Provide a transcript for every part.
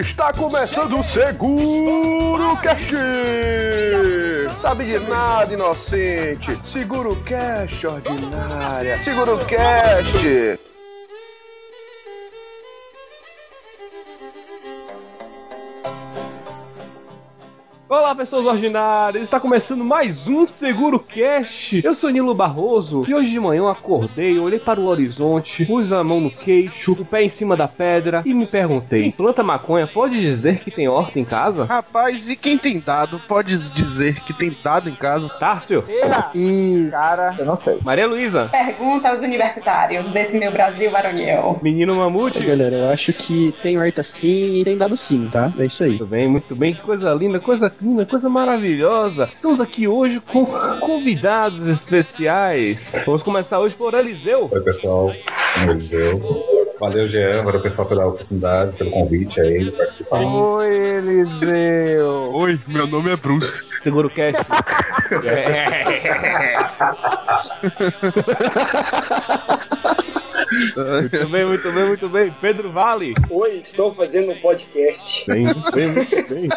Está começando o Seguro Cast! Sabe de nada, inocente! Seguro Cast, ordinária! Seguro Cast! Olá, pessoas ordinárias! Está começando mais um Seguro Cast. Eu sou Nilo Barroso e hoje de manhã eu acordei, olhei para o horizonte, pus a mão no queixo, o pé em cima da pedra e me perguntei: planta maconha pode dizer que tem horta em casa? Rapaz, e quem tem dado pode dizer que tem dado em casa? Tárcio? Ih, cara, eu não sei. Maria Luísa? Pergunta aos universitários desse meu Brasil varonil. Menino Mamute? Galera, eu acho que tem horta sim e tem dado sim, tá? É isso aí. Muito bem, muito bem. Que coisa linda, coisa linda, coisa maravilhosa. Estamos aqui hoje com convidados especiais. Vamos começar hoje por Eliseu. Oi, pessoal. Eliseu. Valeu, Jean. Valeu, pessoal, pela oportunidade, pelo convite aí de participar. Oi, Eliseu. Oi, meu nome é Bruce. Seguro Cast. muito bem, muito bem, muito bem. Pedro Vale. Oi, estou fazendo um podcast. Bem, bem, muito bem.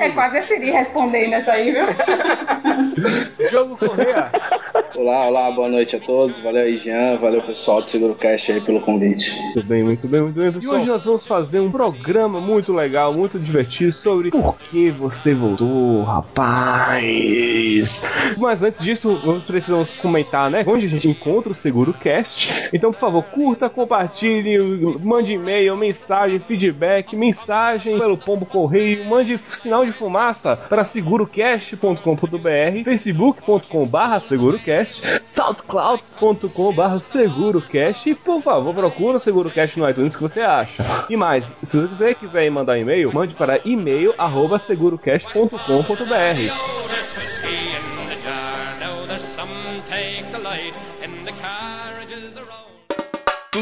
É quase a Siri respondendo essa aí, viu? Jogo Correia. Olá, olá, boa noite a todos. Valeu aí, Jean. Valeu, pessoal do Seguro Cast aí pelo convite. Muito bem, muito bem, muito bem. E hoje nós vamos fazer um programa muito legal, muito divertido sobre por que você voltou, rapaz. Mas antes disso, nós precisamos comentar, né? Onde a gente encontra o Seguro Cast. Então, por favor, curta, compartilhe, mande e-mail, mensagem, feedback, mensagem pelo pombo correio, mande sinal de fumaça para segurocast.com.br, facebook.com/barra segurocast, soundcloud.com/barra segurocast e por favor procura o segurocast no iTunes que você acha. E mais, se você quiser mandar e-mail, mande para e-mail arroba segurocast.com.br. There's whiskey in the jar. Now there's some take the light,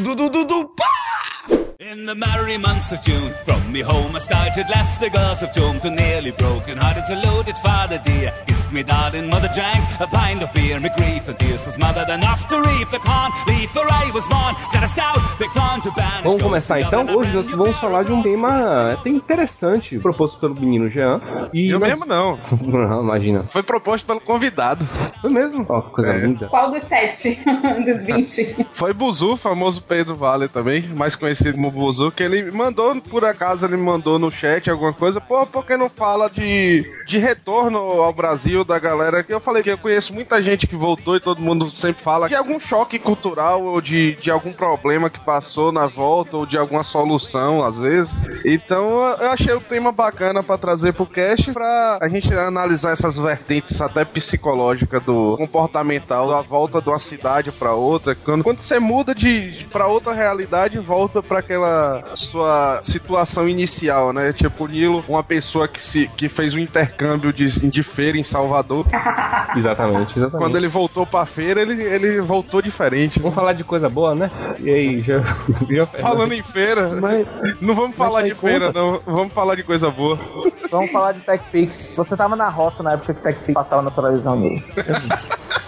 Dudu, Dudu, pá! In the merry months of June, from me home I started, left the girls of June to nearly broken hearted, saluted father dear, kissed me darling, mother drank a pint of beer, me grief and tears was smothered enough to reap the corn, leaf I was born, that a stout big thorn to banish. Vamos começar então. Hoje nós vamos falar de um tema até interessante, proposto pelo menino Jean. E Eu nós- mesmo não. Não, imagina. Foi proposto pelo convidado. Foi mesmo? Ó, que coisa É. linda. Qual dos sete? dos vinte? Foi Buzu, famoso Pedro Vale também, mais conhecido Buzu, que ele mandou, por acaso, ele mandou no chat alguma coisa, pô, por que não fala de, de retorno ao Brasil da galera? Que eu falei que eu conheço muita gente que voltou e todo mundo sempre fala de algum choque cultural ou de, de algum problema que passou na volta ou de alguma solução, às vezes. Então eu achei o tema bacana pra trazer pro cast pra a gente analisar essas vertentes até psicológicas do comportamental da volta de uma cidade pra outra. Quando, quando você muda de pra outra realidade, volta pra aquela sua situação inicial, né? Tipo o Nilo, uma pessoa que se que fez um intercâmbio de, de feira em Salvador. Exatamente, exatamente. Quando ele voltou pra feira, ele, ele voltou diferente. Vamos falar de coisa boa, né? E aí, já. já Falando em feira, Mas, não vamos falar de feira, conta. não. Vamos falar de coisa boa. Vamos falar de TechPix. Você tava na roça na época que TechPix passava na televisão dele.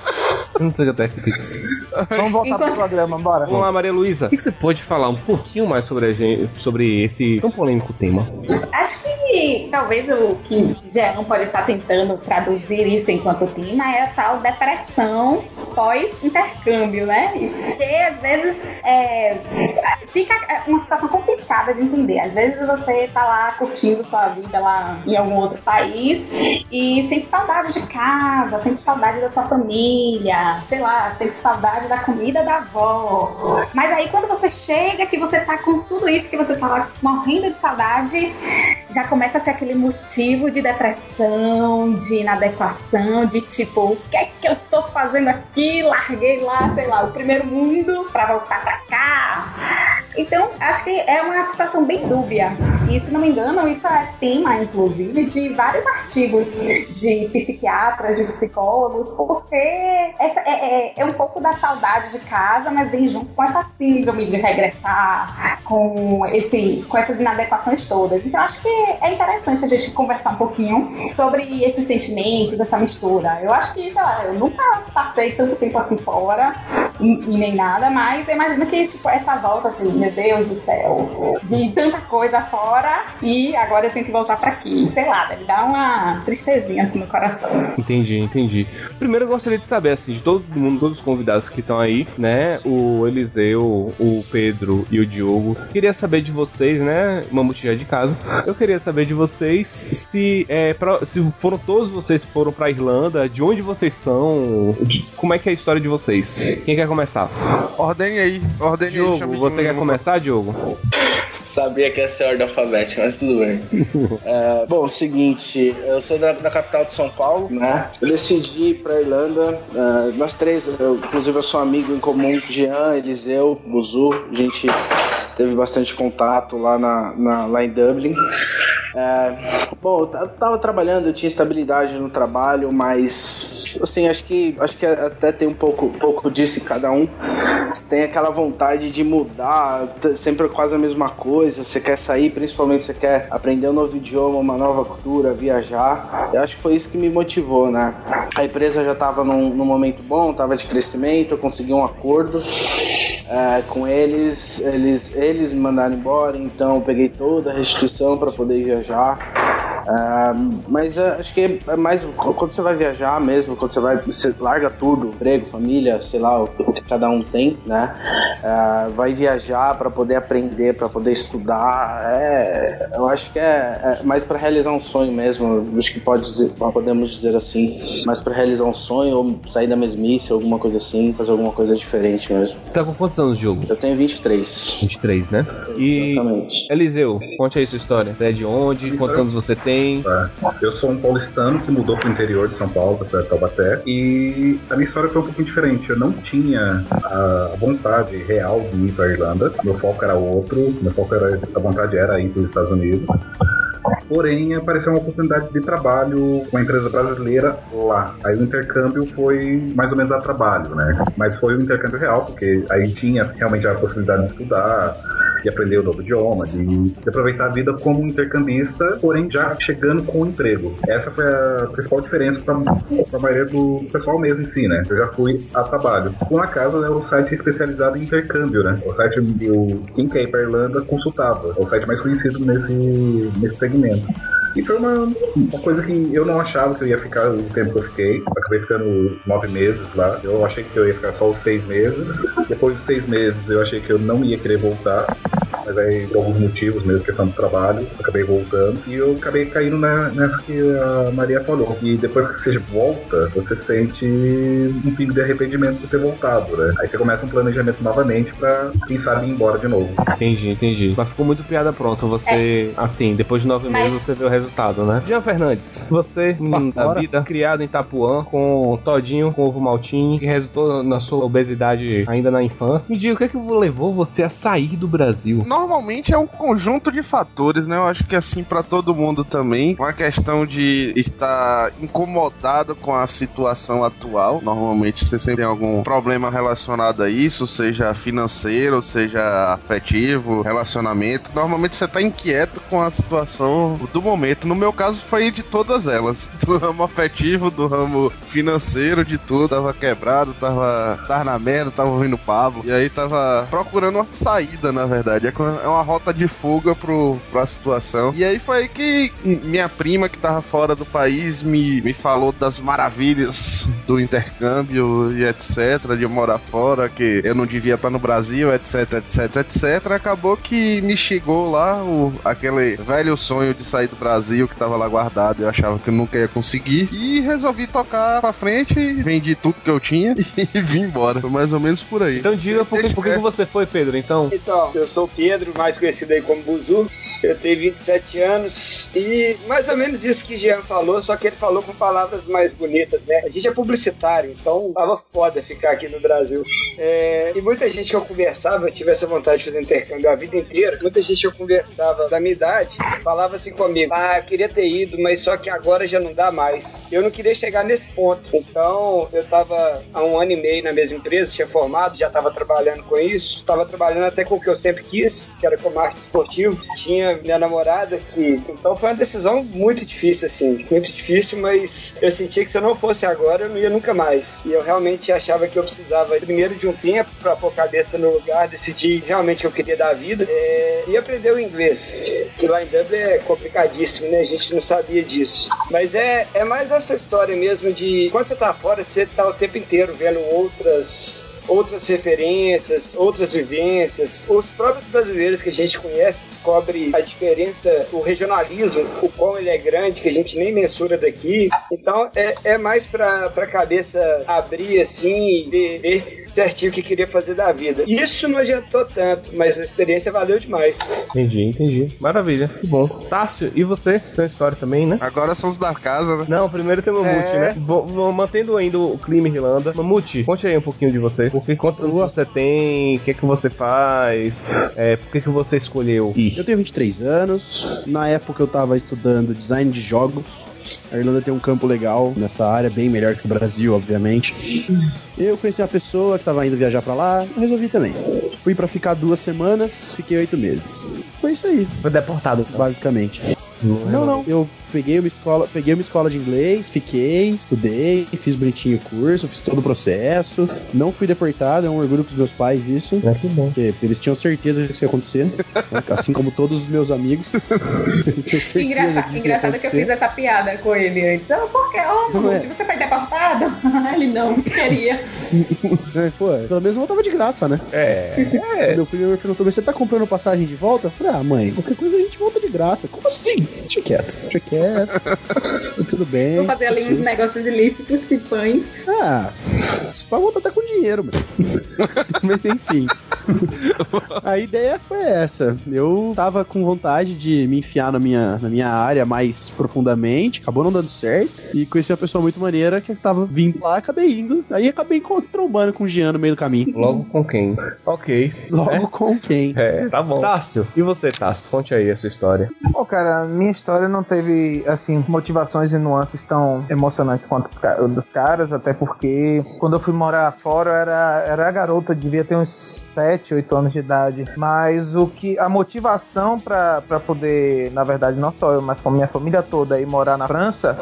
não seja TechPix. Vamos voltar pro Enquanto- programa, bora. Vamos lá, Maria Luísa. O que que você pode falar um pouquinho mais sobre, a gente, sobre esse tão polêmico tema? Acho que talvez o que Jean pode estar tentando traduzir isso enquanto tema é a tal depressão pós-intercâmbio, né? Porque às vezes é, fica uma situação complicada de entender. Às vezes você tá lá curtindo sua vida lá em algum outro país e sente saudade de casa, sente saudade da sua família, sei lá, sente saudade da comida da avó. Mas aí quando você chega, que você tá com tudo isso, que você tá lá morrendo de saudade, já começa a ser aquele motivo de depressão, de inadequação, de tipo, o que é que eu tô fazendo aqui? Larguei lá, sei lá, o primeiro mundo pra voltar pra cá. Então, acho que é uma situação bem dúbia. E, se não me engano, isso é tema, inclusive, de vários artigos de psiquiatras, de psicólogos, porque essa é, é- é um pouco da saudade de casa, mas vem junto com essa síndrome de regressar, com, esse, com essas inadequações todas. Então, acho que é interessante a gente conversar um pouquinho sobre esses sentimentos, essa mistura. Eu acho que, sei lá, eu nunca passei tanto tempo assim fora e, nem nada, mas eu imagino que, tipo, essa volta, assim, meu Deus do céu, vi tanta coisa fora e agora eu tenho que voltar pra aqui. Sei lá, deve dar uma tristezinha assim no coração. Entendi, entendi. Primeiro eu gostaria de saber, assim, de todo mundo, todos os convidados que estão aí, né? O Eliseu, o Pedro e o Diogo. Queria saber de vocês, né? Mamute já de casa. Eu queria saber de vocês se é pra- se foram todos vocês foram pra Irlanda, de onde vocês são, de- como é que é a história de vocês? Quem quer começar? Ordem aí, ordem aí. Diogo, chame de você quer começar, Diogo? Sabia que ia ser ordem alfabética, mas tudo bem. É, bom, seguinte, eu sou da, da capital de São Paulo, né? Eu decidi ir pra Irlanda. é, nós três, eu, inclusive eu sou amigo em comum, Jean, Eliseu, Buzu. A gente teve bastante contato lá, na, na- lá em Dublin. É, bom, eu ta- eu tava trabalhando, eu tinha estabilidade no trabalho, mas assim, acho que acho que até tem um pouco, pouco disso em cada um. Você tem aquela vontade de mudar, sempre quase a mesma coisa. Você quer sair, principalmente você quer aprender um novo idioma, uma nova cultura, viajar. Eu acho que foi isso que me motivou, né? A empresa já estava num, num momento bom, estava de crescimento, eu consegui um acordo é, com eles, eles, eles me mandaram embora, então eu peguei toda a restituição para poder viajar. Mas é, acho que é mais quando você vai viajar mesmo, quando você vai, você larga tudo, emprego, família, sei lá, o, que cada um tem, né? É, vai viajar para poder aprender, para poder estudar. É, eu acho que é, é mais para realizar um sonho mesmo. Acho que pode dizer, podemos dizer assim, mais para realizar um sonho ou sair da mesmice, alguma coisa assim, fazer alguma coisa diferente mesmo. Tá com quantos anos, Diogo? Eu tenho 23. 23, né? E Exatamente. Eliseu, conte aí sua história. Você é de onde? Quantos anos você tem? Eu sou um paulistano que mudou pro interior de São Paulo, pra Taubaté, e a minha história foi um pouquinho diferente. Eu não tinha a vontade real de ir pra Irlanda. Meu foco era outro, meu foco era, a vontade era ir para os Estados Unidos. Porém, apareceu uma oportunidade de trabalho com uma empresa brasileira lá. Aí o intercâmbio foi mais ou menos a trabalho, né? Mas foi um intercâmbio real, porque aí tinha realmente a possibilidade de estudar, de aprender o novo idioma, de, de aproveitar a vida como intercambista, porém já chegando com o emprego. Essa foi a principal diferença para a maioria do pessoal mesmo em si, né? Eu já fui a trabalho. Por acaso é o site especializado em intercâmbio, né? O site do quem quer ir para Irlanda consultava. É o site mais conhecido nesse, nesse segmento. E foi uma, uma coisa que eu não achava que eu ia ficar o tempo que eu fiquei. Acabei ficando nove meses lá. Eu achei que eu ia ficar só os seis meses. Depois dos seis meses eu achei que eu não ia querer voltar. Mas aí, por alguns motivos, mesmo questão do trabalho, acabei voltando. E eu acabei caindo na- nessa que a Maria falou. E depois que você volta, você sente um pingo de arrependimento por ter voltado, né? Aí você começa um planejamento novamente pra, quem sabe, ir embora de novo. Entendi, entendi. Mas ficou muito piada pronta. Você, assim, depois de nove Mas- meses você vê o resultado, né? Jean Fernandes, você, da Bora. vida, criado em Itapuã, com todinho, com ovo maltinho, que resultou na sua obesidade ainda na infância. Me diga, o que é que levou você a sair do Brasil? Normalmente é um conjunto de fatores, né? Eu acho que assim pra todo mundo também, uma questão de estar incomodado com a situação atual. Normalmente você sempre tem algum problema relacionado a isso, seja financeiro, seja afetivo, relacionamento. Normalmente você tá inquieto com a situação do momento. No meu caso foi de todas elas, do ramo afetivo, do ramo financeiro, de tudo. Tava quebrado, tava, tava na merda, tava ouvindo Pablo. E aí tava procurando uma saída, na verdade. É é uma rota de fuga pro, pra situação. E aí foi aí que minha prima, que tava fora do país, me, me falou das maravilhas do intercâmbio e etc. De morar fora, que eu não devia estar no Brasil, etc, etc, etc. Acabou que me chegou lá o, aquele velho sonho de sair do Brasil que tava lá guardado. Eu achava que eu nunca ia conseguir. E resolvi tocar pra frente, vendi tudo que eu tinha e vim embora. Foi mais ou menos por aí. Então diga por que, por que que você foi, Pedro, então? Então, eu sou o Pedro, mais conhecido aí como Buzu. Eu tenho 27 anos e mais ou menos isso que Jean falou, só que ele falou com palavras mais bonitas, né? A gente é publicitário, então tava foda ficar aqui no Brasil. É, e muita gente que eu conversava, eu tive essa vontade de fazer intercâmbio a vida inteira, muita gente que eu conversava da minha idade falava assim comigo: Ah, queria ter ido, mas só que agora já não dá mais. Eu não queria chegar nesse ponto. Então, eu tava há um ano e meio na mesma empresa, tinha formado, já tava trabalhando com isso, tava trabalhando até com o que eu sempre quis. Que era como arte esportivo. Tinha minha namorada que. Então foi uma decisão muito difícil, assim. Muito difícil, mas eu sentia que se eu não fosse agora, eu não ia nunca mais. E eu realmente achava que eu precisava primeiro de um tempo para pôr a cabeça no lugar, decidir realmente o que eu queria da vida é, e aprender o inglês. Que lá em Dublin é complicadíssimo, né? A gente não sabia disso. Mas é, é mais essa história mesmo de quando você tá fora, você tá o tempo inteiro vendo outras outras referências, outras vivências. Os próprios brasileiros que a gente conhece descobre a diferença, o regionalismo, o quão ele é grande, que a gente nem mensura daqui. Então é, é mais pra, pra cabeça abrir assim e ver, ver certinho o que queria fazer da vida. Isso não adiantou tanto, mas a experiência valeu demais. Entendi, entendi. Maravilha, que bom. Tássio, e você? Tem uma história também, né? Agora são os da casa, né? Não, primeiro tem o Mamute, É. né? Vou, vou mantendo ainda o clima Irlanda. Mamute, conte aí um pouquinho de você. Porque anos você tem? O que é que você faz? É, por que, que você escolheu? Eu tenho 23 anos. Na época eu tava estudando design de jogos. A Irlanda tem um campo legal nessa área, bem melhor que o Brasil, obviamente. Eu conheci uma pessoa que tava indo viajar pra lá, resolvi também. Fui pra ficar duas semanas, fiquei oito meses. Foi isso aí, Foi deportado. então. basicamente. Não, não. Eu peguei uma escola, peguei uma escola de inglês, fiquei, estudei, fiz bonitinho o curso, fiz todo o processo. Não fui deportado, é um orgulho pros meus pais isso. É que bom. Porque eles tinham certeza que isso ia acontecer. né? assim como todos os meus amigos. eles tinham certeza Engraçado, que isso ia engraçado que eu fiz essa piada com ele antes. Ah, por quê? Oh, Não é. você foi deportado? ele não queria. É, Pô, pelo menos eu voltava de graça, né? É. Quando eu fui, minha mãe perguntou, mas você tá comprando passagem de volta? Eu falei, ah, mãe, qualquer coisa a gente volta de graça. Como assim? Deixa quieto, deixa quieto. Tá Tudo bem. Vou fazer ali uns susto. negócios ilícitos, pipães. Ah, se pá, volta até com dinheiro, Mas enfim. A ideia foi essa. Eu tava com vontade de me enfiar na minha, na minha área mais profundamente, acabou não dando certo. E conheci uma pessoa muito maneira que tava vindo lá, acabei indo. Aí acabei trombando com o Jean no meio do caminho. Logo com quem? Ok. Logo É? com quem? É, tá bom. Tássio, e você, Tássio? Conte aí a sua história. Pô, cara, minha história não teve, assim, motivações e nuances tão emocionantes quanto os dos caras, até porque quando eu fui morar fora, eu era, era garota, devia ter uns 7, 8 anos de idade. Mas o que, a motivação pra, pra poder, na verdade, não só eu, mas com minha família toda ir morar na França,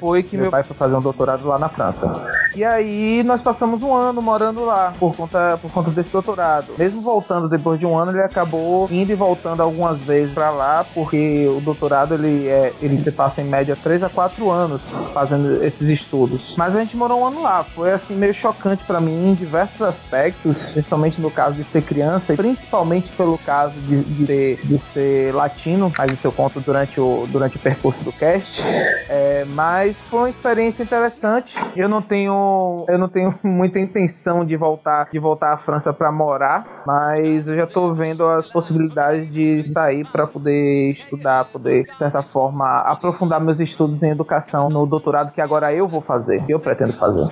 foi que meu pai foi fazer um doutorado lá na França. E aí nós passamos um ano morando lá por conta, por conta desse doutorado. Mesmo voltando depois de um ano, ele acabou indo e voltando algumas vezes pra lá, porque o doutorado ele é, ele se passa em média 3 a 4 anos fazendo esses estudos. Mas a gente morou um ano lá, foi assim meio chocante pra mim diversos aspectos, principalmente no caso de ser criança e principalmente pelo caso de, de, de ser latino, mas isso eu conto durante o, durante o percurso do cast. É, mas foi uma experiência interessante. Eu não tenho, eu não tenho muita intenção de voltar, de voltar à França para morar, mas eu já tô vendo as possibilidades de sair para poder estudar, poder de certa forma aprofundar meus estudos em educação no doutorado que agora eu vou fazer, que eu pretendo fazer.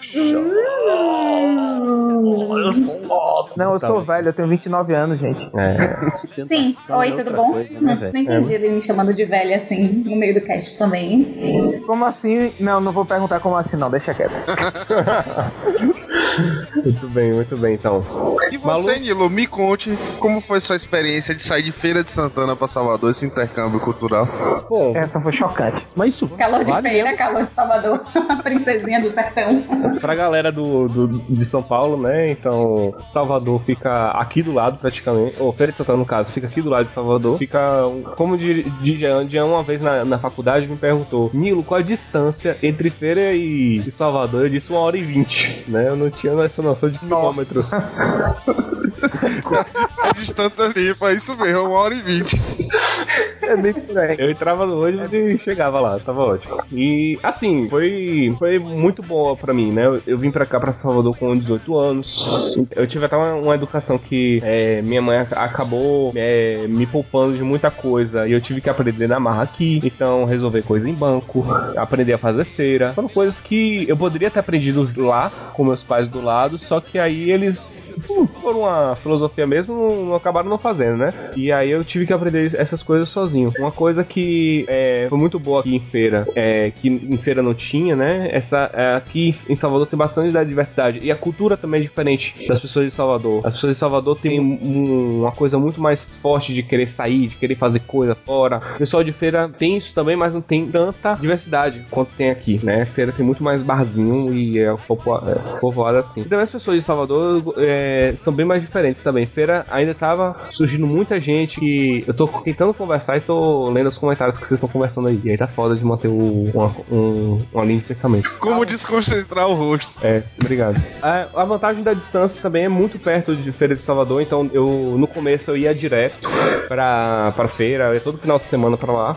Não, eu sou velho, eu tenho 29 anos, gente. É. Sim, oi, tudo bom? Não, não entendi ele me chamando de velha assim no meio do cast também. Como assim? Não, não vou perguntar como assim, não, deixa quieto. Muito bem, muito bem, então. E você, Nilo, me conte como foi sua experiência de sair de Feira de Santana pra Salvador, esse intercâmbio cultural. Bom, Essa foi chocante. Mas isso Calor de vale feira, mesmo? calor de Salvador, a princesinha do sertão. pra galera do, do- de São Paulo, né? Então, Salvador fica aqui do lado, praticamente. Ou Feira de Santana, no caso, fica aqui do lado de Salvador. Fica, como de, de Jean, Jean uma vez na, na faculdade me perguntou, Nilo, qual a distância entre Feira e, e Salvador? Eu disse uma hora e vinte, né? Eu não tinha essa noção de quilômetros. A distância limpa, é isso mesmo, uma hora e vinte. É bem por aí. Eu entrava no ônibus e chegava lá, tava ótimo. E assim, foi, foi muito boa pra mim, né? Eu, eu vim pra cá, pra Salvador, com 18 anos. Eu tive até uma, uma educação que é, minha mãe ac- acabou é, me poupando de muita coisa. E eu tive que aprender na marra aqui. Então, resolver coisa em banco, aprender a fazer feira. Foram coisas que eu poderia ter aprendido lá, com meus pais do lado, só que aí eles hum, por uma filosofia mesmo, não acabaram não fazendo, né? E aí eu tive que aprender essas coisas sozinho. Uma coisa que é, foi muito boa aqui em feira, é, que em feira não tinha, né? Essa, é, aqui em Salvador tem bastante da diversidade. E a cultura também é diferente das pessoas de Salvador. As pessoas de Salvador têm um- uma coisa muito mais forte de querer sair, de querer fazer coisa fora. O pessoal de feira tem isso também, mas não tem tanta diversidade quanto tem aqui, né? Feira tem muito mais barzinho e é povo- é povoada assim. E também as pessoas de Salvador é, são bem mais diferentes também. Feira ainda tava surgindo muita gente que eu tô tentando conversar e tô lendo os comentários que vocês estão conversando aí. E aí tá foda de manter o, uma, um- uma linha de pensamento. Como desconcentrar o rosto. É, obrigado. A, a vantagem da distância também é muito perto de Feira de Salvador, então eu no começo eu ia direto pra, pra feira, eu ia todo final de semana pra lá.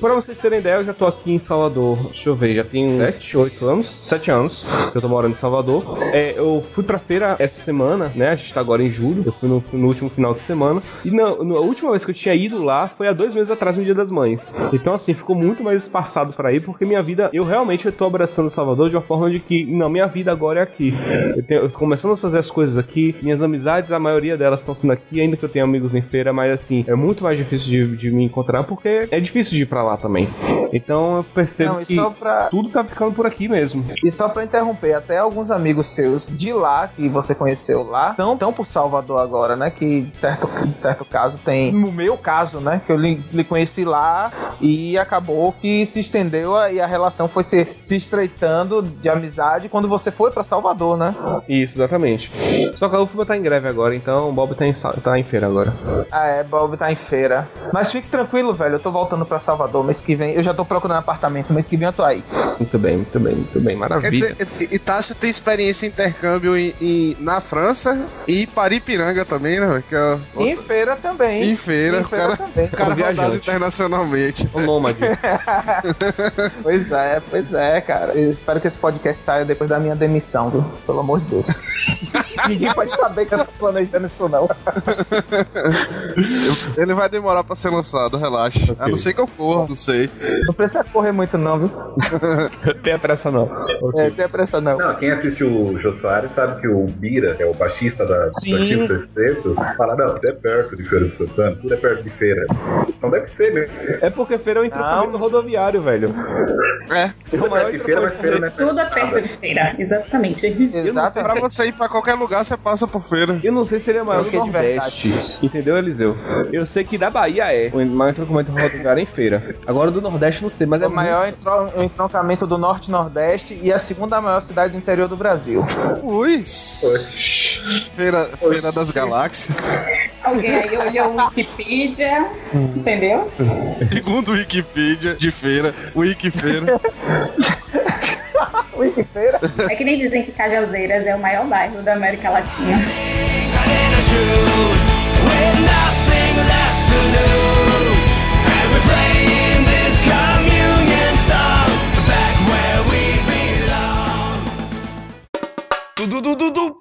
Pra vocês terem ideia, eu já tô aqui em Salvador, deixa eu ver, já tem 7, 8 anos, 7 anos que eu tô morando em Salvador. É, eu fui pra feira essa semana, né? A gente tá agora em julho, eu fui no, no último final de semana. E na, na última vez que eu tinha ido lá foi há dois meses atrás, no Dia das Mães. Então, assim, ficou muito mais espaçado pra ir, porque minha vida, eu realmente eu tô abraçando Salvador de uma forma de que, não, minha vida agora é aqui. Eu, tenho, começando a fazer as coisas aqui, minhas amizades, a maioria delas estão sendo aqui, ainda que eu tenha amigos em feira, mas assim, é muito mais difícil de, de me encontrar, porque é difícil de ir pra lá também. Então eu percebo Não, que pra- tudo tá ficando por aqui mesmo. E só pra interromper, até alguns amigos seus de lá, que você conheceu lá, estão tão por Salvador agora, né? Que de certo, de certo caso tem. No meu caso, né? Que eu lhe, lhe conheci lá e acabou que se estendeu e a relação foi se, se estreitando de amizade quando você foi pra Salvador, né? Isso, exatamente. Só que a UFBA tá em greve agora, então o Bob tá em, tá em feira agora. Ah, é, Bob tá em feira. Mas fique tranquilo, velho. Eu tô voltando pra Salvador mês que vem. Eu já tô procurando apartamento, mês que vem eu tô aí. Muito bem, muito bem, muito bem, Quer maravilha. dizer, e- Tássio tem experiência em intercâmbio em, em- na França e Paripiranga também, né? Que é Em feira também. em feira, Em o feira cara, também. o cara rodado internacionalmente. O nômade. Pois é, pois é, cara. Eu espero que esse podcast saia depois da minha demissão, viu? Pelo amor de Deus. Ninguém pode saber que eu tô planejando isso, não. Ele vai demorar pra ser lançado, relaxa. A não ser que eu corra, não sei. Não precisa correr muito, não, viu? Tem pressa não. É, tem pressa, não. Não, quem assiste o Jô Soares sabe que o Bira, que é o baixista da Sim. do Antigo Sexteto, fala, não, tudo é perto de Feira do Santana, tudo é perto de feira. Então deve ser mesmo. É porque feira é o entroncamento rodoviário, velho. É. É o maior Perto de feira, mas feira não é perto Tudo é perto de feira, exatamente. Não sei Pra você ir pra qualquer lugar, você passa por feira. Eu não sei se ele é maior Eu que o não Nordeste. Entendeu, Eliseu? Eu sei que da Bahia é. O maior entroncamento rodoviário é em feira. Agora do Nordeste não sei, mas É é o maior entro- o entroncamento do Norte e Nordeste e a segunda maior cidade do interior do Brasil. Ui. Feira, feira das Galáxias. Alguém aí olhou o Wikipedia, entendeu? Segundo o Wikipedia de feira, Wikifeira. É que nem dizem que Cajazeiras é o maior bairro da América Latina. To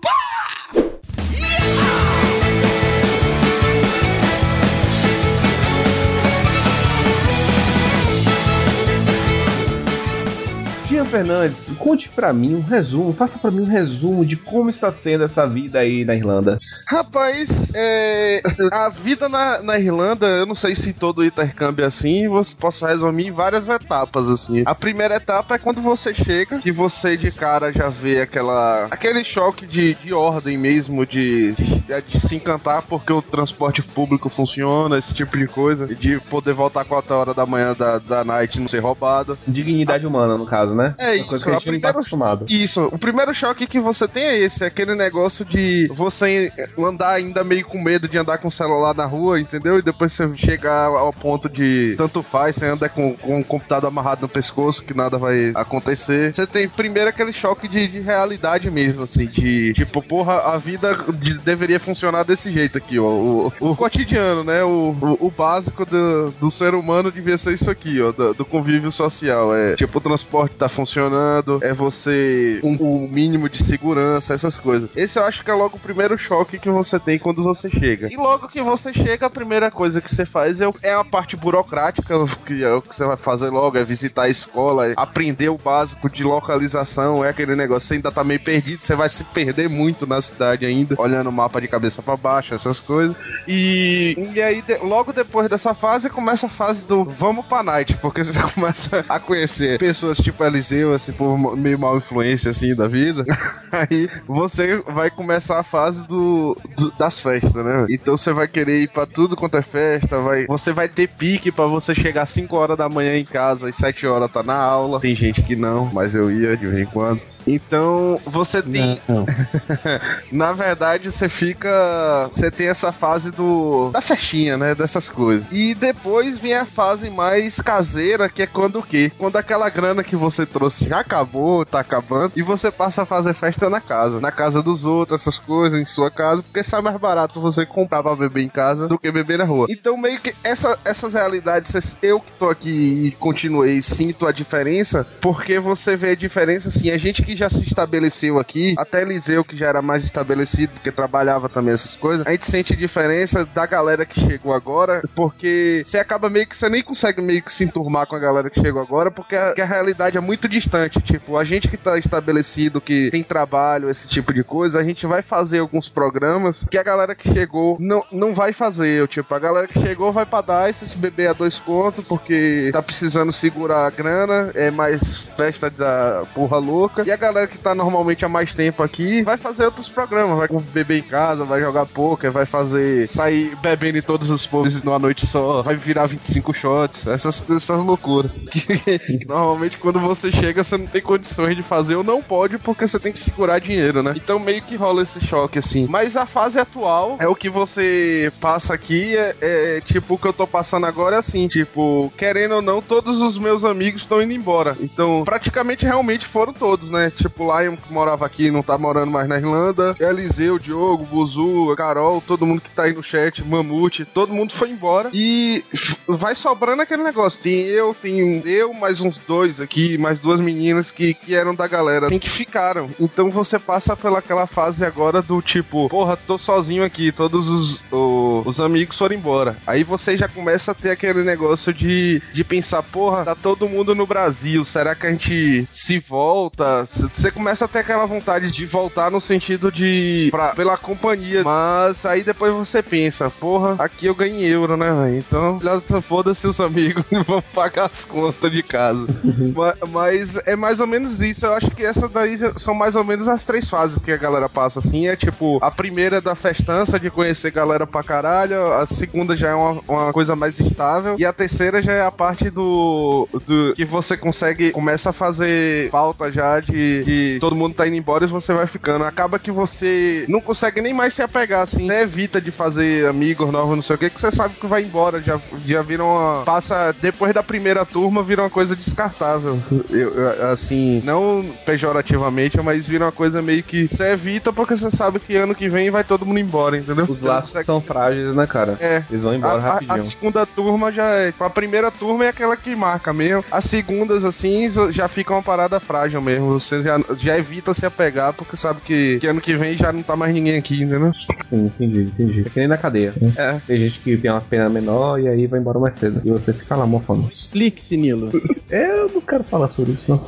Jean Fernandes, conte pra mim um resumo, faça pra mim um resumo de como está sendo essa vida aí na Irlanda. Rapaz, é, a vida na, na Irlanda, eu não sei se todo intercâmbio é assim, você posso resumir em várias etapas, assim. A primeira etapa é quando você chega, que você de cara já vê aquela, aquele choque de, de ordem mesmo, de, de, de se encantar porque o transporte público funciona, esse tipo de coisa, e de poder voltar 4 horas da manhã da, da night e não ser roubado. Dignidade humana, no caso, né? É Uma coisa isso, que a a gente não tá acostumado. Isso, o primeiro choque que você tem é esse, é aquele negócio de você andar ainda meio com medo de andar com o celular na rua, entendeu? E depois você chegar ao ponto de tanto faz, você anda com, com o computador amarrado no pescoço, que nada vai acontecer. Você tem primeiro aquele choque de, de realidade mesmo, assim, de tipo, porra, a vida de- deveria funcionar desse jeito aqui, ó. O, o cotidiano, né? O, o, o básico do, do ser humano devia ser isso aqui, ó, do, do convívio social. É tipo, o transporte tá funcionando, é você um, o mínimo de segurança, essas coisas. Esse eu acho que é logo o primeiro choque que você tem quando você chega. E logo que você chega, a primeira coisa que você faz é, é a parte burocrática, que é o que você vai fazer logo, é visitar a escola, é aprender o básico de localização, é aquele negócio, você ainda tá meio perdido, você vai se perder muito na cidade ainda, olhando o mapa de cabeça pra baixo, essas coisas. E, e aí, de- logo depois dessa fase, começa a fase do vamos pra night, porque você começa a conhecer pessoas tipo Eliseu, assim, por meio mal influência, assim, da vida. Aí você vai começar a fase do, do- das festas, né? Então você vai querer ir pra tudo quanto é festa, vai, você vai ter pique pra você chegar às 5 horas da manhã em casa e 7 horas tá na aula. Tem gente que não, mas eu ia de vez em quando. Então, você tem. Na verdade, você fica. Você tem essa fase do. da festinha, né? Dessas coisas. E depois vem a fase mais caseira, que é quando o quê? Quando aquela grana que você trouxe já acabou, tá acabando, e você passa a fazer festa na casa. Na casa dos outros, essas coisas, em sua casa, porque sai mais barato você comprar pra beber em casa do que beber na rua. Então, meio que essa, essas realidades, eu que tô aqui e continuei, sinto a diferença, porque você vê a diferença, assim, a gente que já se estabeleceu aqui, até Eliseu, que já era mais estabelecido, porque trabalhava também essas coisas, a gente sente diferença da galera que chegou agora, porque você acaba meio que, você nem consegue meio que se enturmar com a galera que chegou agora, porque a, a realidade é muito distante, tipo, a gente que tá estabelecido, que tem trabalho, esse tipo de coisa, a gente vai fazer alguns programas que a galera que chegou não, não vai fazer, tipo, a galera que chegou vai pra dar esse bebê a dois contos, porque tá precisando segurar a grana, é mais festa da porra louca, e a galera que tá normalmente há mais tempo aqui vai fazer outros programas, vai beber em casa, vai jogar poker, vai fazer, sair bebendo em todos os povos numa noite só, vai virar 25 shots, essas coisas, essas loucuras. Que, que normalmente quando você chega, você não tem condições de fazer ou não pode, porque você tem que segurar dinheiro, né? Então meio que rola esse choque, assim. Mas a fase atual é o que você passa aqui, é, é tipo o que eu tô passando agora é assim, tipo, querendo ou não, todos os meus amigos estão indo embora. Então, praticamente realmente foram todos, né? Tipo, Lion que morava aqui não tá morando mais na Irlanda, Eliseu, Diogo, Buzu, Carol, todo mundo que tá aí no chat, Mamute, todo mundo foi embora. E vai sobrando aquele negócio. Tem eu, tem eu, mais uns dois aqui, mais duas meninas que, que eram da galera. Tem que ficaram. Então você passa pelaquela fase agora do tipo, porra, tô sozinho aqui, todos os, o- os amigos foram embora. Aí você já começa a ter aquele negócio de, de pensar, porra, tá todo mundo no Brasil, será que a gente se volta? Você começa a ter aquela vontade de voltar no sentido de. Pra, pela companhia. Mas aí depois você pensa, porra, aqui eu ganhei euro, né, velho? Então, foda-se os amigos e vamos pagar as contas de casa. Ma- mas é mais ou menos isso. Eu acho que essa daí são mais ou menos as três fases que a galera passa, assim. É tipo, a primeira da festança, de conhecer galera pra caralho. A segunda já é uma, uma coisa mais estável. E a terceira já é a parte do, do que você consegue, começa a fazer falta já de, de todo mundo tá indo embora e você vai ficando. Acaba que você não consegue nem mais se apegar, assim. Até evita de fazer amigos novos, não sei o que, que você sabe que vai embora. Já, já vira uma. Passa depois da primeira turma, vira uma coisa descartável. Eu- eu- assim, não pejorativamente, mas vira uma coisa meio que você evita porque você sabe que ano que vem vai todo mundo embora, entendeu? Os Você laços consegue- são frágeis, né, cara? É. Eles vão embora a, a- rapidinho. a segunda turma já é. A primeira turma é aquela que marca mesmo. As segundas, assim, já fica uma parada frágil mesmo. Você já, já evita se apegar, porque sabe que, que ano que vem já não tá mais ninguém aqui, entendeu? Sim, entendi, entendi. É que nem na cadeia. É. Tem gente que tem uma pena menor e aí vai embora mais cedo. E você fica lá mofando. Explique-se, Nilo. Eu não quero falar sobre isso, não.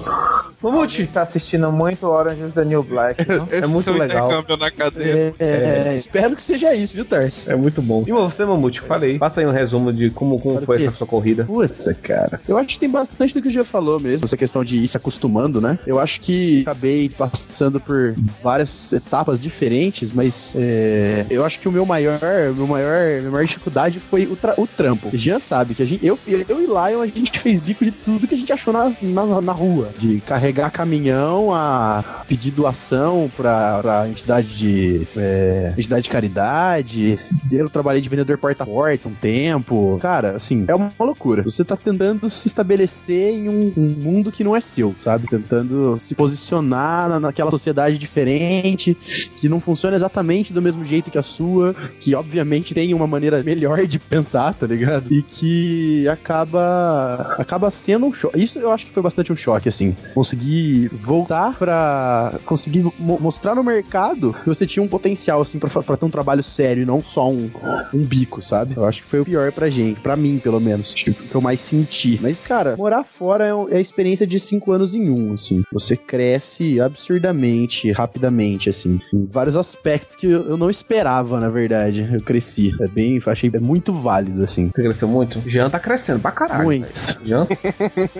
Mamute tá assistindo muito Orange is the New Black. não? É muito seu legal. na cadeia. É, é, espero que seja isso, viu, Tarso? É muito bom. E você, Mamute, falei. Passa aí um resumo de como, como foi essa sua corrida. Putz, cara. Eu acho que tem bastante do que o Gia falou mesmo. Essa questão de ir se acostumando, né? Eu acho que acabei passando por várias etapas diferentes, mas é, eu acho que o meu maior, o meu maior, minha maior dificuldade foi o, tra- o trampo. O Jean sabe que a gente, eu, eu e Lion, a gente fez bico de tudo que a gente achou na, na, na rua. De carregar caminhão a pedir doação pra, pra entidade de é, entidade de caridade. Eu trabalhei de vendedor porta a porta um tempo. Cara, assim, é uma loucura. Você tá tentando se estabelecer em um, um mundo que não é seu, sabe? Tentando se posicionar na- naquela sociedade diferente, que não funciona exatamente do mesmo jeito que a sua, que obviamente tem uma maneira melhor de pensar, tá ligado? E que acaba acaba sendo um choque. Isso eu acho que foi bastante um choque, assim. Conseguir conseguir voltar pra conseguir mo- mostrar no mercado que você tinha um potencial, assim, pra, pra ter um trabalho sério e não só um, um bico, sabe? Eu acho que foi o pior pra gente, pra mim, pelo menos. Acho que eu mais senti. Mas, cara, morar fora é, é a experiência de cinco anos em um, assim. Você cresce absurdamente, rapidamente, assim. Em vários aspectos que eu não esperava, na verdade. Eu cresci. É bem, achei é muito válido, assim. Você cresceu muito? Jean tá crescendo pra caralho. Muito. Jean,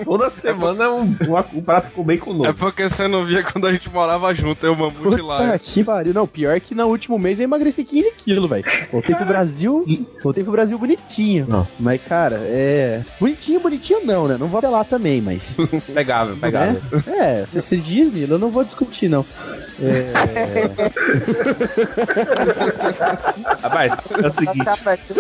toda semana um, um, um prato com bacon É novo. porque você não via quando a gente morava junto, eu mamute lá. Que pariu. Não, pior que no último mês eu emagreci 15 quilos, velho. Voltei pro Brasil. Voltei pro Brasil bonitinho. Não. Mas, cara, é. Bonitinho, bonitinho não, né? Não vou apelar também, mas. Pegável, pegável. É, se se Disney, eu não vou discutir, não. É. Rapaz, é o seguinte.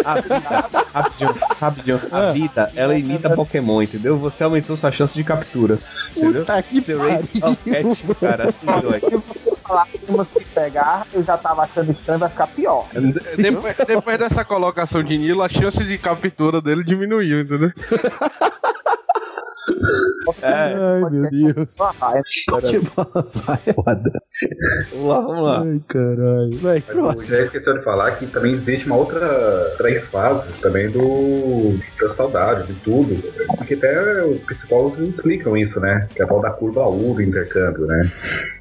A vida, rapidinho, rapidinho. A vida, ela imita Pokémon, entendeu? Você aumentou sua chance de captura. Entendeu? Puta que Seu rate of pariu. catch, cara, aí. Se você falar que temos que pegar, eu já tava achando estranho, vai ficar pior. De- Depois, depois dessa colocação de Nilo, a chance de captura dele diminuiu, entendeu? É, Ai, meu Deus. Vai, foda. vamos lá, vamos lá. Ai, caralho. Vai, próximo. já esqueceu de falar que também existe uma outra três fases também do da saudade, de tudo. Porque até os psicólogos explicam isso, né? Que é a tal da curva U do intercâmbio, né?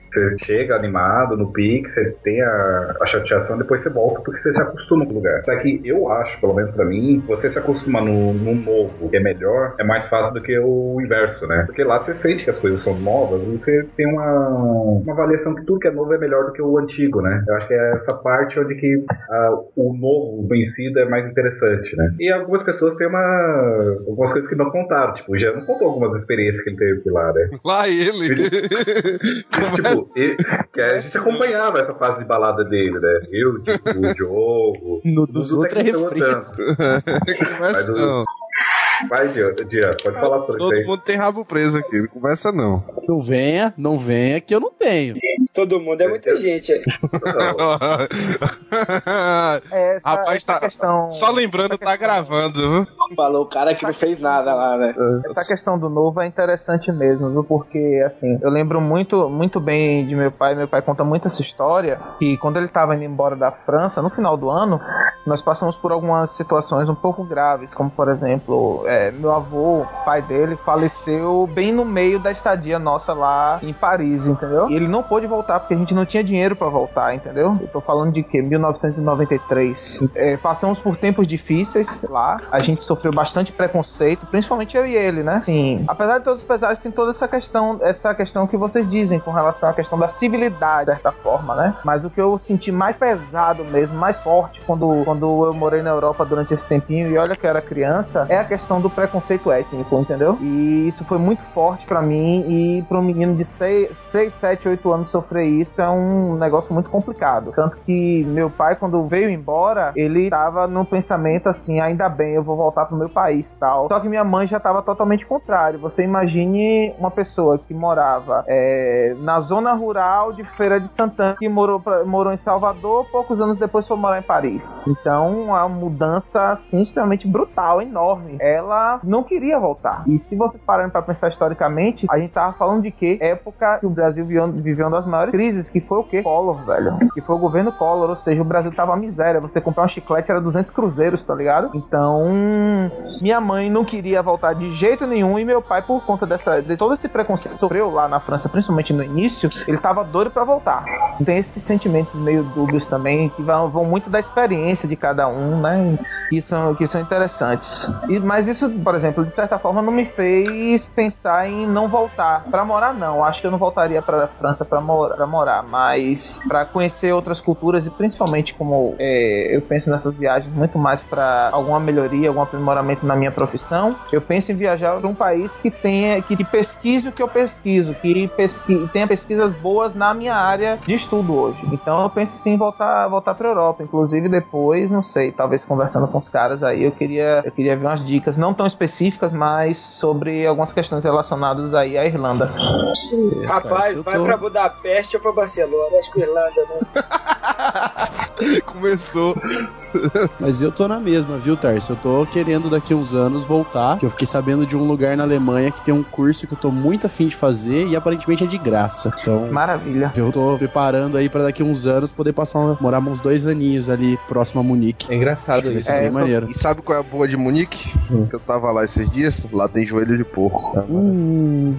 Você chega animado no pique, você tem a, a chateação, depois você volta porque você se acostuma com o lugar. Só que eu acho, pelo menos pra mim, você se acostuma no, no novo, que é melhor, é mais fácil do que o inverso, né? Porque lá você sente que as coisas são novas e você tem uma, uma avaliação que tudo que é novo é melhor do que o antigo, né? Eu acho que é essa parte onde que ah, o novo vencido é mais interessante, né? E algumas pessoas têm uma. algumas coisas que não contaram. Tipo, o Jean não contou algumas experiências que ele teve lá, né? Lá ele. tipo, ele, que a gente acompanhava essa fase de balada dele, né? Eu, tipo, o Diogo. No dos outros é refresco. Começa não. Vai, Jean, pode falar sobre Todo isso aí. mundo tem rabo preso aqui, não começa não. Não venha, não venha, que eu não tenho. Todo mundo é muita gente. aí. É, essa, Rapaz, essa tá- questão. Só lembrando, essa tá questão- gravando, viu? Falou o cara que não fez nada lá, né? Essa questão do novo é interessante mesmo, viu? Porque, assim, eu lembro muito, muito bem de meu pai. Meu pai conta muito essa história. Que quando ele tava indo embora da França, no final do ano, nós passamos por algumas situações um pouco graves. Como, por exemplo, é, meu avô, pai dele, faleceu bem no meio da estadia nossa lá em Paris, entendeu? E ele não pôde voltar porque a gente não tinha dinheiro pra voltar, entendeu? Eu tô falando de que? 1993. É, passamos por tempos difíceis lá. A gente sofreu bastante preconceito, principalmente eu e ele, né? Sim. Apesar de todos os pesares, tem toda essa questão, essa questão que vocês dizem com relação à questão da civilidade, de certa forma, né? Mas o que eu senti mais pesado mesmo, mais forte quando, quando eu morei na Europa durante esse tempinho, e olha que eu era criança, é a questão do preconceito étnico, entendeu? E isso foi muito forte pra mim, e para um menino de 6, 7, 8 anos sofrer isso é um negócio muito complicado. Tanto que meu pai, quando veio embora, ele tava num pensamento assim, ainda bem, eu vou voltar pro meu país tal. Só que minha mãe já tava totalmente contrário. Você imagine uma pessoa que morava é, na zona rural de Feira de Santana, que morou, pra- morou em Salvador, poucos anos depois foi morar em Paris. Então, uma mudança assim, extremamente brutal, enorme. Ela não queria voltar. E se vocês pararem pra pensar historicamente, a gente tava falando de que época que o Brasil viveu, uma das maiores crises, que foi o quê? Collor, velho. Que foi o governo Collor, ou seja, o Brasil tava miséria. Você comprar um chiclete era 200 cruzeiros, tá ligado? Então, minha mãe não queria voltar de jeito nenhum e meu pai, por conta dessa, de todo esse preconceito que sofreu lá na França, principalmente no início, ele tava doido pra voltar. Tem esses sentimentos meio dúbios também, que vão, vão muito da experiência de cada um, né? Que são, que são interessantes. E, mas isso, por exemplo, de certa forma não me fez pensar em não voltar pra morar, não. Acho que eu não voltaria pra França pra morar, mas pra conhecer outras culturas e principalmente como é, eu penso nessas viagens muito mais pra alguma melhoria, algum aprimoramento na minha profissão, eu penso em viajar pra um país que tenha, que pesquise o que eu pesquiso, que pesqui, tenha pesquisas boas na minha área de estudo hoje. Então eu penso sim em voltar, voltar pra Europa. Inclusive depois, não sei, talvez conversando com os caras aí, eu queria, eu queria ver umas dicas, não tão específicas, mas sobre algumas questões relacionadas aí à Irlanda. Rapaz, eu vai tô- pra Budapeste ou pra Barcelona. Acho que Irlanda, né? Começou. Mas eu tô na mesma, viu, Tarso? Eu tô querendo daqui a uns anos voltar. Que eu fiquei sabendo de um lugar na Alemanha que tem um curso que eu tô muito afim de fazer e aparentemente é de graça. Então, Maravilha. eu tô preparando aí pra daqui a uns anos poder passar, morar uns dois aninhos ali próximo a Munique. É engraçado isso. ser É, bem maneiro. E sabe qual é a boa de Munique? Que eu tava lá esses dias, lá tem joelho de porco. Hum,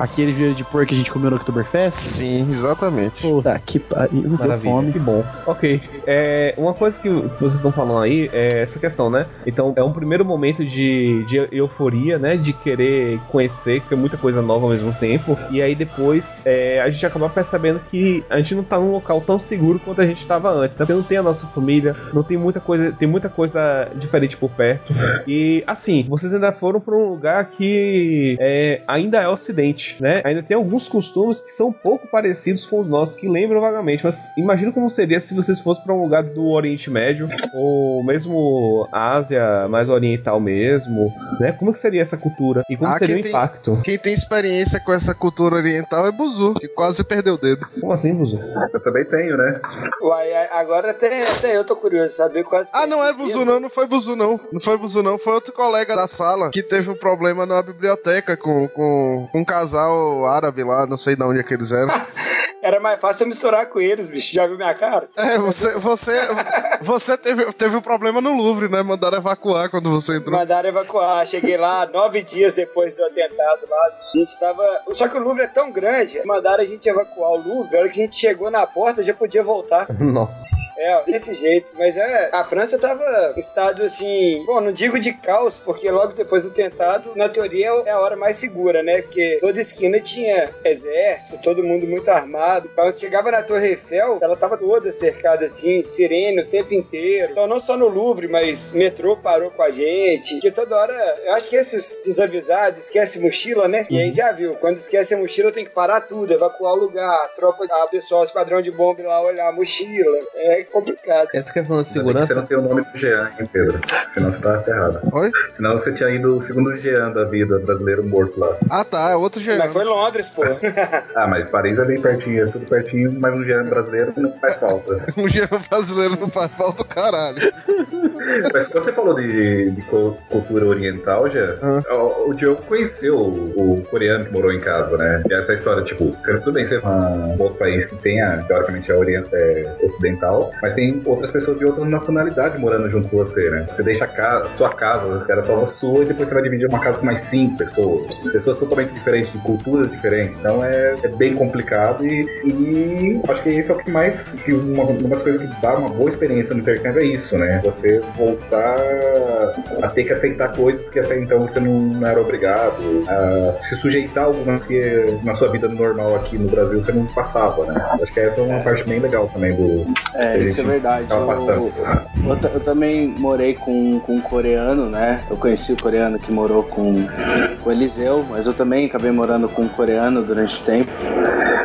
aquele joelho de porco que a gente comeu no Oktoberfest? Sim, exatamente. Puta que pariu, deu fome. que bom. Ok, é, uma coisa que vocês estão falando aí é essa questão, né? Então é um primeiro momento de, de euforia, né? De querer conhecer, que é muita coisa nova ao mesmo tempo. E aí depois é, a gente acaba percebendo que a gente não tá num local tão seguro quanto a gente estava antes, né? Porque não tem a nossa família, não tem muita coisa, tem muita coisa diferente por perto. E assim, vocês ainda foram para um lugar que é, ainda é ocidente, né? Ainda tem alguns costumes que são um pouco parecidos com os nossos, que lembram vagamente. Mas imagina como seria se vocês fossem para um lugar do Oriente Médio, ou mesmo Ásia mais oriental mesmo, né? Como que seria essa cultura? E como Ah, seria o quem tem- impacto? Quem tem experiência com essa cultura oriental é Buzu, que quase perdeu o dedo. Como assim, Buzu? Eu também tenho, né? Uai, agora até, até eu tô curioso de saber quais. Ah, não é Buzu não, não foi Buzu não. Não foi Buzu não, foi outro colega da sala que teve um problema na biblioteca com, com um casal árabe lá, não sei de onde é que eles eram. Era mais fácil eu misturar com eles, bicho. Já viu minha cara? É, você, você, você teve, teve um problema no Louvre, né? Mandaram evacuar quando você entrou. Mandaram evacuar. Cheguei lá nove dias depois do atentado lá. A gente tava. Só que o Louvre é tão grande, mandaram a gente evacuar o Louvre. A hora que a gente chegou na porta, já podia voltar. Nossa. É, desse jeito. Mas é, a França tava em estado assim. Bom, não digo de caos, porque logo depois do atentado, na teoria, é a hora mais segura, né? Porque toda esquina tinha exército, todo mundo muito armado. Você chegava na Torre Eiffel, ela tava toda cercada assim, sirene o tempo inteiro. Então, não só no Louvre, mas metrô parou com a gente. Que toda hora, eu acho que esses desavisados esquece mochila, né? E aí já viu, quando esquece a mochila, tem que parar tudo, evacuar o lugar, a tropa, a pessoal, o esquadrão de bomba ir lá olhar a mochila. É complicado. Essa questão da bem que Você segurança. não tem o nome do Jean, hein, Pedro? Senão você tá ferrado. Oi? Senão você tinha ido o segundo Jean da vida brasileiro morto lá. Ah tá, é outro jeito. Mas foi Londres, pô. Ah, mas Paris é bem pertinho, é tudo pertinho, mas um Jean brasileiro não faz falta. Um jean brasileiro não faz falta caralho. Mas quando você falou de, de cu- cultura oriental, já, o, o Diogo conheceu o, o coreano que morou em casa, né? E essa história, tipo, tudo bem, você é um outro país que tenha, teoricamente, a orient, é, ocidental, mas tem outras pessoas de outra nacionalidade morando junto com você, né? Você deixa a casa, sua casa, que era só a sua, e depois você vai dividir uma casa com mais cinco pessoas. Pessoas totalmente diferentes, de culturas diferentes. Então é, é bem complicado e, e acho que isso é o que mais, que uma, uma das coisas que dá uma boa experiência no intercâmbio é isso, né? Você voltar a ter que aceitar coisas que até então você não, não era obrigado, a se sujeitar a algumas que na sua vida normal aqui no Brasil você não passava, né? Acho que essa é uma parte bem legal também do. É, isso é verdade. Eu, eu, eu também morei com, com um coreano, né? Eu conheci o coreano que morou com, o Eliseu, mas eu também acabei morando com um coreano durante o tempo.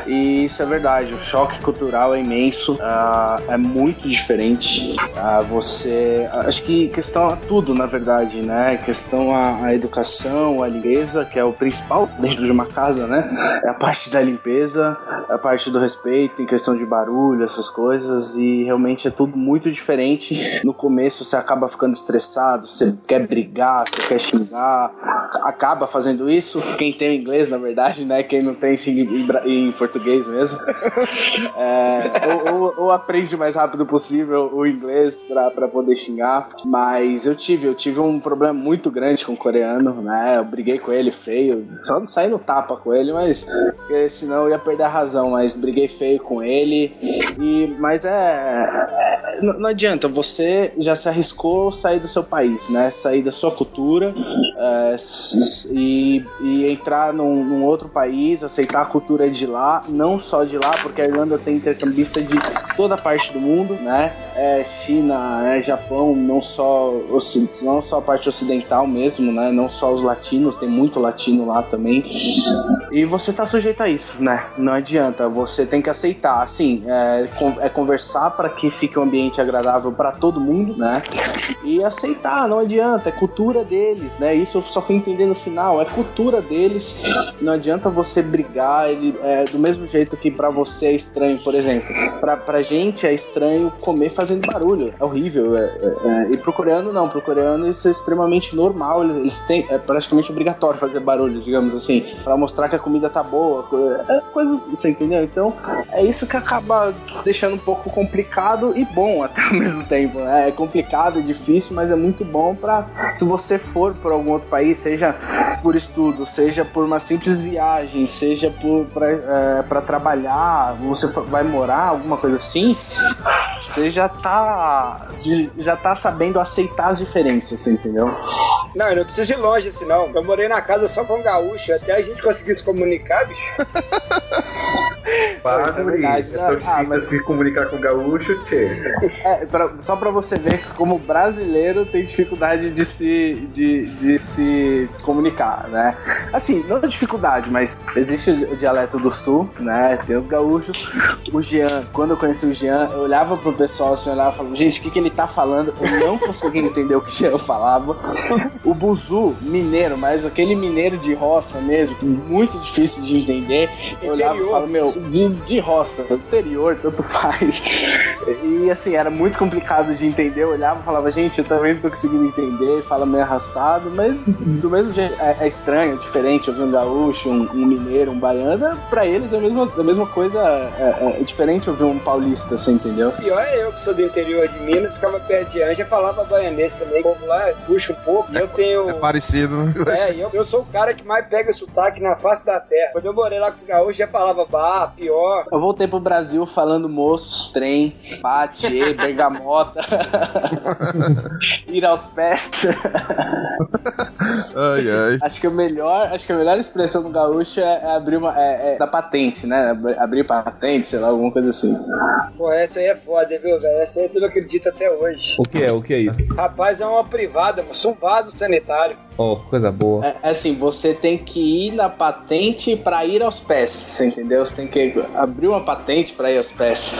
E isso é verdade, o choque cultural é imenso, ah, é muito diferente. Ah, você. Acho que questão a tudo, na verdade, né? Questão a, a educação, a limpeza, que é o principal dentro de uma casa, né? É a parte da limpeza, é a parte do respeito, em questão de barulho, essas coisas, e realmente é tudo muito diferente. No começo você acaba ficando estressado, você quer brigar, você quer xingar, acaba fazendo isso. Quem tem o inglês, na verdade, né? Quem não tem xinga em, português mesmo. É, ou, ou- ou aprende o mais rápido possível o inglês pra, pra poder xingar. Mas eu tive, eu tive um problema muito grande com o coreano, né? Eu briguei com ele feio. Só não saí no tapa com ele, mas senão eu ia perder a razão. Mas briguei feio com ele. E, mas é, é- não, não adianta, você já se arriscou sair do seu país, né? Sair da sua cultura é, e, e entrar num, num outro país, aceitar a cultura de lá, não só de lá, porque a Irlanda tem intercambista de toda parte do mundo, né? É China, é Japão, não só, não só a parte ocidental mesmo, né? Não só os latinos, tem muito latino lá também. E você tá sujeito a isso, né? Não adianta, você tem que aceitar, assim, é, é conversar para que fique um ambiente agradável para todo mundo, né? E aceitar, não adianta, é cultura deles, né? isso eu só fui entender no final. É cultura deles. Não adianta você brigar. Ele é do mesmo jeito que pra você é estranho, por exemplo. Pra, pra gente é estranho comer fazendo barulho. É horrível. É, é- é- e pro coreano não. Pro coreano isso é extremamente normal. Eles têm. É praticamente obrigatório fazer barulho, digamos assim. Pra mostrar que a comida tá boa. É coisa. Você entendeu? Então é isso que acaba deixando um pouco complicado e bom até ao mesmo tempo. né? É complicado, é difícil, mas é muito bom se você for por algum outro país, seja por estudo, seja por uma simples viagem, seja por pra, é, trabalhar, você for- vai morar, alguma coisa assim, você já tá já tá sabendo aceitar as diferenças, você entendeu? Não, eu não preciso ir longe assim, não. Eu morei na casa só com gaúcho, até a gente conseguir se comunicar, bicho. Para, Isso é Ah, mas- se comunicar com o gaúcho, tchê. É, pra- só pra você ver que como brasileiro tem dificuldade de se, de, de se comunicar, né? Assim, não dificuldade, mas existe o di- o dialeto do sul, né? Tem os gaúchos. O Jean, quando eu conheci o Jean, eu olhava pro pessoal assim, olhava e falava, gente, o que, que ele tá falando? Eu não conseguia entender o que o Jean falava. O Buzu, mineiro, mas aquele mineiro de roça mesmo, muito difícil de entender. Eu olhava e falava, meu, de, de roça, interior, tanto faz. E assim, era muito complicado de entender. Eu olhava e falava, gente, eu também não tô conseguindo entender, fala meio arrastado, mas do mesmo jeito é, é estranho, é diferente ouvir um gaúcho, um, um mineiro, um baiano. Pra eles é a mesma, a mesma coisa, é, é diferente ouvir um paulista, você entendeu? Pior é eu que sou do interior de Minas, ficava perto de Anja, falava baianês também. O povo lá puxa um pouco. E eu tenho. É parecido, né? É, eu, eu sou o cara que mais pega sotaque na face da terra. Quando eu morei lá com os gaúchos, já falava bah, pior. Eu voltei pro Brasil falando moços, trem, bate, bergamota, ir aos pés. Ai, ai. Acho que o melhor, acho que a melhor expressão do gaúcho é, é abrir uma é, é da patente, né? Ab- Abrir patente, sei lá, alguma coisa assim. Pô, essa aí é foda, viu, velho? Essa aí tu não acredita até hoje. O que é? O que é isso? Rapaz, é uma privada. Sou um vaso sanitário. Oh, coisa boa. É, é assim, você tem que ir na patente pra ir aos pés, você entendeu? Você tem que abrir uma patente pra ir aos pés.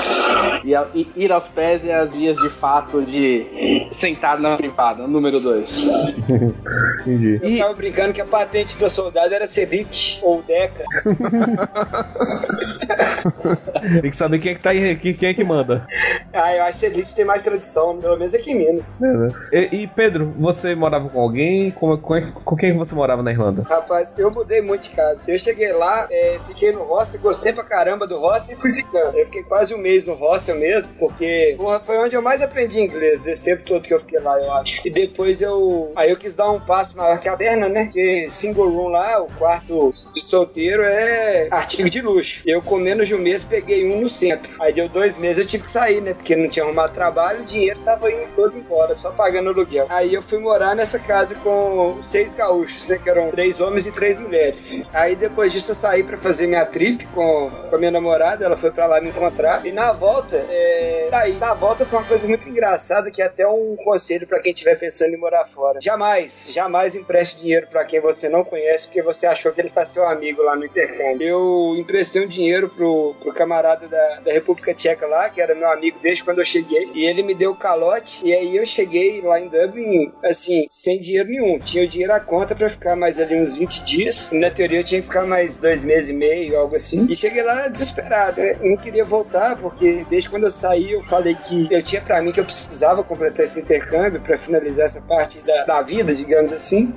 E, a- e ir aos pés é as vias de fato de sentar na privada, número dois. Entendi. Eu ficava brincando que a patente do soldado era Ceviche ou Deca. Tem que saber quem é que tá aí, quem quem é que manda. Ah, eu acho que Ceviche tem mais tradição, pelo menos aqui em Minas. É, né? E, e, Pedro, você morava com alguém? Com, com, com quem você morava na Irlanda? Rapaz, eu mudei muito de casa. Eu cheguei lá, é, fiquei no hostel, gostei pra caramba do hostel e fui ficando. Eu fiquei quase um mês no hostel mesmo, porque porra, foi onde eu mais aprendi inglês, desse tempo todo que eu fiquei lá, eu acho. E depois eu. Aí eu quis dar um passo maior que a perna, né? Porque single room lá, o quarto de solteiro é artigo de luxo. Eu com menos de um mês peguei um no centro. Aí deu dois meses eu tive que sair, né? Porque não tinha arrumado trabalho, o dinheiro tava indo todo embora, só pagando aluguel. Aí eu fui morar nessa casa com seis gaúchos, né? Que eram três homens e três mulheres. Aí depois disso eu saí pra fazer minha trip com, com a minha namorada, ela foi pra lá me encontrar. E na volta, é... aí, na volta foi uma coisa muito engraçada, que é até um conselho pra quem estiver pensando em morar fora. Jamais, jamais empreste dinheiro pra quem você não conhece, porque você achou que ele tá seu amigo lá no intercâmbio. Eu emprestei um dinheiro pro, pro camarada da, da República Tcheca lá, que era meu amigo desde quando eu cheguei, e ele me deu calote, e aí eu cheguei lá em Dublin, assim, sem dinheiro nenhum. Tinha o dinheiro à conta pra ficar mais ali uns 20 dias, e na teoria eu tinha que ficar mais dois meses e meio, algo assim. E cheguei lá desesperado, né? Eu não queria voltar, porque desde quando eu saí eu falei que eu tinha pra mim que eu precisava completar esse intercâmbio pra finalizar essa parte da, da vida, digamos assim.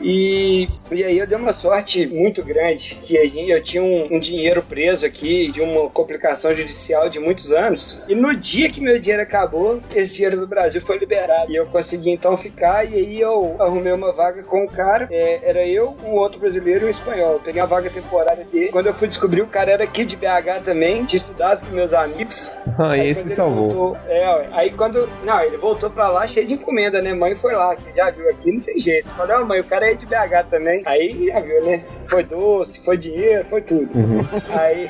E, e aí eu dei uma sorte muito grande, que a gente, eu tinha um, um dinheiro preso aqui de uma complicação judicial de muitos anos. E no dia que meu dinheiro acabou, esse dinheiro do Brasil foi liberado. E eu consegui então ficar, e aí eu arrumei uma vaga com o cara. É, era eu, um outro brasileiro e um espanhol. Eu peguei a vaga temporária dele. Quando eu fui descobrir, o cara era aqui de BH também, tinha estudado com meus amigos. Ah, Aí esse salvou. voltou- é, aí quando. Não, ele voltou pra lá cheio de encomenda, né? Mãe foi lá, que já viu aqui, não tem jeito. Falei, ó, mãe, o cara é de BH também. Aí já viu, né? Foi doce, foi dinheiro, foi tudo. Aí,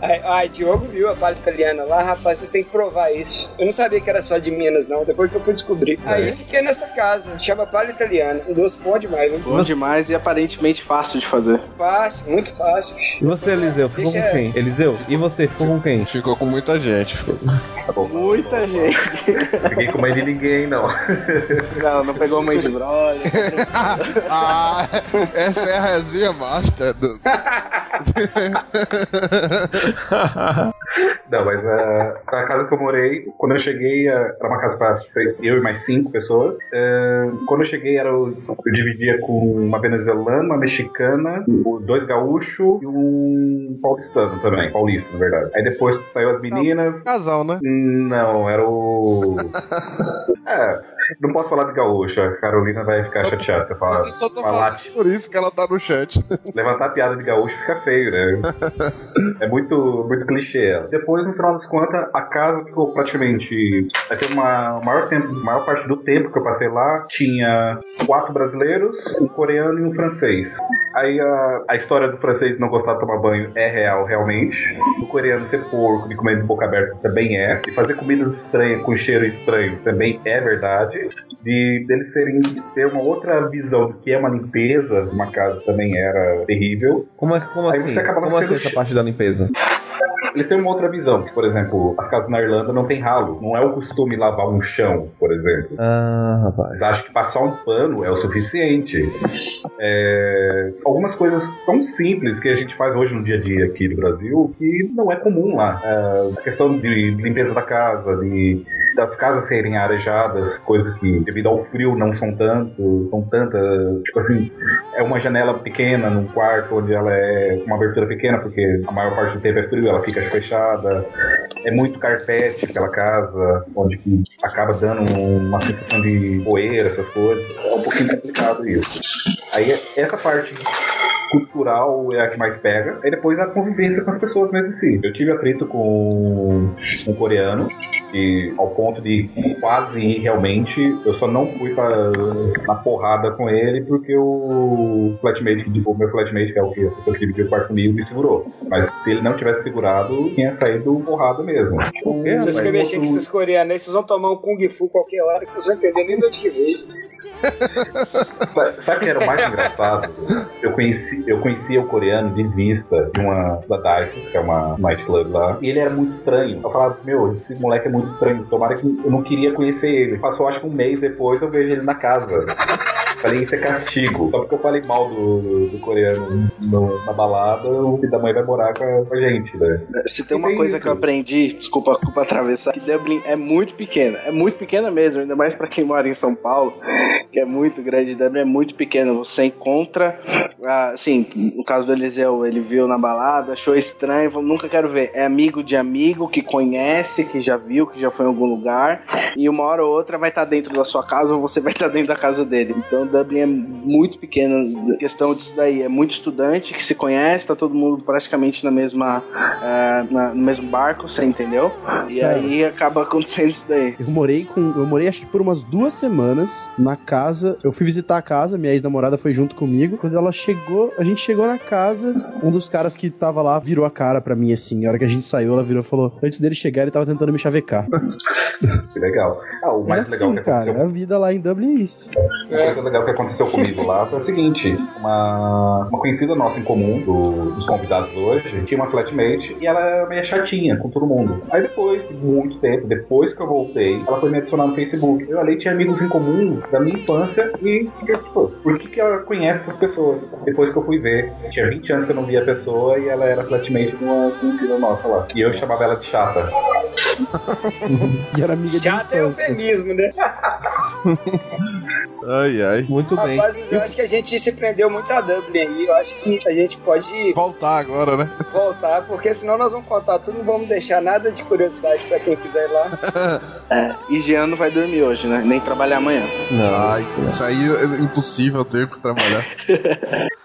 aí. Ai, Diogo viu a palha italiana lá, rapaz, vocês têm que provar isso. Eu não sabia que era só de Minas, não. Depois que eu fui descobrir. Aí fiquei nessa casa, chama palha italiana. Um doce bom demais, viu? Bom demais e aparentemente fácil de fazer. Fácil, muito fácil. E você, Eliseu, ficou Deixa- com quem? Eliseu, e você, ficou com quem? Ficou com muita gente. Ficou... Muita gente. Ninguém com mãe de ninguém, não. Não, não pegou mãe de brother. ah, essa é a resenha master. Do... Não, mas uh, a casa que eu morei, quando eu cheguei, uh, era uma casa para eu e mais cinco pessoas. Uh, quando eu cheguei, era o- eu dividia com uma venezuelana, uma mexicana, dois gaúchos e um paulistano também, paulista, na verdade. Aí depois saiu as meninas. Casal, né? Não, era o. É, não posso falar de gaúcho, a Carolina vai ficar chateada se eu falar. Só tô falar falando por isso que ela tá no chat. Levantar piada de gaúcho fica feio, né? É muito, muito clichê. ela. Depois, no final das contas, a casa ficou praticamente. Até uma maior tempo, a maior parte do tempo que eu passei lá tinha quatro brasileiros, um coreano e um francês. Aí a, a história do francês não gostar de tomar banho é real, realmente. O coreano ser porco e comer de boca aberta também é. E fazer comidas estranhas com cheiro estranho também é verdade. De deles serem ter uma outra visão do que é uma limpeza uma casa também era terrível. Como, é, como Aí assim? você acabava Como assim essa parte da limpeza? Eles têm uma outra visão, que, por exemplo, as casas na Irlanda não tem ralo. Não é o costume lavar um chão, por exemplo. Ah, rapaz. Eles acham que passar um pano é o suficiente. É, Algumas coisas tão simples que a gente faz hoje no dia a dia aqui no Brasil que não é comum lá. É, a questão de limpeza da casa, de das casas serem arejadas, coisas que devido ao frio não são tanto, são tantas, tipo assim, é uma janela pequena num quarto onde ela é uma abertura pequena porque a maior parte do tempo é frio, ela fica fechada. É muito carpete aquela casa, onde acaba dando uma sensação de poeira, essas coisas. É um pouquinho complicado isso. Aí essa parte cultural é a que mais pega. Aí depois a convivência com as pessoas mesmo em si. Eu tive atrito com um coreano e ao ponto de quase ir realmente, eu só não fui pra, na porrada com ele porque o flatmate, tipo, o meu flatmate, que é o que a pessoa que dividiu o quarto comigo, me segurou. Mas se ele não tivesse segurado, tinha saído porrada mesmo. É, Vocês que mexer com esses coreanos aí, vocês vão tomar um Kung Fu qualquer hora que vocês vão entender nem de onde que veio. Sa- Sabe o que era o mais engraçado? Eu conheci, eu conhecia o coreano de vista de uma da Dices, que é uma nightclub lá, e ele era muito estranho. Eu falava, meu, esse moleque é muito estranho, tomara que eu não queria conhecer ele. Passou acho que um mês depois eu vejo ele na casa. Falei, isso é castigo. Só porque eu falei mal do, do coreano no- na balada, o filho da mãe vai morar com a, com a gente, né? Se tem uma tem coisa isso. que eu aprendi, desculpa, desculpa atravessar, que Dublin é muito pequena. É muito pequena mesmo, ainda mais pra quem mora em São Paulo, que é muito grande. Dublin é muito pequena. Você encontra, ah, assim, no caso do Eliseu, ele viu na balada, achou estranho, falou, nunca quero ver. É amigo de amigo que conhece, que já viu, que já foi em algum lugar, e uma hora ou outra vai estar dentro da sua casa ou você vai estar dentro da casa dele. Então Dublin é muito pequena. Questão disso daí é muito estudante que se conhece, tá todo mundo praticamente na mesma, ah, na- no mesmo barco, você entendeu? E Cara. aí acaba acontecendo isso daí. Eu morei com. Eu morei acho que por umas duas semanas na casa. Eu fui visitar a casa, minha ex-namorada foi junto comigo. Quando ela chegou, a gente chegou na casa, um dos caras que tava lá virou a cara pra mim assim. A hora que a gente saiu, ela virou e falou: Antes dele chegar, ele tava tentando me chavecar. Que legal. Ah, o É mais legal assim, que aconteceu cara. A vida lá em Dublin é isso. Uma coisa legal que aconteceu comigo lá foi o seguinte: uma, uma conhecida nossa em comum, do- dos convidados hoje, tinha uma flatmate e ela era meio chatinha com todo mundo. Aí depois, de muito tempo, depois que eu voltei, ela foi me adicionar no Facebook. Eu ali tinha amigos em comum da minha infância e, tipo, por que, que ela conhece essas pessoas? Depois que eu fui ver, tinha 20 anos que eu não via a pessoa e ela era flatmate de uma conhecida nossa lá. E eu chamava ela de chata. E era amiga Chato de é infância. eufemismo, né? Ai, ai. Muito bem. Rapaz, mas eu acho que a gente se prendeu muito a Dublin aí. Eu acho que a gente pode Voltar agora, né? voltar, porque senão nós vamos contar tudo, não vamos deixar nada de curiosidade pra quem quiser ir lá. É, e Jean não vai dormir hoje, né? Nem trabalhar amanhã. Não. Ai, isso aí é impossível ter que trabalhar.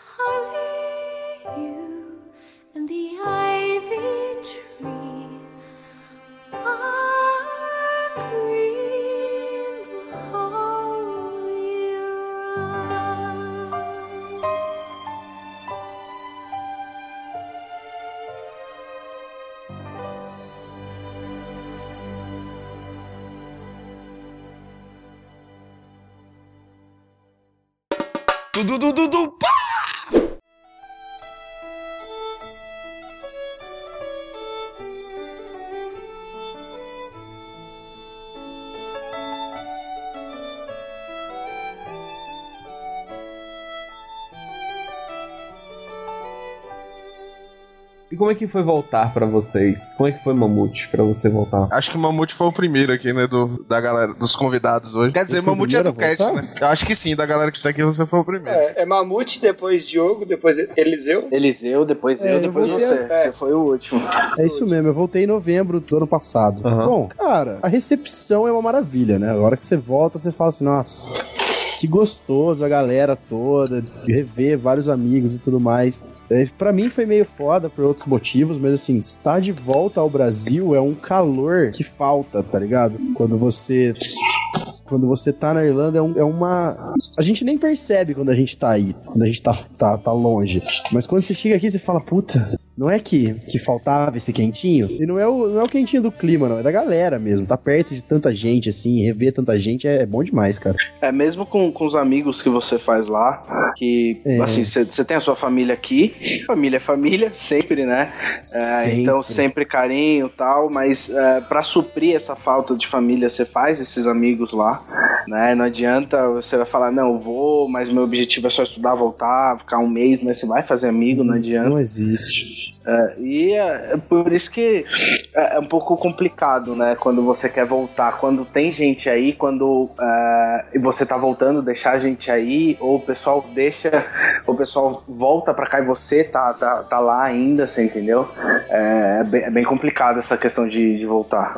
Du, du, du, du, pá! E como é que foi voltar pra vocês? Como é que foi Mamute pra você voltar? Acho que o Mamute foi o primeiro aqui, né? Do, da galera, dos convidados hoje. Quer dizer, o Mamute é do voltar? né? Eu acho que sim, da galera que tá aqui, você foi o primeiro. É, é Mamute, depois Diogo, depois Eliseu. Eliseu, depois É, eu, eu depois voltei você. a- Você foi o último. É isso mesmo, eu voltei em novembro do ano passado. Aham. Bom, cara, a recepção é uma maravilha, né? A hora que você volta, você fala assim, nossa. Que gostoso a galera toda, rever vários amigos e tudo mais. É, para mim foi meio foda por outros motivos, mas assim, estar de volta ao Brasil é um calor que falta, tá ligado? Quando você quando você tá na Irlanda é, um- é uma. A gente nem percebe quando a gente tá aí, quando a gente tá, tá, tá longe. Mas quando você chega aqui, você fala, puta, não é que, que faltava esse quentinho? E não é, o, não é o quentinho do clima, não, é da galera mesmo. Tá perto de tanta gente, assim, rever tanta gente é, é bom demais, cara. É, mesmo com, com os amigos que você faz lá, que, É. assim, você tem a sua família aqui, família é família, sempre, né? É, Sempre. Então, sempre carinho e tal, mas é, para suprir essa falta de família, você faz esses amigos lá, né? Não adianta você vai falar, não, vou, mas meu objetivo é só estudar, voltar, ficar um mês, né? Você vai fazer amigo, não adianta. Não existe. É, e é, é por isso que é, é um pouco complicado, né? Quando você quer voltar. Quando tem gente aí, quando é, e você tá voltando, deixar a gente aí, ou o pessoal deixa, ou o pessoal volta pra cá e você tá, tá, tá lá ainda, você entendeu? É, é bem, é bem complicado essa questão de, de voltar.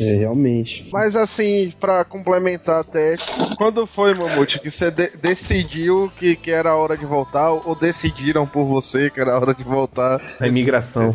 É, realmente. Mas assim, pra complementar até, quando foi, Mamute, que você de- decidiu que, que era a hora de voltar, ou decidiram por você que era a hora de voltar? A imigração.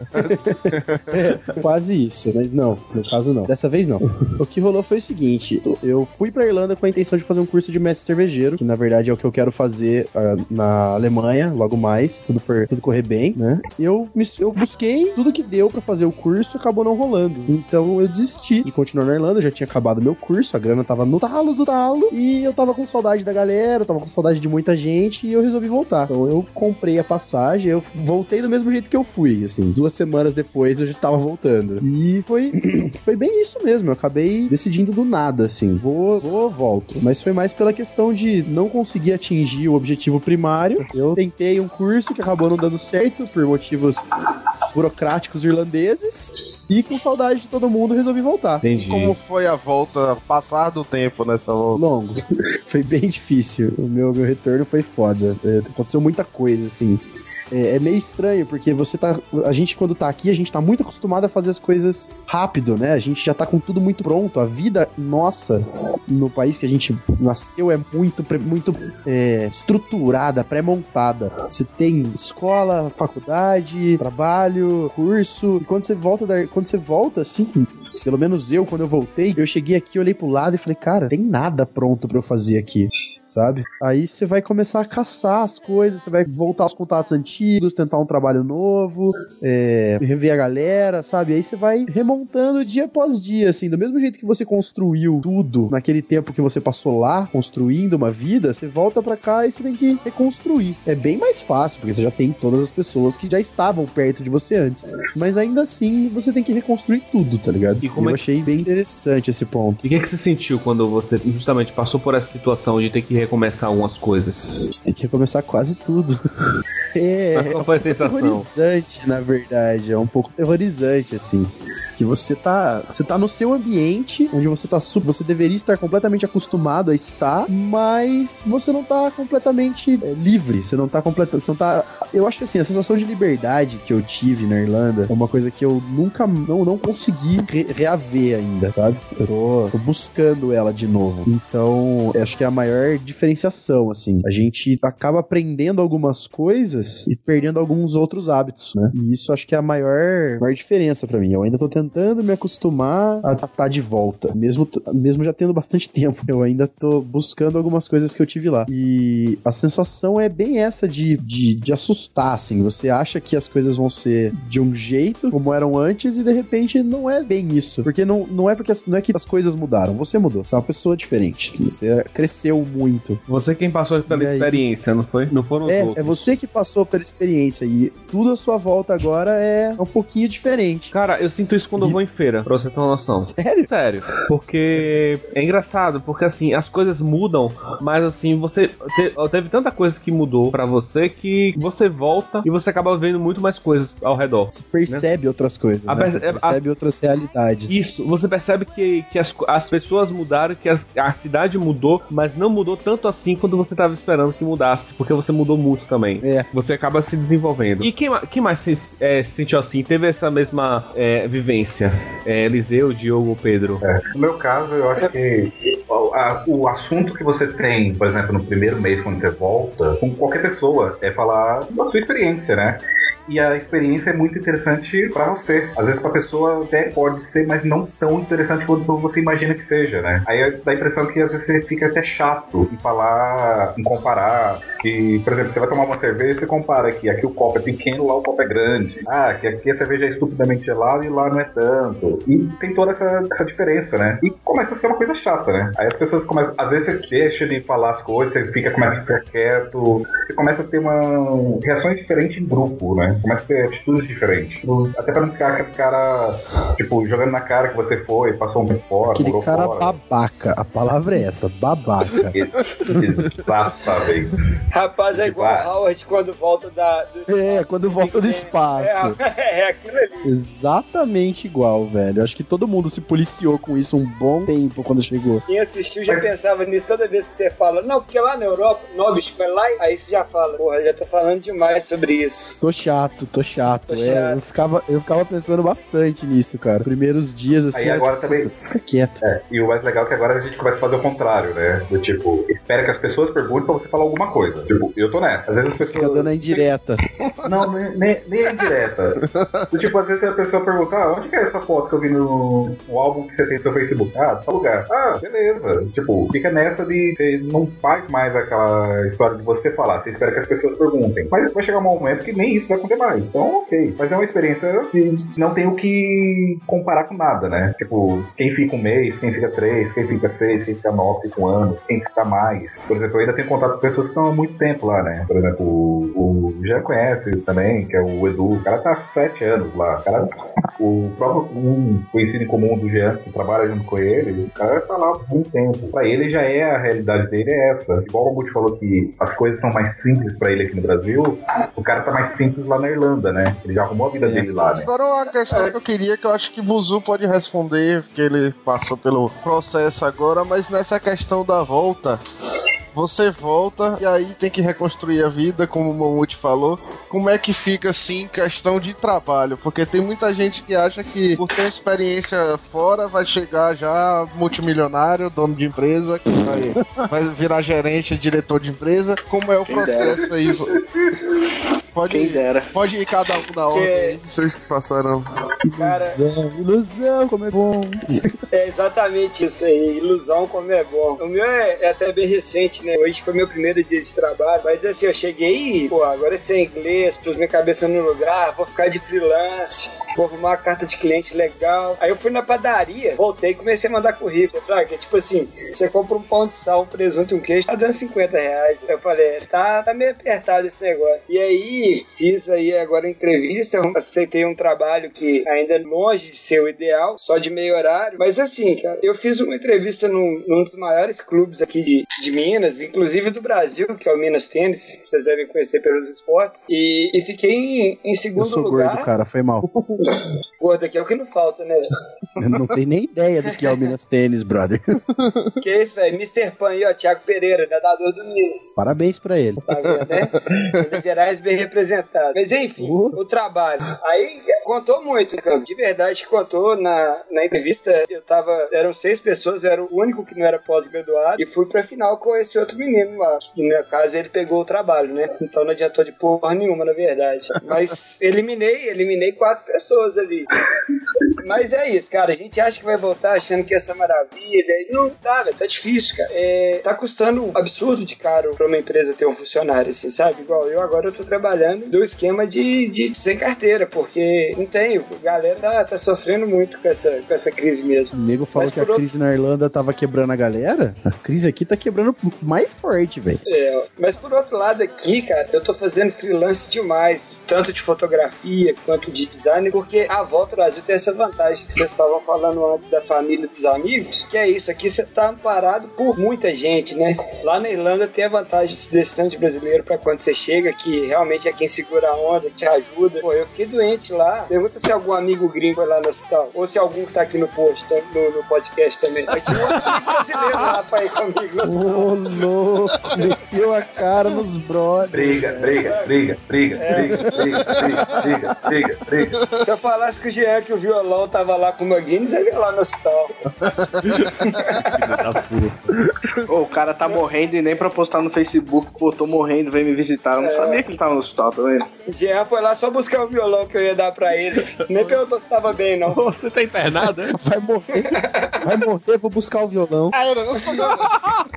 Quase isso, mas não, no caso não. Dessa vez não. o que rolou foi o seguinte: eu fui pra Irlanda com a intenção de fazer um curso de mestre cervejeiro, que na verdade é o que eu quero fazer ah, na Alemanha, logo mais, se tudo for tudo correr bem, né? Eu, me- eu busquei tudo que deu pra fazer o curso, acabou não rolando. Então eu desisti de continuar na Irlanda, eu já tinha acabado meu curso, a grana tava no talo do talo, e eu tava com saudade da galera, eu tava com saudade de muita gente, e eu resolvi voltar. Então eu comprei a passagem, eu voltei do mesmo jeito que eu fui, assim. Duas semanas depois eu já tava voltando. E foi, foi bem isso mesmo. Eu acabei decidindo do nada, assim. Vou, vou, volto. Mas foi mais pela questão de não conseguir atingir o objetivo primário. Eu tentei um curso que acabou não dando certo por motivos burocráticos irlandeses. E com saudade de todo mundo, resolvi voltar. Entendi. Como foi a volta, passar do tempo nessa volta? Longo. foi bem difícil. O meu, meu retorno foi foda. É, aconteceu muita coisa, assim. É, é meio estranho, porque você tá. A gente, quando tá aqui, a gente tá muito acostumado a fazer as coisas rápido, né? A gente já tá com tudo muito pronto. A vida nossa no país que a gente nasceu é muito, muito é, estruturada, pré-montada. Você tem escola, faculdade, trabalho, curso. E quando você volta da, quando você volta, assim, pelo menos eu, quando eu voltei, eu cheguei aqui, olhei pro lado e falei, cara, tem nada pronto pra eu fazer aqui, sabe? Aí você vai começar a caçar as coisas, você vai voltar aos contatos antigos, tentar um trabalho novo, é, rever a galera, sabe? Aí você vai remontando dia após dia, assim, do mesmo jeito que você construiu tudo naquele tempo que você passou lá, construindo uma vida, você volta pra cá e você tem que reconstruir. É bem mais fácil, porque você já tem todas as pessoas que já estavam perto de você antes. Mas ainda assim, você tem que reconstruir tudo, tá ligado? E como eu é achei bem interessante esse ponto. E o que, que você sentiu quando você justamente passou por essa situação de ter que recomeçar algumas coisas? Tem que recomeçar quase tudo. é, Mas qual foi a é sensação? Terrorizante, na verdade. É um pouco terrorizante, assim. Que você tá. Você tá no seu ambiente, onde você tá su- Você deveria estar completamente acostumado a estar, mas você não tá completamente é, livre. Você não tá completamente. Você não tá. Eu acho que assim, a sensação de liberdade que eu tive na Irlanda é uma coisa que eu nunca não, não consegui re- reaver ainda, sabe? Eu tô, tô buscando ela de novo. Então, acho que é a maior diferenciação, assim. A gente acaba aprendendo algumas coisas e perdendo alguns outros hábitos, né? E isso acho que é a maior, maior diferença pra mim. Eu ainda tô tentando me acostumar a estar de volta, mesmo, mesmo já tendo bastante tempo. Eu ainda tô buscando algumas coisas que eu tive lá. E a sensação é bem essa de, de, de assustar, assim. Você acha que as coisas vão ser de um jeito, como eram antes, e de repente não é bem isso. Porque não, não é porque as, não é que as coisas mudaram. Você mudou. Você é uma pessoa diferente. Você cresceu muito. Você quem passou pela E aí? experiência, não foi? Não foram os É, outros. é você que passou pela experiência e tudo à sua volta agora é um pouquinho diferente. Cara, eu sinto isso quando eu vou em feira, pra você ter uma noção. Sério? Sério. Porque é engraçado, porque assim, as coisas mudam, mas assim, você te- teve tanta coisa que mudou pra você que você volta e você acaba vendo muito mais coisas ao redor. Você percebe outras coisas, A né? perce- Você é- percebe outras realidades. Isso, você percebe que, que as, as pessoas mudaram, que as- a cidade mudou, mas não mudou tanto assim quando você tava esperando que mudasse, porque você mudou muito também. É. Você acaba se desenvolvendo. E quem, ma- quem mais se, é, se sentiu assim? Teve essa mesma é, vivência? É, Eliseu, Diogo Pedro? É. No meu caso, eu acho que a- o assunto que você tem, por exemplo, no primeiro mês quando você volta, com qualquer pessoa, é falar da sua experiência, né? E a experiência é muito interessante pra você. Às vezes pra pessoa até pode ser, mas não tão interessante quanto você imagina que seja, né? Aí dá a impressão que às vezes você fica até chato em falar, em comparar. Que, por exemplo, você vai tomar uma cerveja e você compara que aqui o copo é pequeno, lá o copo é grande. Ah, que aqui a cerveja é estupidamente gelada e lá não é tanto. E tem toda essa, essa diferença, né? E começa a ser uma coisa chata, né? Aí as pessoas começam. Às vezes você deixa de falar as coisas, você fica, começa a ficar quieto. Você começa a ter uma reações diferentes em grupo, né? Começa a ter atitudes diferentes. Tipo, Até pra não ficar aquele cara, tipo, jogando na cara que você foi, passou um tempo fora, Aquele morou cara fora. babaca. A palavra é essa, babaca. Exatamente. Rapaz, é igual o Howard quando volta da, do É, quando volta do espaço. É, é aquilo ali. Exatamente igual, velho. Acho que todo mundo se policiou com isso um bom tempo quando chegou. Quem assistiu já pensava nisso toda vez que você fala, não, porque lá na Europa, não, bicho, vai lá, e- aí você já fala, porra, já tô falando demais sobre isso. Tô chato, tô chato. Tô é, chato. Eu, ficava, eu ficava pensando bastante nisso, cara. Primeiros dias, assim. Aí agora tipo, também- Fica quieto. É, e o mais legal é que agora a gente começa a fazer o contrário, né? Do tipo, espera que as pessoas perguntem pra você falar alguma coisa. Tipo, eu tô nessa. Às vezes as pessoas. Fica dando a indireta. Não, nem, nem, é indireta. Do tipo, às vezes a pessoa pergunta, ah, onde que é essa foto que eu vi no, álbum que você tem no seu Facebook? Ah, tal lugar. Ah, beleza. Tipo, fica nessa de você não faz mais aquela história de você falar, você espera que as pessoas perguntem. Mas vai chegar um momento que nem isso vai acontecer mais. Então, ok. Mas é uma experiência que não tem o que comparar com nada, né? Tipo, quem fica um mês, quem fica três, quem fica seis, quem fica nove, fica um ano, quem fica mais. Por exemplo, eu ainda tenho contato com pessoas que estão há muito tempo lá, né? Por exemplo, o, o já conhece também, que é o Edu. O cara tá há sete anos lá. O, cara, o próprio um conhecido em comum do Jean, que trabalha junto com ele, o cara tá lá há muito tempo. Pra ele já é a realidade dele é essa. Igual o Guti falou que as coisas são mais simples pra ele aqui no Brasil, o cara tá mais simples lá na Irlanda, né? Ele já arrumou a vida dele lá, né? Agora uma questão que eu queria, que eu acho que Buzu pode responder, porque ele passou pelo processo agora, mas nessa questão da volta, você volta e aí tem que reconstruir a vida, como o Mamute falou. Como é que fica assim questão de trabalho? Porque tem muita gente que acha que por ter experiência fora vai chegar já multimilionário, dono de empresa, que vai, vai virar gerente, diretor de empresa. Como é o Quem processo aí? Pode Quem ir, dera. pode ir cada um na ordem, aí, vocês que passaram. Ilusão, ilusão, como é bom. É exatamente isso aí, ilusão como é bom. O meu é, é até bem recente, né? Hoje foi meu primeiro dia de trabalho, mas assim, eu cheguei e, pô, agora é sem inglês, pus minha cabeça no lugar, vou ficar de freelance, vou arrumar uma carta de cliente legal. Aí eu fui na padaria, voltei e comecei a mandar currículo. Eu falei, ah, que é tipo assim, você compra um pão de sal, um presunto e um queijo, tá dando 50 reais. Eu falei, tá, tá meio apertado esse negócio. E aí, fiz aí agora a entrevista, eu aceitei um trabalho que ainda é longe de ser o ideal, só de meio horário. Mas assim, cara, eu fiz uma entrevista num, num dos maiores clubes aqui de, de Minas, inclusive do Brasil, que é o Minas Tênis, que vocês devem conhecer pelos esportes. E, e fiquei em, em Eu segundo sou lugar. gordo, cara, foi mal. Gordo aqui é o que não falta, né? Eu não tenho nem ideia do que é o Minas Tênis, brother. que é isso, velho? Mr. Pan aí, ó, Thiago Pereira, nadador do Minas. Parabéns pra ele. Tá vendo, né? Minas Gerais representado. Mas enfim, o trabalho. Aí contou muito, né, cara? De verdade contou na, na entrevista. Eu tava. Eram seis pessoas, eu era o único que não era pós-graduado. E fui pra final com esse outro menino lá. E no meu caso ele pegou o trabalho, né? Então não adiantou de porra nenhuma, na verdade. Mas eliminei, eliminei quatro pessoas ali. Mas é isso, cara. A gente acha que vai voltar achando que essa maravilha. E não tá, velho. Tá difícil, cara. É, tá custando um absurdo de caro pra uma empresa ter um funcionário, assim, sabe? Igual eu agora eu tô trabalhando do esquema de, de sem carteira, porque não tenho. A galera tá, tá sofrendo muito com essa, com essa crise O mesmo. nego falou que a outro- crise na Irlanda tava quebrando a galera. A crise aqui tá quebrando mais forte, velho. É, mas por outro lado aqui, cara, eu tô fazendo freelance demais, tanto de fotografia quanto de design, porque a volta ao Brasil tem essa vantagem que vocês estavam falando antes da família e dos amigos, que é isso, aqui você tá amparado por muita gente, né? Lá na Irlanda tem a vantagem tanto de brasileiro pra quando você chega, que realmente é quem segura a onda, te ajuda. Pô, eu fiquei doente lá. Pergunta se algum amigo gringo é lá no hospital. Ou se algum que tá aqui no post, tá, no, no podcast também. Mas tinha um brasileiro lá pra ir comigo no. Ô, louco, meteu a cara nos brothers. Briga, briga, briga, briga, é. briga, briga, briga, briga, briga, briga. Se eu falasse que o Jean que o violão tava lá com o Guinness, ele ia lá no hospital. Ô, o cara tá morrendo e nem pra postar no Facebook, pô, tô morrendo, vem me visitar. Eu não é. sabia que ele tava no hospital. O Jean foi lá só buscar o violão que eu ia dar pra ele. Nem perguntou se tava bem, não. Você tá internado, né? Vai morrer, vai morrer, vou buscar o violão. A herança, né?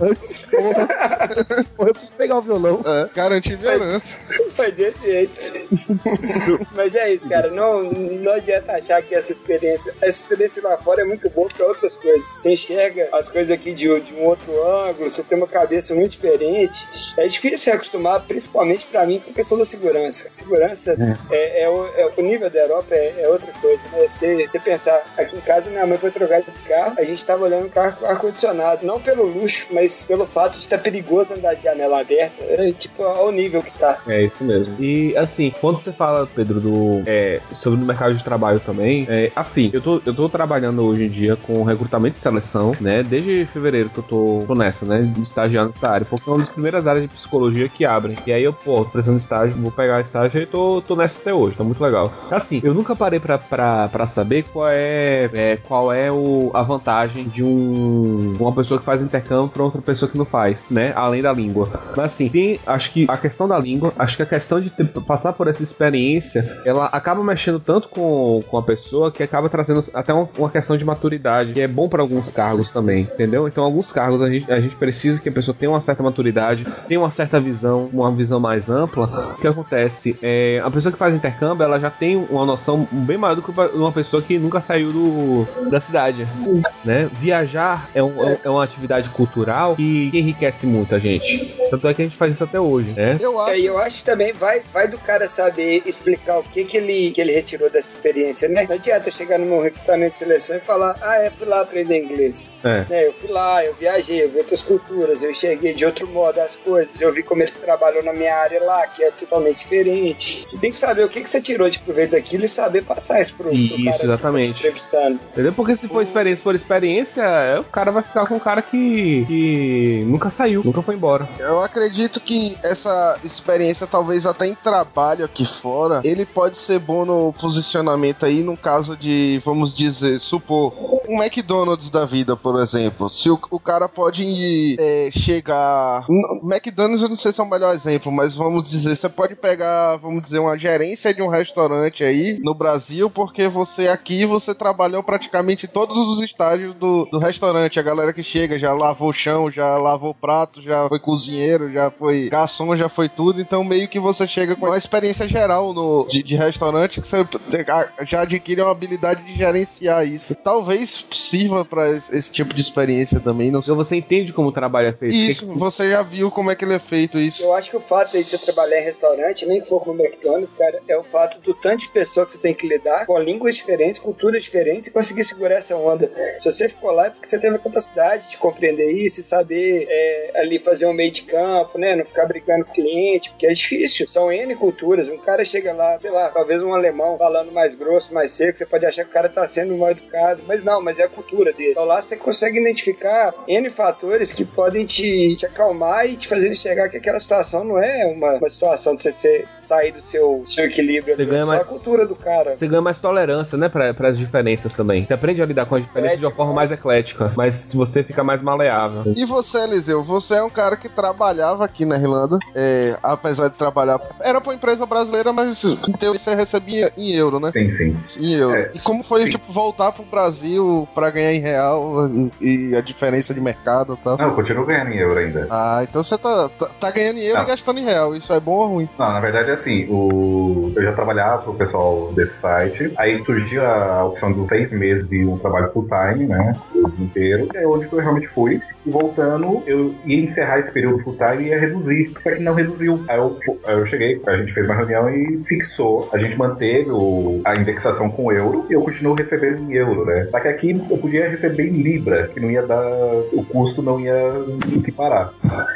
Antes que morra, antes que morra, eu preciso pegar o violão. É, garantir minha herança. Foi desse jeito. Mas é isso, cara. Não, não adianta achar que essa experiência, essa experiência lá fora é muito boa pra outras coisas. Você enxerga as coisas aqui de, de um outro ângulo, você tem uma cabeça muito diferente. É difícil se acostumar, principalmente pra mim, com a questão da segurança. Segurança é, é o, é o nível da Europa é, é outra coisa. Né? Você, você pensar, aqui em casa minha mãe foi trocar de carro, a gente tava olhando o carro com ar-condicionado. Não pelo luxo, mas pelo fato de estar perigoso andar de janela aberta. É, tipo, ao nível que tá. É isso mesmo. E assim, quando você fala, Pedro, do é, sobre o mercado de trabalho também, é, assim, eu tô, eu tô trabalhando hoje em dia com recrutamento e seleção, né? Desde fevereiro que eu tô, tô nessa, né? De estagiar nessa área, porque é uma das primeiras áreas de psicologia que abrem. E aí eu, pô, tô precisando de estágio, vou pegar estágio e tô, tô nessa até hoje, tá muito legal. Assim, eu nunca parei pra, pra, pra saber qual é, é, qual é o, a vantagem de um, uma pessoa que faz intercâmbio pra outra pessoa que não faz, né? Além da língua. Mas assim, tem, acho que a questão da língua, acho que a questão de ter- passar por essa experiência, ela acaba mexendo tanto com, com a pessoa que acaba trazendo até uma, uma questão de maturidade, que é bom pra alguns cargos também, entendeu? Então, alguns cargos a gente, a gente precisa que a pessoa tenha uma certa maturidade, tenha uma certa visão, uma visão mais ampla. Que acontece? É, a pessoa que faz intercâmbio, ela já tem uma noção bem maior do que uma pessoa que nunca saiu do, da cidade, né? Viajar é, um- é uma atividade cultural que enriquece muito a gente. Tanto é que a gente faz isso até hoje, né? Eu acho. É, eu acho que também vai, vai do cara saber explicar o que, que, ele, que ele retirou dessa experiência, né? Não adianta eu chegar no meu recrutamento de seleção e falar, ah, é, fui lá aprender inglês. É. Né, eu fui lá, eu viajei, eu vi outras culturas, eu enxerguei de outro modo as coisas, eu vi como eles trabalham na minha área lá, que é totalmente diferente. Você tem que saber o que, que você tirou de proveito daquilo e saber passar isso pro, pro Isso, cara que tá te exatamente. entrevistando. Entendeu? Porque se for experiência por experiência, é, o cara vai ficar com um cara que, que nunca saiu, nunca foi embora. Eu acredito que essa experiência, talvez até em trabalho aqui fora, ele pode ser bom no posicionamento aí, no caso de, vamos dizer, supor, um McDonald's da vida, por exemplo. Se o, o cara pode é, chegar. McDonald's eu não sei se é o melhor exemplo, mas vamos dizer, você pode pegar, vamos dizer, uma gerência de um restaurante aí no Brasil, porque você aqui você trabalhou praticamente todos os estágios do, do restaurante. A galera que chega já lavou o chão, já lavou o prato, já foi cozinheiro, já foi garçom, já foi tudo. Então meio que você chega com uma experiência geral no, de, de restaurante que você já adquire uma habilidade de gerenciar isso. Talvez sirva pra esse, esse tipo de experiência também. Não. Então você entende como o trabalho é feito. Isso, você já viu como é que ele é feito isso. Eu acho que o fato de você trabalhar em restaurante, nem que for como McDonald's, cara, é o fato do tanto de pessoa que você tem que lidar com línguas diferentes, culturas diferentes e conseguir segurar essa onda. Se você ficou lá é porque você teve a capacidade de compreender isso e saber é, ali fazer um meio de campo, né? Não ficar brigando com o cliente, porque é difícil. São N culturas. Um cara chega lá, sei lá, talvez um alemão falando mais grosso, mais seco, você pode achar que o cara tá sendo mal educado, mas não, mas é a cultura dele. Então lá você consegue identificar N fatores que podem te, te acalmar e te fazer enxergar que aquela situação não é uma, uma situação de você ser- sair do seu, seu equilíbrio. Você ali, ganha é mais- a cultura do cara. Você ganha mais tolerância, né, para as diferenças também. Você aprende a lidar com as diferenças de uma forma mais eclética, mas você fica mais maleável. E você, Eliseu, você é um cara que trabalhava aqui na Irlanda, é, apesar de trabalhar. Era pra uma empresa brasileira, mas em teoria você recebia em euro, né? Sim, sim. Em euro. É, e como foi, sim. tipo, voltar pro Brasil pra ganhar em real e, e a diferença de mercado e tal? Não, eu continuo ganhando em euro ainda. Ah, então você tá, tá, tá ganhando em euro Não. e gastando em real. Isso é bom ou ruim? Não, na verdade é assim, o... eu já trabalhava pro pessoal desse site, aí surgiu a opção dos seis meses de um trabalho full time, né? O dia inteiro, e é onde que eu realmente fui. E voltando, eu ia encerrar esse período full time e ia reduzir. Só que não reduziu. Aí eu, aí eu cheguei, a gente fez uma reunião e fixou. A gente manteve o- a indexação com euro e eu continuo recebendo em euro, né? Só que aqui eu podia receber em Libra, que não ia dar. O custo não ia equiparar.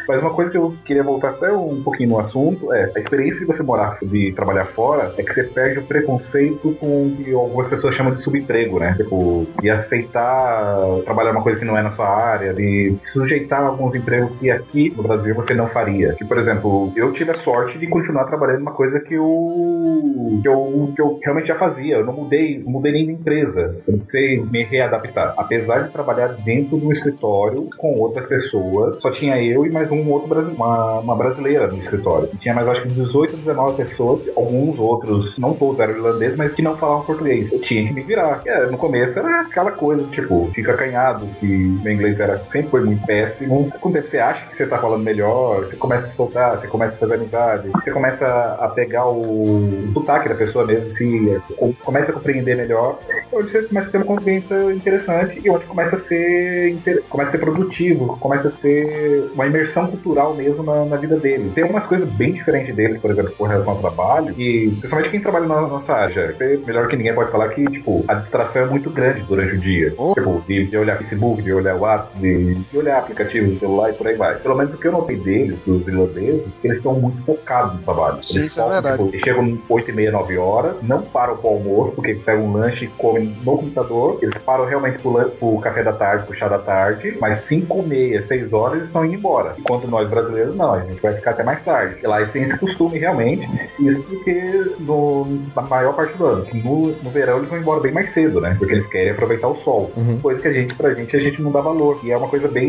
Mas uma coisa que eu queria voltar até um pouquinho no assunto é a experiência de você morar, de trabalhar fora, é que você perde o preconceito com o que algumas pessoas chamam de subemprego, né? Tipo, de aceitar trabalhar uma coisa que não é na sua área, de sujeitar alguns empregos que aqui no Brasil você não faria. Que, por exemplo, eu tive a sorte de continuar trabalhando numa coisa que eu, que eu, que eu realmente já fazia. Eu não mudei, não mudei nem de empresa. Eu não precisei me readaptar. Apesar de trabalhar dentro do escritório com outras pessoas, só tinha eu e mais um outro brasi- uma, uma brasileira no escritório. Tinha mais acho que 18, 19 pessoas, alguns outros, não todos eram irlandeses, mas que não falavam português. Eu tinha que me virar. É, no começo era aquela coisa, tipo, fica acanhado, que meu inglês era, sempre muito péssimo. Com o tempo você acha que você tá falando melhor, você começa a soltar, você começa a fazer amizade, você começa a pegar o sotaque da pessoa mesmo, se começa a compreender melhor, onde você começa a ter uma convivência interessante e onde começa a ser começa a ser produtivo, começa a ser uma imersão cultural mesmo na, na vida dele. Tem algumas coisas bem diferentes dele, por exemplo, com relação ao trabalho, e principalmente quem trabalha na nossa área, melhor que ninguém pode falar que, tipo, a distração é muito grande durante o dia. Tipo, de, de olhar Facebook, de olhar WhatsApp, de, olhar aplicativos do celular e por aí vai. Pelo menos o que eu notei deles, dos irlandeses, eles estão muito focados no trabalho. Sim, eles isso é verdade. Tipo, eles chegam 8 e meia, 9 horas, não param pro almoço, porque pegam um lanche e comem no computador. Eles param realmente pro, lan- pro café da tarde, pro chá da tarde, mas 5 e meia, 6 horas eles estão indo embora. Enquanto nós brasileiros, não, a gente vai ficar até mais tarde. E lá eles têm esse costume realmente, isso porque no, na maior parte do ano. No, no verão eles vão embora bem mais cedo, né? Porque eles querem aproveitar o sol. Coisa que a gente, pra gente, a gente não dá valor. E é uma coisa bem.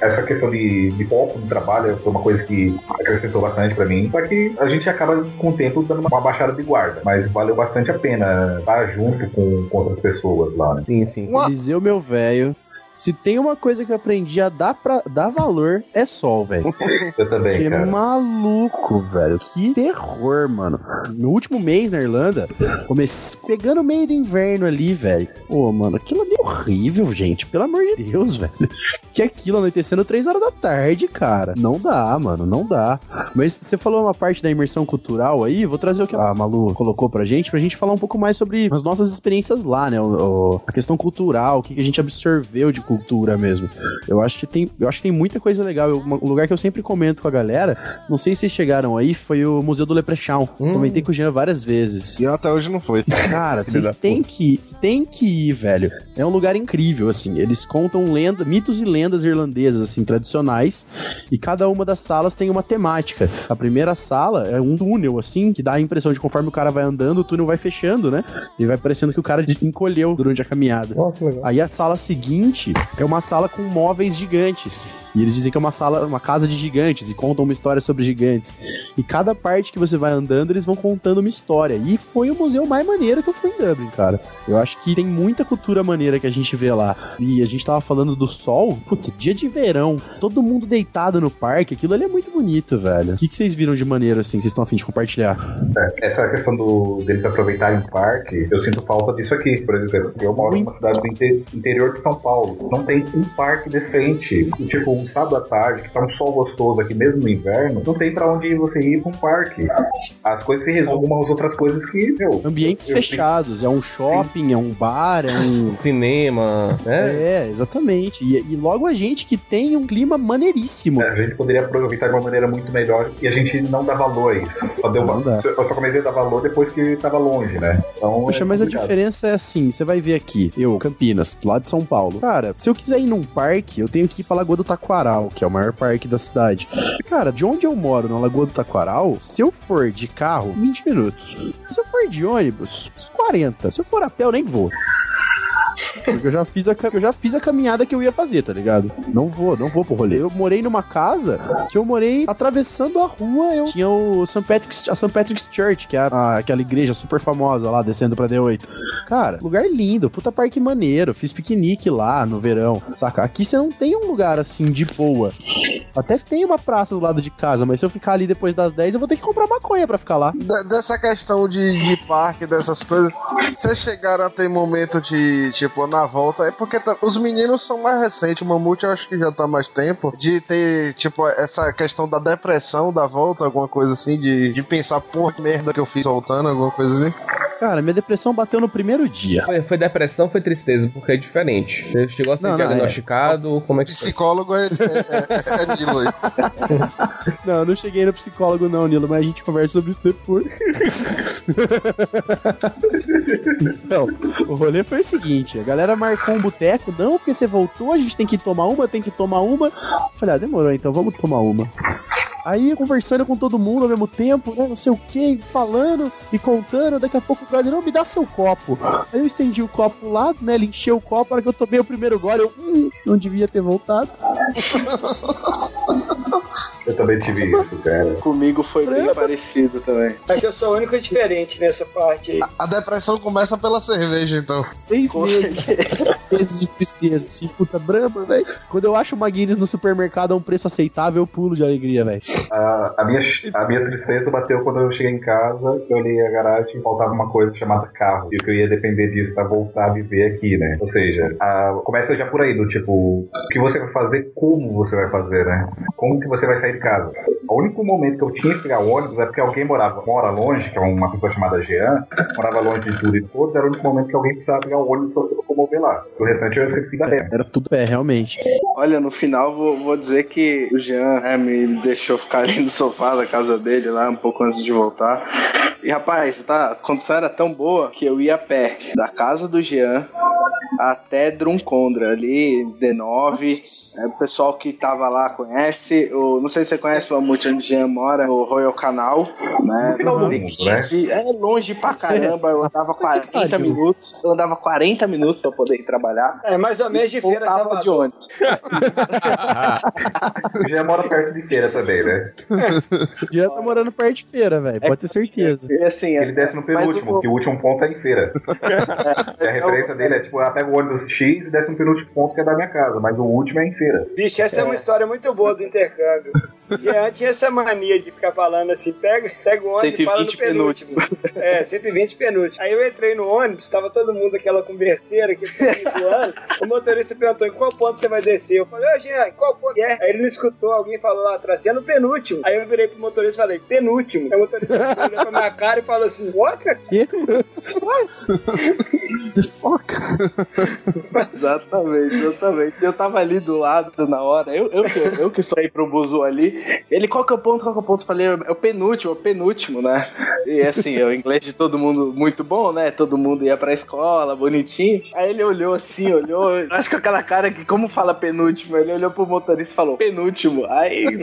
Essa questão de, de foco no trabalho foi uma coisa que acrescentou bastante pra mim. Só que a gente acaba, com o tempo, dando uma baixada de guarda. Mas valeu bastante a pena estar junto com, com outras pessoas lá, né? Sim, sim. Eliseu, meu velho, se tem uma coisa que eu aprendi a dar, pra, dar valor, é sol, velho. Eu também, Que cara. maluco, velho. Que terror, mano. No último mês na Irlanda, comecei pegando o meio do inverno ali, velho. Pô, mano, aquilo ali é horrível, gente. Pelo amor de Deus, velho. Que aquilo anoitecendo 3 horas da tarde, cara. Não dá, mano, não dá. Mas você falou uma parte da imersão cultural aí, vou trazer o que a Malu colocou pra gente, pra gente falar um pouco mais sobre as nossas experiências lá, né? O- o- a questão cultural, o que, que a gente absorveu de cultura mesmo. Eu acho que tem, eu acho que tem muita coisa legal. Eu- um lugar que eu sempre comento com a galera, não sei se vocês chegaram aí, foi o Museu do Leprechaun. Comentei com o Jean várias vezes. E até hoje não foi. Cara, vocês têm que, têm que ir, velho. É um lugar incrível, assim. Eles contam lenda, mitos e lendas irlandesas, assim, tradicionais. E cada uma das salas tem uma temática. A primeira sala é um túnel, assim, que dá a impressão de conforme o cara vai andando, o túnel vai fechando, né? E vai parecendo que o cara encolheu durante a caminhada. Aí a sala seguinte é uma sala com móveis gigantes. E eles dizem que é uma sala, uma casa de gigantes e contam uma história sobre gigantes. E cada parte que você vai andando, eles vão contando uma história. E foi o museu mais maneiro que eu fui em Dublin, cara. Eu acho que tem muita cultura maneira que a gente vê lá. E a gente tava falando do sol, putz, dia de verão, todo mundo deitado no parque, aquilo ali é muito bonito, velho. O que, que vocês viram de maneiro assim, que vocês estão afim de compartilhar? É, Essa questão do, deles aproveitarem o parque, eu sinto falta disso aqui, por exemplo. Eu moro numa cidade do inte- interior de São Paulo. Não tem um parque decente. E, Tipo, um sábado à tarde, que tá um sol gostoso aqui, mesmo no inverno, não tem pra onde você ir pra um parque. As coisas se resumem umas outras coisas que, meu. Ambientes eu- fechados, é um shopping, é um bar, é um. Cinema, né? É, exatamente. E, e logo a gente que tem um clima maneiríssimo. A gente poderia aproveitar de uma maneira muito melhor e a gente não dá valor a isso. Só deu, Não dá. Eu só comecei a dar valor depois que tava longe, né? Então, Poxa, é mas a diferença é assim, você vai ver aqui, eu, Campinas, lá de São Paulo. Cara, se eu quiser ir num parque, eu tenho que ir pra Lagoa do Taquaral, que é o maior parque da cidade. Cara, de onde eu moro, na Lagoa do Taquaral, se eu for de carro, 20 minutos. Se eu for de ônibus, uns 40. Se eu for a pé, eu nem vou. Porque eu já fiz a, eu já fiz a caminhada que eu ia fazer, tá ligado? Não vou, não vou pro rolê. Eu morei numa casa que eu morei atravessando a rua, eu tinha o St. Patrick's, a St. Patrick's Church, que é a- aquela igreja super famosa lá, descendo pra D8. Cara, lugar lindo, puta parque maneiro, fiz piquenique lá no verão, saca? Aqui você não tem um lugar assim de boa. Até tem uma praça do lado de casa, mas se eu ficar ali depois das 10, eu vou ter que comprar maconha pra ficar lá. De- dessa questão de, de parque, dessas coisas, vocês chegaram a ter momento de, tipo, na volta. É porque tá- os meninos são mais recentes. O Mamute eu acho que já tá mais tempo. De ter, tipo, essa questão da depressão da volta, alguma coisa assim. De, de pensar, porra, que merda que eu fiz voltando, alguma coisa assim. Cara, minha depressão bateu no primeiro dia. Foi, foi depressão, foi tristeza, porque é diferente. Você chegou a ser Não, não, diagnosticado, como é que foi? Psicólogo é, é, é, é Nilo aí. Não, eu não cheguei no psicólogo não, Nilo, mas a gente conversa sobre isso depois. então, o rolê foi o seguinte, a galera marcou um boteco, não, porque você voltou, a gente tem que tomar uma, tem que tomar uma. Eu falei, ah, demorou, então vamos tomar uma. Aí, conversando com todo mundo ao mesmo tempo, né, não sei o que, falando e contando, daqui a pouco o brother, não, me dá seu copo. Aí eu estendi o copo pro lado, né, ele encheu o copo, na hora que eu tomei o primeiro gole, eu, hum, não devia ter voltado. Eu também tive isso, cara. Comigo foi bem parecido também. Acho que eu sou o único diferente nessa parte aí. A depressão começa pela cerveja, então. Seis meses. Seis meses de tristeza, assim, puta brama, velho. Quando eu acho uma Guinness no supermercado a um preço aceitável, eu pulo de alegria, velho. A, a minha, a minha tristeza bateu quando eu cheguei em casa, eu olhei a garagem e faltava uma coisa chamada carro. E que eu ia depender disso pra voltar a viver aqui, né? Ou seja, a- começa já por aí, do tipo, o que você vai fazer, como você vai fazer, né? Como que você vai sair de casa. O único momento que eu tinha que pegar o ônibus é porque alguém morava, mora longe, que é uma pessoa chamada Jean, morava longe de tudo e todos, era o único momento que alguém precisava pegar o ônibus pra se locomover lá. O restante eu sempre fiz a pé. Era tudo pé, realmente. Olha, no final vou, vou dizer que o Jean é, me deixou ficar ali no sofá da casa dele lá um pouco antes de voltar. E rapaz, tá, a condição era tão boa que eu ia a pé da casa do Jean até Druncondra, ali, D9. É, o pessoal que tava lá conhece. O, não sei se você conhece o Mamute onde o Jean mora, o Royal Canal, né? mundo, né? É longe pra caramba, eu andava 40 minutos. Eu andava 40 minutos pra poder ir trabalhar. É mais ou menos de feira Voltava de Salvador. ônibus. Já mora perto de feira também, né? Já tá morando perto de feira, velho. Pode ter certeza. E assim, Ele desce no penúltimo, mas o- que o último ponto é em feira. A referência dele é tipo, ela pega o ônibus X e desce no penúltimo ponto que é da minha casa, mas o último é em feira. Bicho, essa é. uma história muito boa do intercâmbio. Jean tinha essa mania de ficar falando assim: pega, pega o ônibus e para no 120 penúltimo. É, 120 penúltimo. Aí eu entrei no ônibus, tava todo mundo aquela converseira que ficava me zoando. O motorista perguntou: em qual ponto você vai descer? Eu falei: Ô Jean, em qual ponto é? Aí ele não escutou, alguém falou lá atrás: "Você é no penúltimo. Aí eu virei pro motorista e falei: penúltimo. Aí o motorista olhou pra minha cara e falou assim: what? Que? The fuck? Exatamente, exatamente. Eu tava ali do lado na hora. Eu, eu, que- eu que saí pro Buzu ali. Ele, qual que é o ponto? Qual que é o ponto? Eu falei, é o penúltimo, é o penúltimo, né? E assim, o inglês de todo mundo muito bom, né? Todo mundo ia pra escola, bonitinho. Aí ele olhou assim, olhou. Acho que aquela cara que, como fala penúltimo, ele olhou pro motorista e falou, penúltimo. Aí.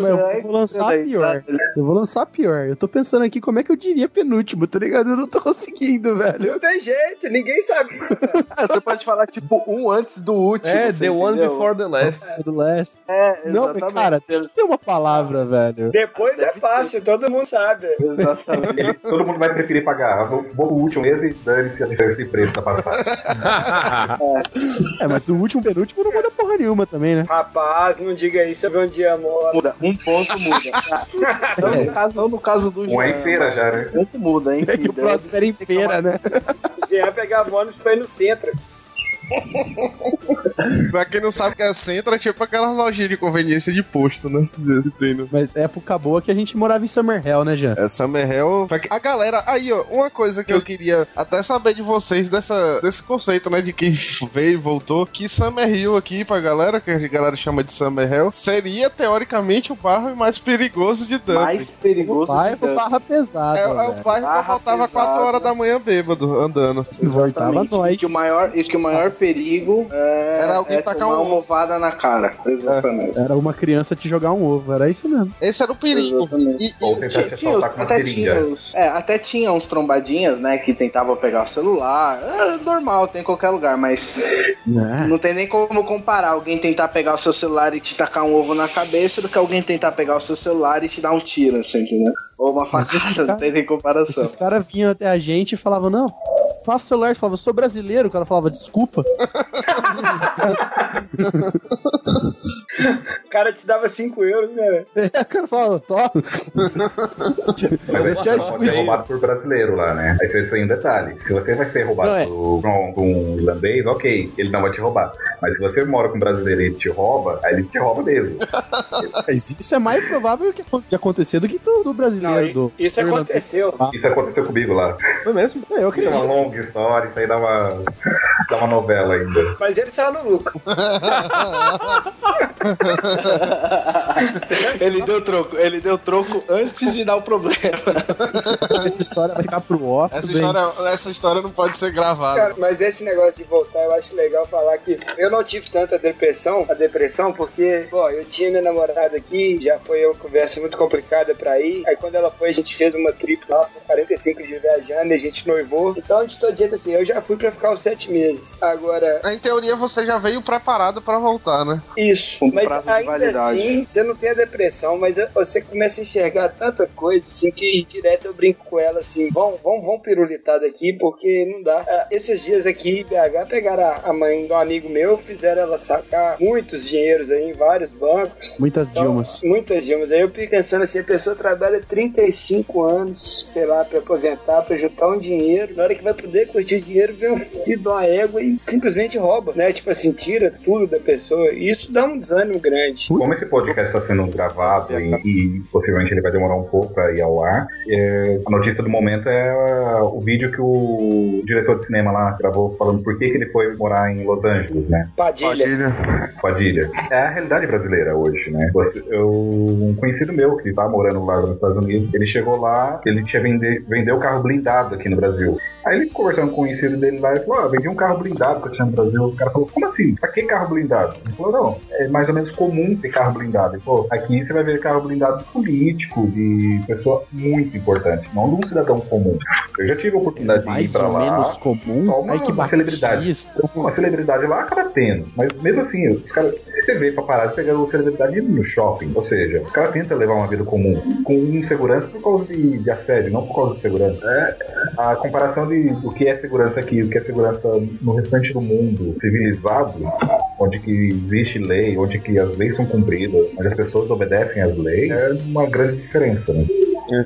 Não, eu vou lançar pior. Eu vou lançar pior. Eu tô pensando aqui como é que eu diria penúltimo, tá ligado? Eu não tô conseguindo, velho. Não tem jeito, ninguém sabe. Ah, Você pode falar, tipo, um antes do último. É, você the one entendeu? before the last. Do last. É, Não, mas, exatamente. cara, tem que ter uma palavra, velho. Depois é fácil, todo mundo sabe. Exatamente. Todo mundo vai preferir pagar. Vou vou pro último esse e dane-se a diferença de preço da passagem. É, mas do último penúltimo não muda porra nenhuma também, né? Rapaz, não diga isso, eu vi um dia mora. Muda, um ponto muda. Então, no caso, no caso do Um é em feira já, né? um ponto muda, hein? É que o próximo era em feira, né? Jean pegava ônibus foi no centro. Pra quem não sabe o que é centro, é tipo aquela lojinha de conveniência de posto, né? De- né? Mas época boa que a gente morava em Summerhill, né, Jean? É Summerhill. A galera, aí ó, uma coisa que eu queria até saber de vocês dessa, desse conceito, né, de quem veio e voltou, que Summerhill aqui pra galera, que a galera chama de Summerhill, seria teoricamente o bairro mais perigoso de Dublin. Mais perigoso. Bairro de Dublin. barra pesada, É, é o bairro que eu Barra voltava pesada. 4 horas da manhã bêbado, andando. Voltava Exatamente. nós. E que o maior, e que o maior perigo é, Era alguém é tacar tomar um- uma ovada na cara. Exatamente. Era uma criança te jogar um ovo, era isso mesmo. Esse era o perigo. Exatamente. E, e- Tinha os- até, tinha os- é, até tinha uns trombadinhas, né, que tentavam pegar o celular. É normal, tem em qualquer lugar, mas Né? não tem nem como comparar alguém tentar pegar o seu celular e te tacar um ovo na cabeça do que alguém tentar pegar o seu celular e te dar um tiro, assim, entendeu? Ou uma facada, não cara- tem nem comparação. Esses caras vinham até a gente e falavam, não, faça o celular. Falava, sou brasileiro. O cara falava, desculpa. O cara te dava 5 euros, né? É, o cara fala, toma. Mas cara pode ser roubado por brasileiro lá, né? Aí isso aí é um detalhe. Se você vai ser roubado Não, é. por, por um, por um irlandês, ok, ele não vai te roubar. Mas se você mora com um brasileiro e ele te rouba, aí ele te rouba mesmo. Mas isso é mais provável que de acontecer do que do, do brasileiro. Não, do, isso do aconteceu. Isso aconteceu comigo lá. Foi mesmo? É, eu Tem uma acredito. longa história, isso aí dá uma, dá uma novela ainda. Mas ele saiu no lucro. ele deu troco, ele deu troco antes de dar o problema. Essa história vai ficar pro off. Essa história, essa história não pode ser gravada. Cara, mas esse negócio de voltar, eu acho legal falar que eu não tive tanta depressão, a depressão, porque, pô, eu tinha minha namorada aqui, já foi uma conversa muito complicada pra ir. Aí quando ela foi, a gente fez uma trip lá, com 45 dias viajando, e a gente noivou. Então, de todo jeito, assim, eu já fui pra ficar os sete meses. Agora, Em teoria, você já veio preparado pra voltar, né? isso. Com mas ainda assim, você não tem a depressão, mas você começa a enxergar tanta coisa, assim, que direto eu brinco com ela, assim, vamos, vamos, vamos pirulitar daqui, porque não dá. Ah, esses dias aqui em BH, pegaram a- a mãe de um amigo meu, fizeram ela sacar muitos dinheiros aí em vários bancos. Muitas Então, Dilmas. Muitas Dilmas. Aí eu fico pensando assim, a pessoa trabalha 35 anos, sei lá, pra aposentar, pra juntar um dinheiro. Na hora que vai poder curtir dinheiro, vem um filho de uma égua e simplesmente rouba, né? Tipo assim, tira tudo da pessoa. E isso dá um desânimo grande. Como esse podcast está sendo gravado e, e possivelmente ele vai demorar um pouco para ir ao ar, é, a notícia do momento é o vídeo que o diretor de cinema lá gravou falando por que, que ele foi morar em Los Angeles, né? Padilha. Padilha. É a realidade brasileira hoje, né? Eu, um conhecido meu que tá morando lá nos Estados Unidos, ele chegou lá, ele tinha vender, vendeu carro blindado aqui no Brasil. Aí ele conversando com o conhecido dele lá, ele falou, ah, vendi um carro blindado que eu tinha no Brasil. O cara falou, como assim? Pra que carro blindado? Ele falou, não, é mais ou menos comum ter carro blindado. Ele falou, aqui você vai ver carro blindado político, de pessoa muito importante, não de um cidadão comum. Eu já tive a oportunidade de ir Mais pra ou lá. menos comum. Só uma- Ai, que uma celebridade. Uma celebridade lá acaba tendo. Mas mesmo assim, os caras. Você vê paparazzi pegando celebridade no shopping. Ou seja, o cara tenta levar uma vida comum. Com segurança por causa de, de assédio, não por causa de segurança. É a comparação de do que é segurança aqui, do que é segurança no restante do mundo civilizado, onde que existe lei, onde que as leis são cumpridas, onde as pessoas obedecem às leis, é uma grande diferença, né?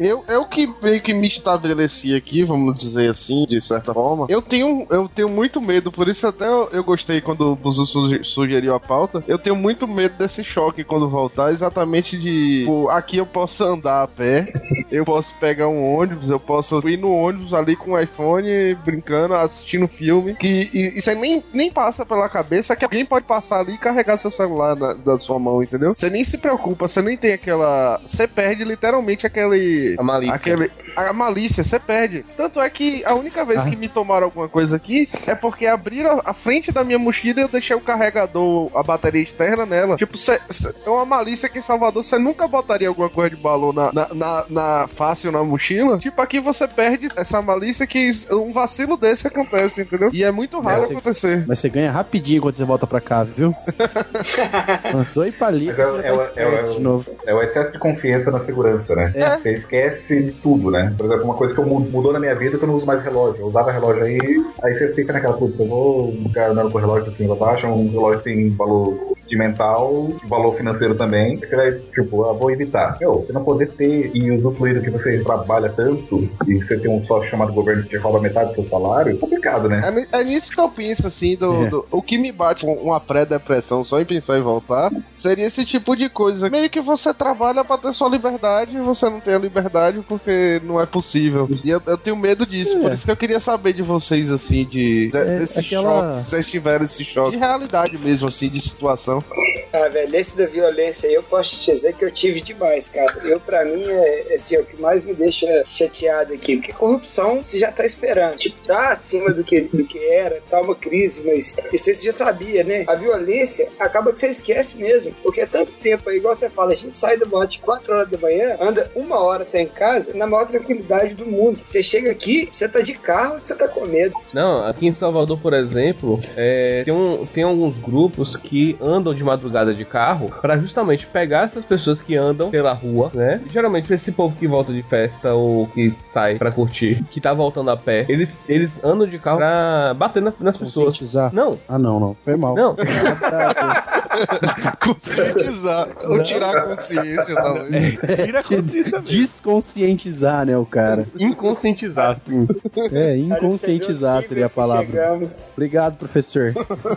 Eu, eu que meio que me estabeleci aqui, vamos dizer assim, de certa forma. Eu tenho, eu tenho muito medo, por isso até eu, eu gostei quando o Buzu suge- sugeriu a pauta. Eu tenho muito medo desse choque quando voltar, exatamente de. Pô, aqui eu posso andar a pé, eu posso pegar um ônibus, eu posso ir no ônibus ali com o iPhone, brincando, assistindo filme. Que e- isso aí nem, nem passa pela cabeça que alguém pode passar ali e carregar seu celular na- da sua mão, entendeu? Você nem se preocupa, você nem tem aquela. Você perde literalmente aquele. A malícia. Aquele, a malícia, você perde. Tanto é que a única vez Ah. que me tomaram alguma coisa aqui é porque abriram a frente da minha mochila e eu deixei o carregador, a bateria externa nela. Tipo, cê, cê- é uma malícia que em Salvador você nunca botaria alguma coisa de balão na, na, na, na fácil na mochila. Tipo, aqui você perde essa malícia que um vacilo desse acontece, entendeu? E é muito raro Mas você- acontecer. Mas você ganha rapidinho quando você volta pra cá, viu? Dois palitos Mas é- é tá é o- de novo. É o excesso de confiança na segurança, né? É. Você esquece de tudo, né? Por exemplo, uma coisa que eu mu- mudou na minha vida é que eu não uso mais relógio. Eu usava relógio aí, aí você fica naquela, putz, eu vou ficar andando com o relógio assim pra baixo, um relógio tem valor sentimental, valor financeiro também. Aí Você vai, tipo, ah, vou evitar. Meu, você não poder ter e usufruir do que você trabalha tanto e você tem um sócio chamado governo que te rouba metade do seu salário, é complicado, né? É, é nisso que eu penso, assim, do, É. do- o que me bate com uma pré-depressão só em pensar em voltar, seria esse tipo de coisa. Meio que você trabalha pra ter sua liberdade e você não tem a liberdade porque não é possível. E eu, eu tenho medo disso, É. por isso que eu queria saber de vocês, assim, de, de- É, desse aquela- choque, se vocês tiveram esse choque. De realidade mesmo, assim, de situação. Ah, velho, esse da violência aí eu posso te dizer que eu tive demais, cara. Eu, pra mim, é assim, é o que mais me deixa chateado aqui. Porque corrupção você já tá esperando. Tipo, tá acima do que, do que era, tá uma crise, mas isso você já sabia, né? A violência acaba que você esquece mesmo. Porque é tanto tempo aí, igual você fala, a gente sai do bote 4 horas da manhã, anda uma hora até em casa, na maior tranquilidade do mundo. Você chega aqui, você tá de carro, você tá com medo. Não, aqui em Salvador, por exemplo, é, tem, um, tem alguns grupos que andam de madrugada de carro pra justamente pegar essas pessoas que andam pela rua, né? Geralmente esse povo que volta de festa ou que sai pra curtir, que tá voltando a pé, eles, eles andam de carro pra bater na- nas pessoas. Conscientizar. Não, Ah, não, não. Foi mal. não. Conscientizar. Ou tirar a consciência, talvez. Tira a consciência mesmo. Desconscientizar, né, o cara. Inconscientizar, assim. É, inconscientizar seria a palavra. Chegamos. Obrigado, professor.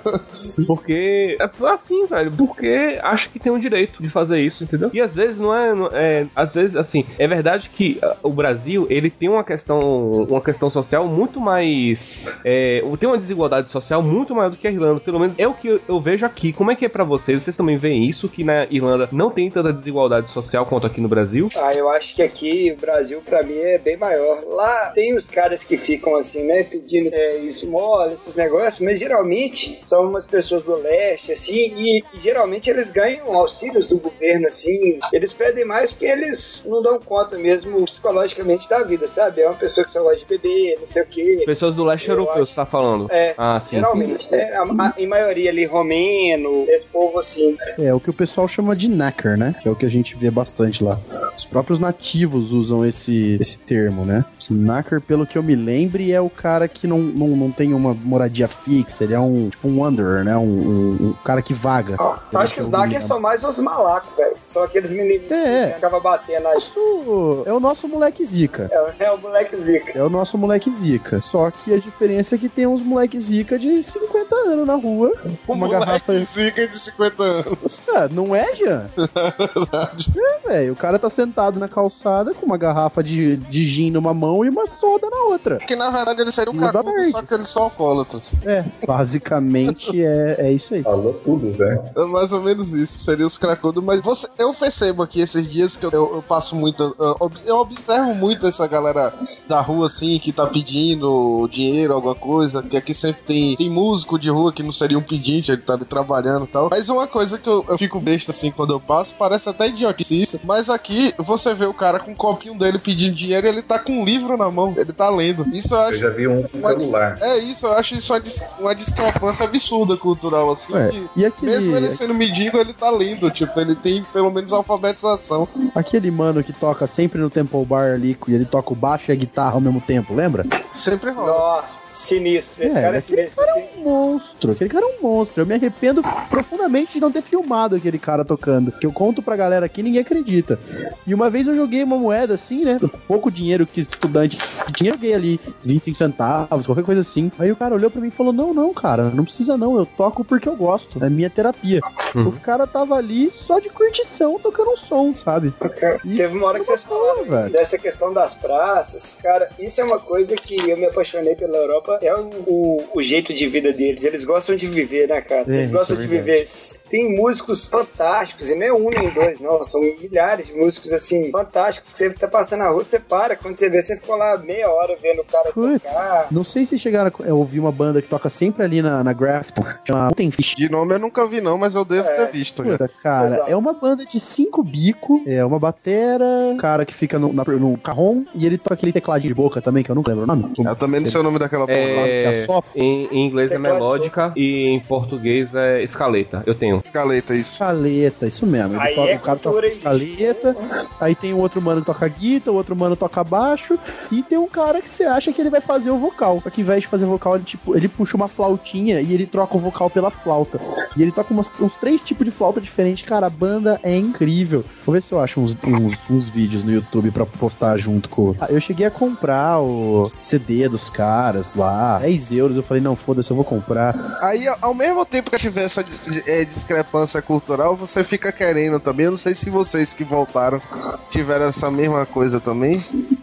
Porque é assim, velho. Porque acho que tem o direito de fazer isso, entendeu? E às vezes não é, não é- às vezes assim, é verdade que ah, o Brasil ele tem uma questão, uma questão social muito mais, é, tem uma desigualdade social muito maior do que a Irlanda. Pelo menos é o que eu, eu vejo aqui. Como é que é pra vocês? Vocês também veem isso que na Irlanda não tem tanta desigualdade social quanto aqui no Brasil? Ah, eu acho que aqui o Brasil, pra mim, é bem maior. Lá tem os caras que ficam assim, né, pedindo é, esmola, esses negócios, mas geralmente são umas pessoas do leste, assim, e, e geralmente eles ganham auxílios do governo, assim. Eles pedem mais porque eles não dão conta mesmo psicologicamente da vida, sabe? É uma pessoa que só gosta de beber, não sei o quê. Pessoas do leste Eu europeu, acho- você tá falando? É, Ah, sim. geralmente, né? A- a- em maioria ali, romeno, esse povo assim. É o que o pessoal chama de knacker, né? Que é o que a gente vê bastante lá. Os próprios nativos usam esse, esse termo, né? Que knacker, pelo que eu me lembre, é o cara que não, não, não tem uma moradia fixa. Ele é um tipo um wanderer, né? Um, um- um cara que vaga. Eu acho que os Dackers são mais os malacos, velho. São aqueles meninos É. que acabam batendo aí. Nosso- é o nosso moleque zica. É, é o moleque zica. É o nosso moleque zica. Só que a diferença é que tem uns moleque zica de 50 anos na rua. Um uma moleque garrafa. zica de 50 anos. Ah, não é, Jean? É, velho. O cara tá sentado na calçada com uma garrafa de, de gin numa mão e uma soda na outra. Que na verdade ele seria um Usa cacudo, verde. só que eles são alcoólatras. É, basicamente é, é isso aí. Falou tudo, né? É mais ou menos isso, seria os cracudos. Mas você, eu percebo aqui esses dias que eu, eu- eu passo muito. Eu, eu observo muito essa galera da rua assim que tá pedindo dinheiro, alguma coisa. Que aqui sempre tem, tem músico de rua que não seria um pedinte, ele tá ali trabalhando e tal. Mas uma coisa que eu, eu fico besta assim quando eu passo, parece até idiotice isso. Mas aqui você vê o cara com um copinho dele pedindo dinheiro e ele tá com um livro na mão, ele tá lendo. Isso eu Eu acho. já vi um com celular. É isso, eu acho isso uma, dis- uma discrepância absurda cultural, assim. É, e aquele, mesmo ele sendo mendigo, ele tá lindo. Tipo, ele tem pelo menos alfabetização. aquele mano que toca sempre no Temple Bar ali, e ele toca o baixo e a guitarra ao mesmo tempo, lembra? Sempre rola. Nossa, sinistro. Esse É, cara é aquele sinistro. cara é um monstro. Aquele cara é um monstro. Eu me arrependo profundamente de não ter filmado aquele cara tocando. Que eu conto pra galera aqui e ninguém acredita. E uma vez eu joguei uma moeda assim, né? Com pouco dinheiro que estudante tinha, joguei ali 25 centavos, qualquer coisa assim. Aí o cara olhou pra mim e falou: Não, não, cara, não precisa não. Eu toco porque eu gosto. É minha terapia. O cara tava ali só de curtição, tocando um som, sabe? E Teve uma hora que vocês falaram velho. dessa questão das praças. Cara, isso é uma coisa que eu me apaixonei pela Europa. É o, o, o jeito de vida deles. Eles gostam de viver, né, cara? É, Eles isso gostam é de viver. Tem músicos fantásticos, e não é um nem dois, não. São milhares de músicos, assim, fantásticos. Que você tá passando na rua, você para. Quando você vê, você ficou lá meia hora vendo o cara Putz. tocar. Não sei se chegaram a ouvir uma banda que toca sempre ali na, na Grafton, chama Mountain Fish. De nome eu nunca vi, não, mas eu devo É. ter visto. já. Puta, cara, Exato. é uma banda de cinco bico, é uma batera, cara que fica no, na, no carrom e ele toca aquele tecladinho de boca também, que eu nunca lembro o nome. Eu também não sei o nome daquela que é É, em, em inglês é Teclado melódica e em português é escaleta. Eu tenho. Escaleta, isso. Escaleta, isso mesmo. Aí toca- é o cara toca escaleta, aí tem um outro mano que toca guitarra, o outro mano toca baixo, e tem um cara que você acha que ele vai fazer o vocal. Só que ao invés de fazer vocal, ele, tipo, ele puxa uma flautinha e ele troca o vocal pela flauta. E ele toca umas- uns três tipos de flauta diferentes. Cara, a banda é incrível. Vou ver se eu acho uns, uns, uns vídeos no YouTube pra postar junto com. Ah, eu cheguei a comprar o CD dos caras lá, 10 euros. Eu falei, não, foda-se, eu vou comprar. Aí, ao mesmo tempo que tiver essa é, discrepância cultural, você fica querendo também. Eu não sei se vocês que voltaram tiveram essa mesma coisa também.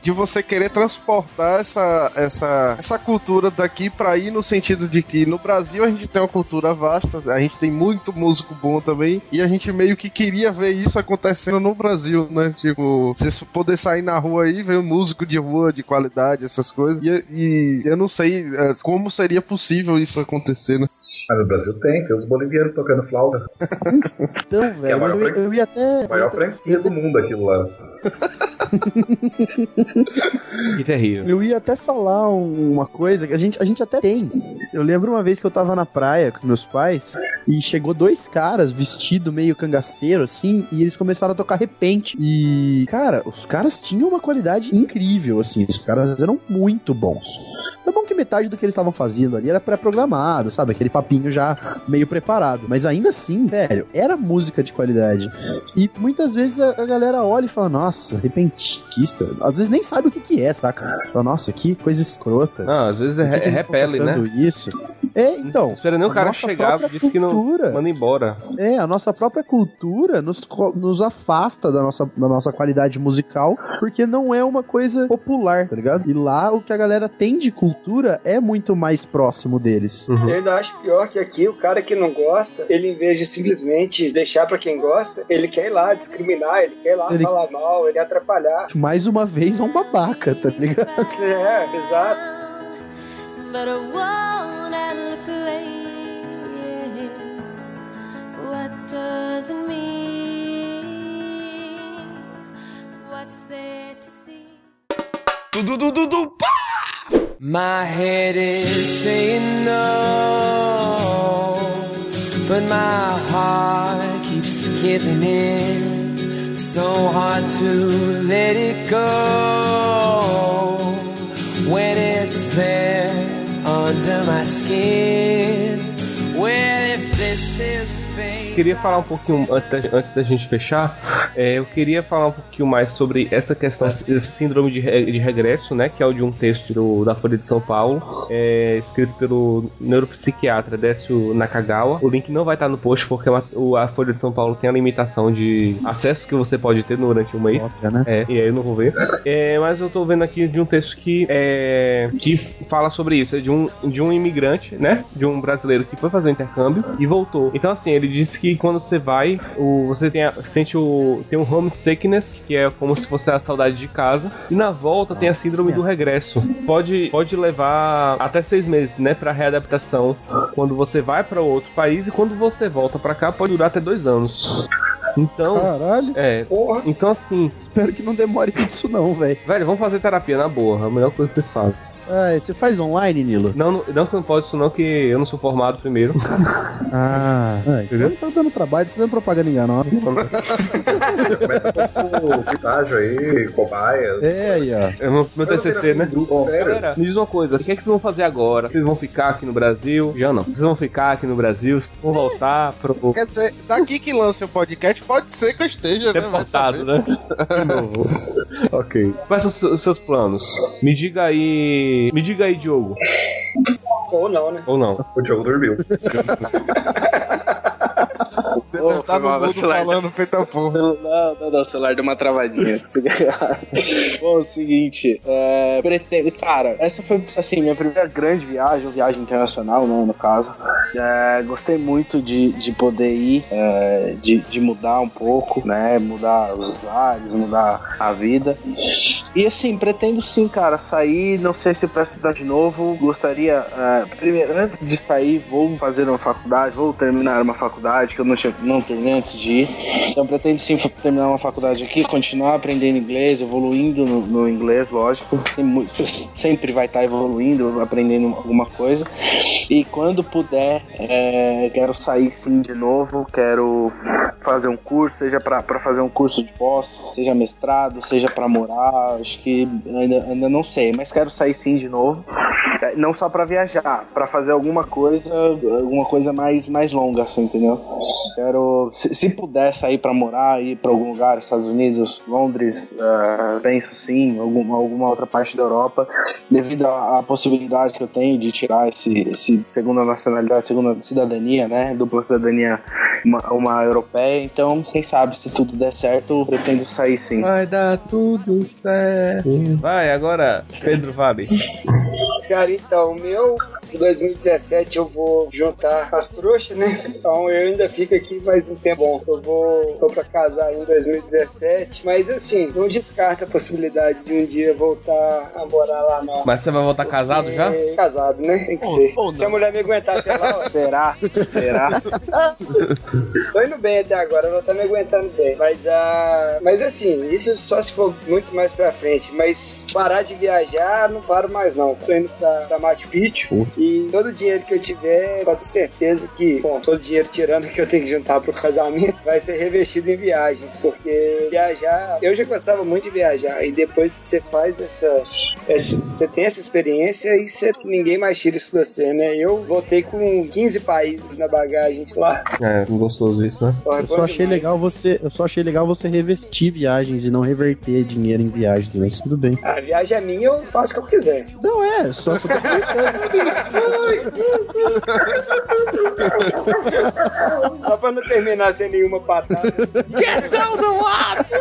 De você querer transportar essa, essa, essa cultura daqui pra ir no sentido de que no Brasil a gente tem uma cultura vasta, a gente tem muito músico bom também, e a gente meio que queria ver isso acontecendo no Brasil, né? Tipo, vocês poder sair na rua aí, ver um músico de rua de qualidade, essas coisas. E, e eu não sei é, como seria possível isso acontecer, né? Mas no Brasil tem, tem os bolivianos tocando flauta. Então, É velho, mas eu, eu ia até. A maior franquia do mundo aquilo lá. Que terrível. Eu ia até falar um- uma coisa que a gente, a gente até tem. Eu lembro uma vez que eu tava na praia com os meus pais e chegou dois caras vestido meio cangaceiro assim e eles começaram a tocar repente. E, cara, os caras tinham uma qualidade incrível, assim. Os caras eram muito bons. Tá bom que metade do que eles estavam fazendo ali era pré-programado, sabe? Aquele papinho já meio preparado. Mas ainda assim, velho, era música de qualidade. E muitas vezes a, a galera olha e fala, nossa, repentista. Às vezes nem sabe o que que é, saca? Fala, nossa, que coisa escrota. Ah, às vezes é, que é repele, né? isso? É, então. Espera nem o cara chegar disse que não cultura- manda embora. É, a nossa própria cultura nos, nos afasta da nossa, da nossa qualidade musical, porque não é uma coisa popular, tá ligado? E lá o que a galera tem de cultura é muito mais próximo deles. Eu ainda acho pior que aqui o cara que não gosta, ele em vez de simplesmente deixar pra quem gosta, ele quer ir lá discriminar, ele quer ir lá Ele- falar mal, ele atrapalhar. Mais uma vez é um babaca, tá ligado? É, exato. but I wanna look away. What does it mean? What's there to see? Du, du, du, du, pá! My head is saying no, but my heart keeps giving in. So hard to let it go when it's there under my skin. Queria falar um pouquinho, antes da, antes da gente fechar, é, eu queria falar um pouquinho mais sobre essa questão, esse síndrome de, de regresso, né? Que é o de um texto do- da Folha de São Paulo, é, escrito pelo neuropsiquiatra Décio Nakagawa. O link não vai estar no post, porque o- a Folha de São Paulo tem a limitação de acesso que você pode ter durante um mês. Óbvio, né? É, e aí eu não vou ver. É, mas eu tô vendo aqui de um texto que, é, que fala sobre isso. É de um, de um imigrante, né? De um brasileiro que foi fazer intercâmbio e voltou. Então, assim, ele disse que quando você vai, o, você tem a- sente o. tem um homesickness, que é como se fosse a saudade de casa. E na volta tem a síndrome do regresso. Pode, pode levar até seis meses, né? Pra readaptação. Quando você vai para outro país e quando você volta pra cá, pode durar até dois anos. Então. Caralho. É. Porra. Então, assim. Espero que não demore tudo isso não, velho. Velho, vamos fazer terapia na boa. É a melhor coisa que vocês fazem. Ah, você faz online, Nilo? Não, não, não que não pode isso não, que eu não sou formado primeiro. Ah, então não tá dando trabalho, tá dando propaganda enganosa. O estágio aí, cobaias. É aí, ó. É meu, meu TCC, né? Grupo? Galera, me diz uma coisa, o que, é que vocês vão fazer agora? Vocês vão ficar aqui no Brasil? Já não. Vocês vão ficar aqui no Brasil? Vocês vão voltar pro Quer dizer, daqui que lança o podcast, pode ser que eu esteja, né? Deportado, saber. né? De novo. ok. Quais são os seus- os seus planos? Me diga aí. Me diga aí, Diogo. Ou não, né? Ou não? O Diogo dormiu. Deve estar no Ô, mundo celular. falando feita porra. Não, não, não, o celular deu uma travadinha. Bom, é o seguinte, é, pretendo, cara, essa foi, assim, minha primeira grande viagem, viagem internacional, né, no caso. É, gostei muito de, de poder ir, é, de, de mudar um pouco, né, mudar os ares, mudar a vida. E assim, pretendo sim, cara, sair, não sei se para estudar de novo, gostaria, é, primeiro, antes de sair, vou fazer uma faculdade, vou terminar uma faculdade que eu não, tinha, não terminei antes de ir. Então pretendo sim terminar uma faculdade aqui, continuar aprendendo inglês, evoluindo no, no inglês, lógico. Tem mu- sempre vai estar evoluindo, aprendendo alguma coisa. E quando puder, é, quero sair sim de novo, quero fazer um curso, seja para fazer um curso de pós, seja mestrado, seja para morar, acho que ainda, ainda não sei, mas quero sair sim de novo. Não só para viajar, para fazer alguma coisa, alguma coisa mais, mais longa, assim, entendeu? Quero, se, se puder sair para morar, ir para algum lugar, Estados Unidos, Londres, eh, penso sim, alguma, alguma outra parte da Europa, devido à, à possibilidade que eu tenho de tirar esse, esse segunda nacionalidade, segunda cidadania, né? Dupla cidadania, uma, uma europeia. Então, quem sabe, se tudo der certo, eu pretendo sair sim. Vai dar tudo certo. Vai, agora, Pedro Vale. Cara, então, o meu, em 2017 eu vou juntar as trouxas, né? Então eu ainda fico aqui mais um tempo bom. Eu vou tô pra casar em 2017, mas assim, não descarta a possibilidade de um dia voltar a morar lá não. Mas você vai voltar casado já? Casado, né? Tem que Ou- ser. ou Se a mulher me aguentar até lá, ó, será? Será? Tô indo bem até agora, ela tá me aguentando bem. Mas, ah, mas assim, isso só se for muito mais pra frente. Mas parar de viajar, não paro mais não. Tô indo pra, pra Machu Picchu e todo o dinheiro que eu tiver, pode ter certeza que, bom, todo o dinheiro tirando que eu tenho que juntar pro casamento, vai ser revestido em viagens. Porque viajar, eu já gostava muito de viajar. E depois que você faz essa, essa- você tem essa experiência e você, ninguém mais tira isso de você, né? Eu voltei com 15 países na bagagem de lá. É, gostoso isso, né? Porra, Eu só achei demais. legal você, eu só achei legal você revestir viagens e não reverter dinheiro em viagens, mas tudo bem. A viagem é minha, eu faço o que eu quiser. Não é, só só tô comentando. Só pra não terminar sem nenhuma patada. Get down the water!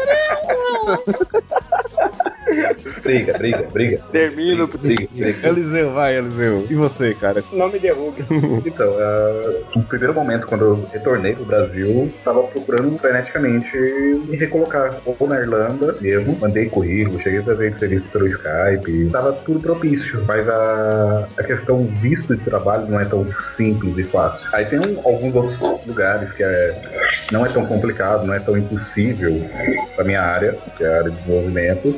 Briga, briga, briga. Termino. Briga, briga. Eliseu, vai, Eliseu. E você, cara? Não me derruba. Então, ah, no primeiro momento, quando eu retornei pro Brasil, tava procurando freneticamente me recolocar. Ou na Irlanda mesmo, mandei currículo, cheguei a fazer entrevista pelo Skype, tava tudo propício. Mas a, a questão visto de trabalho não é tão simples e fácil. Aí tem um- alguns outros lugares que é, não é tão complicado, não é tão impossível pra minha área, que é a área de desenvolvimento.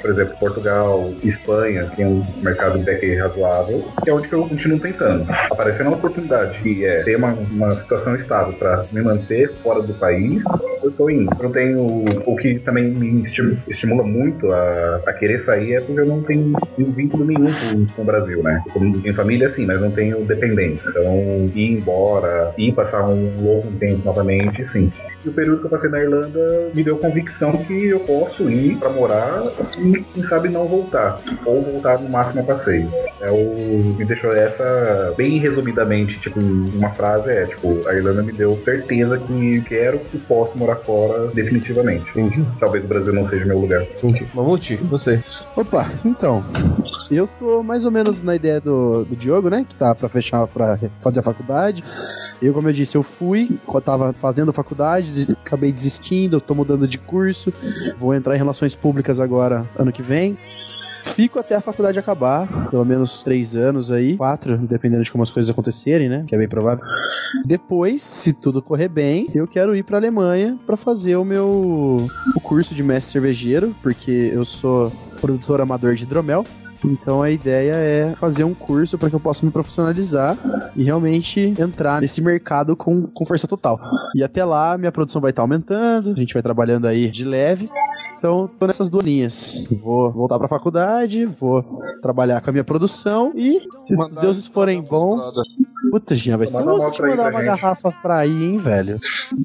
Por exemplo, Portugal, Espanha, tem um mercado de back razoável, que é onde que eu continuo tentando. Aparecendo uma oportunidade que é ter uma, uma situação estável para me manter fora do país, eu tô indo. Eu tenho o que também me esti- estimula muito a, a querer sair é porque eu não tenho vínculo nenhum com, com o Brasil, né? Tenho família sim, mas não tenho dependência. Então, ir embora, ir passar um longo tempo novamente, sim. E o período que eu passei na Irlanda me deu convicção que eu posso ir pra morar e, quem sabe, não voltar. Ou voltar no máximo a passeio. É o, me deixou essa, bem resumidamente, tipo, uma frase é, tipo, a Irlanda me deu certeza que quero e posso morar fora definitivamente. Talvez o Brasil não seja meu lugar. Mamute, e você? Opa, então, eu tô mais ou menos na ideia do, do Diogo, né? Que tá pra fechar, pra fazer a faculdade. Eu, como eu disse, eu fui, eu tava fazendo faculdade, acabei desistindo, eu tô mudando de curso, vou entrar em relações públicas agora, ano que vem. Fico até a faculdade acabar, pelo menos três anos aí, quatro, dependendo de como as coisas acontecerem, né? Que é bem provável. Depois, se tudo correr bem, eu quero ir pra Alemanha pra fazer o meu o curso de mestre cervejeiro, porque eu sou produtor amador de hidromel. Então a ideia é fazer um curso para que eu possa me profissionalizar e realmente entrar nesse mercado com, com força total. E até lá, minha produção vai estar aumentando, a gente vai trabalhando aí de leve. Então, tô nessas duas linhas. Vou voltar pra faculdade, vou trabalhar com a minha produção e, se os deuses forem bons. Puta, Jean, vai ser osso te mandar uma gente. garrafa pra ir, hein, velho?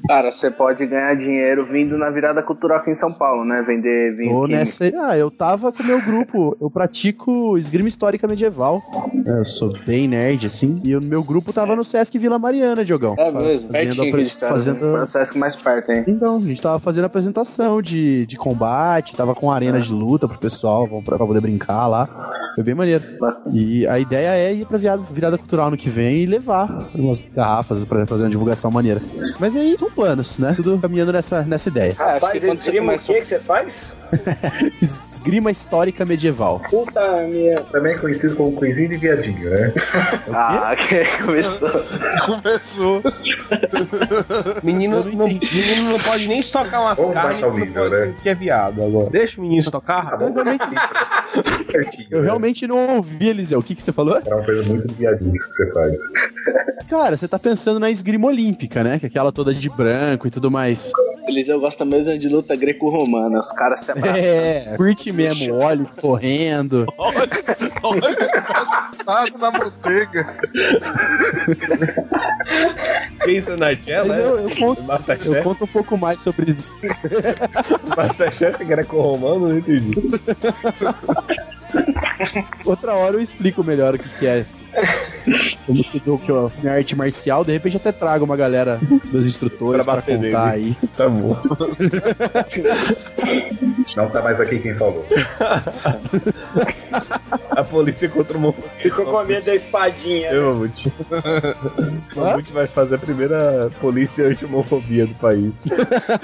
Cara, você pode ganhar dinheiro vindo na virada cultural aqui em São Paulo, né? Vender vinho Tô nessa aí. Ah, eu tava com o meu grupo. Eu pratico esgrima histórica medieval. É, Eu sou bem nerd, assim. E o meu grupo tava no Sesc Vila Mariana, Diogão. É mesmo, Fazendo, pertinho apre- de casa. fazendo... né? Processo mais perto, hein? Então, a gente tava fazendo apresentação de, de combate, tava com arena de luta pro pessoal, vão pra, pra poder brincar lá. Foi bem maneiro. E a ideia é ir pra virada, virada cultural no que vem e levar umas garrafas pra fazer uma divulgação maneira. Mas aí são planos, né? Tudo caminhando nessa, nessa ideia. Ah, acho Rapaz, esgrima o começa... que que você faz? Esgrima histórica medieval. Puta minha. Também é conhecido como coisinha de viadinho, né? Ah, que começou. Começou. Menino não, menino não pode nem estocar umas Vamos carnes baixar o nível, né? que é viado agora. Deixa o menino estocar, Tá rapaz. bom? Certinho, Eu né? realmente não ouvi, Eliseu. O que, que você falou? É uma coisa muito de viadinho que você faz. Cara, você tá pensando na esgrima olímpica, né? Que é aquela toda de branco e tudo mais. Eliseu gosta mesmo de luta greco-romana. Os caras se abraçam. É, curte mesmo, olhos correndo. Olha, olha, assustado na bodega. Que isso, Nigella? Mas eu, eu conto, eu conto um pouco mais sobre isso. Masterchef greco-romano, não entendi. Outra hora eu explico melhor o que, que é esse. Como que eu, que eu, minha arte marcial, de repente até trago uma galera dos instrutores Pra pra, contar nele. aí. Tá bom. Não tá mais aqui quem falou. A polícia contra o homofobia. Ficou com medo da espadinha. Eu, Mamute. Mamute vai fazer a primeira polícia anti-homofobia do país.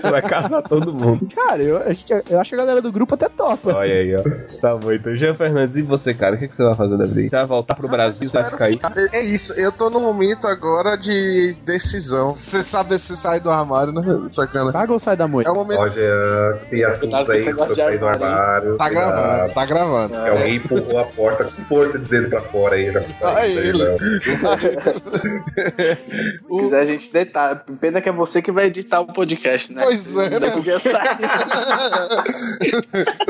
vai caçar todo mundo. Cara, eu, a gente- eu acho que a galera do grupo até topa. Olha aí, ó. Tá bom, então. Jean Fernandes, e você, cara? O que, que você vai fazer da vida? Você vai voltar pro Brasil? Você vai ficar aí? É isso, eu tô no momento agora de decisão. Você sabe se sai do armário, né? Sacana. Paga ou sai da moita? É o momento. Roger, tem assuntos Cuidado com aí de sair do armário. Tá gravando, tá gravando. É alguém empurrou a porta com força de dedo pra fora aí. Já Ah, ele. Se quiser, a gente detalha. Pena que é você que vai editar o podcast, né? Pois é, né?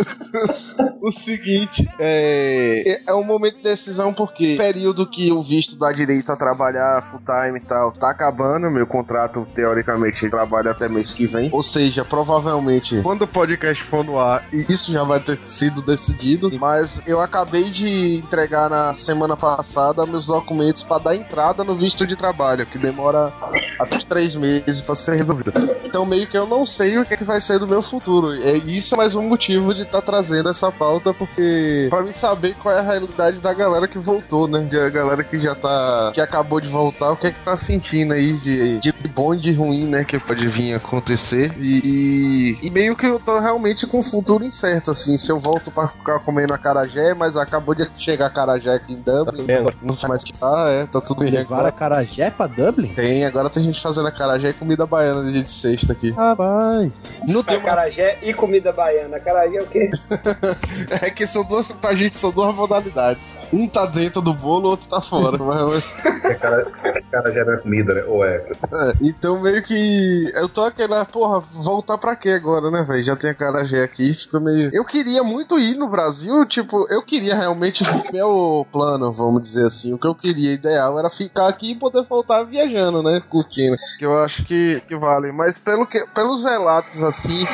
O seguinte, é, é um momento de decisão porque o período que o visto dá direito a trabalhar full time e tal tá acabando. Meu contrato, teoricamente, trabalha até mês que vem. Ou seja, provavelmente, quando o podcast for no ar, isso já vai ter sido decidido. Mas eu acabei de entregar na semana passada meus documentos para dar entrada no visto de trabalho, que demora até três meses para ser resolvido. Então, meio que eu não sei o que, é que vai ser do meu futuro. É isso é mais um motivo de estar trazendo essa pauta, porque para mim saber qual é a realidade da galera que voltou, né? De a galera que já tá. que acabou de voltar, o que é que tá sentindo aí de, de bom e de ruim, né? Que pode vir a acontecer. E, e meio que eu tô realmente com o futuro incerto, assim. Se eu volto pra ficar comendo acarajé, mas acabou de chegar acarajé aqui em Dublin. Não sei mais que tá, é, tá tudo bem. Levaram a carajé pra Dublin? Tem, agora tem gente fazendo acarajé e comida baiana de dia de sexta aqui. Rapaz. Não tem uma... Acarajé e comida baiana. Acarajé é o quê? É que são duas, pra gente são duas modalidades. Um tá dentro do bolo, o outro tá fora. mas- cara, cara já não é comida, né? Ou é? É, então meio que. Eu tô aquela, porra, voltar pra quê agora, né, velho? Já tem a Carajé aqui, ficou meio. Eu queria muito ir no Brasil, tipo, eu queria realmente. Meu plano, vamos dizer assim. O que eu queria, ideal, era ficar aqui e poder voltar viajando, né? Curtindo. Que eu acho que, que vale. Mas pelo que, pelos relatos, assim.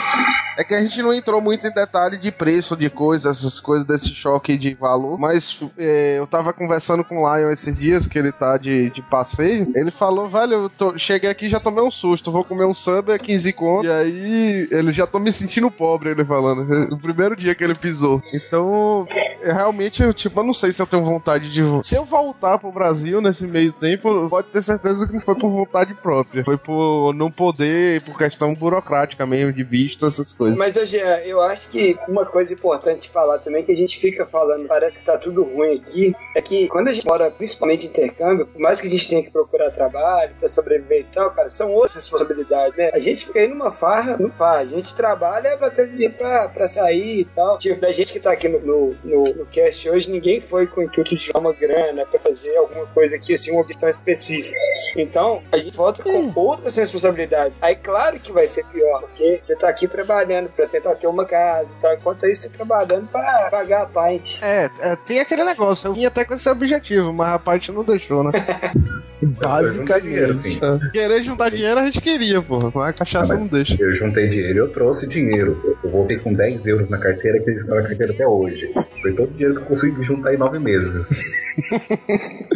É que a gente não entrou muito em detalhe de preço de coisas, essas coisas desse choque de valor. Mas é, eu tava conversando com o Lion esses dias, que ele tá de, de passeio. Ele falou, velho, eu tô- cheguei aqui já tomei um susto. Vou comer um é 15 conto. E aí, ele já tô me sentindo pobre, ele falando. O primeiro dia que ele pisou. Então, eu realmente, eu, tipo, eu não sei se eu tenho vontade de. Se eu voltar pro Brasil nesse meio tempo, pode ter certeza que não foi por vontade própria. Foi por não poder, por questão burocrática mesmo, de visto, essas coisas. Mas, hoje eu acho que uma coisa importante falar também, que a gente fica falando, parece que tá tudo ruim aqui, é que quando a gente mora, principalmente em intercâmbio, por mais que a gente tenha que procurar trabalho pra sobreviver e tal, cara, são outras responsabilidades, né? A gente fica aí numa farra, não faz. A gente trabalha pra ter dinheiro pra, pra sair e tal. Tipo, da gente que tá aqui no, no, no, no cast hoje, ninguém foi com o intuito de uma grana pra fazer alguma coisa aqui, assim, uma questão específica. Então, a gente volta com outras responsabilidades. Aí, claro que vai ser pior, porque você tá aqui trabalhando pra tentar ter uma casa e tal, enquanto isso você tá trabalhando pra pagar a pint. É, é, tem aquele negócio. Eu vim até com esse objetivo, mas a parte não deixou, né? Basicamente. Querer juntar dinheiro a gente queria, porra. Mas a cachaça não deixa. Eu juntei dinheiro, eu trouxe dinheiro. Eu voltei com 10 euros na carteira, que está na carteira até hoje. Foi todo o dinheiro que eu consegui juntar em 9 meses.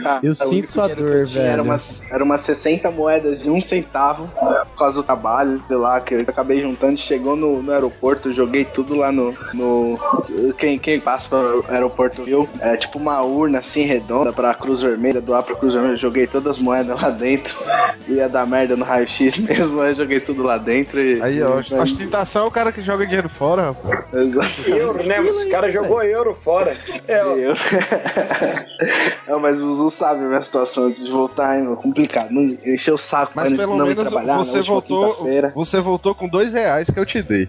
Ah, Eu sinto sua dor, tinha Era velho. umas, era umas 60 moedas de um centavo por causa do trabalho lá que eu acabei juntando. Chegou no, no aeroporto, joguei tudo lá no. no quem, quem passa pelo aeroporto viu? É tipo uma urna assim redonda pra Cruz Vermelha, doar pra Cruz Vermelha. Joguei todas as moedas lá dentro. Ia dar merda no raio-x mesmo, aí eu joguei tudo lá dentro. E, Aí, ó, e- ostentação é o cara que joga dinheiro fora, rapaz. Exato. Euro, né? Mas Esse cara jogou euro fora. É, ó. Não, mas o Zu sabe a minha situação antes de voltar, hein? meu, Complicado. Não encher o saco Mas pra pelo não ir menos trabalhar você voltou. Você voltou com dois reais que eu te dei.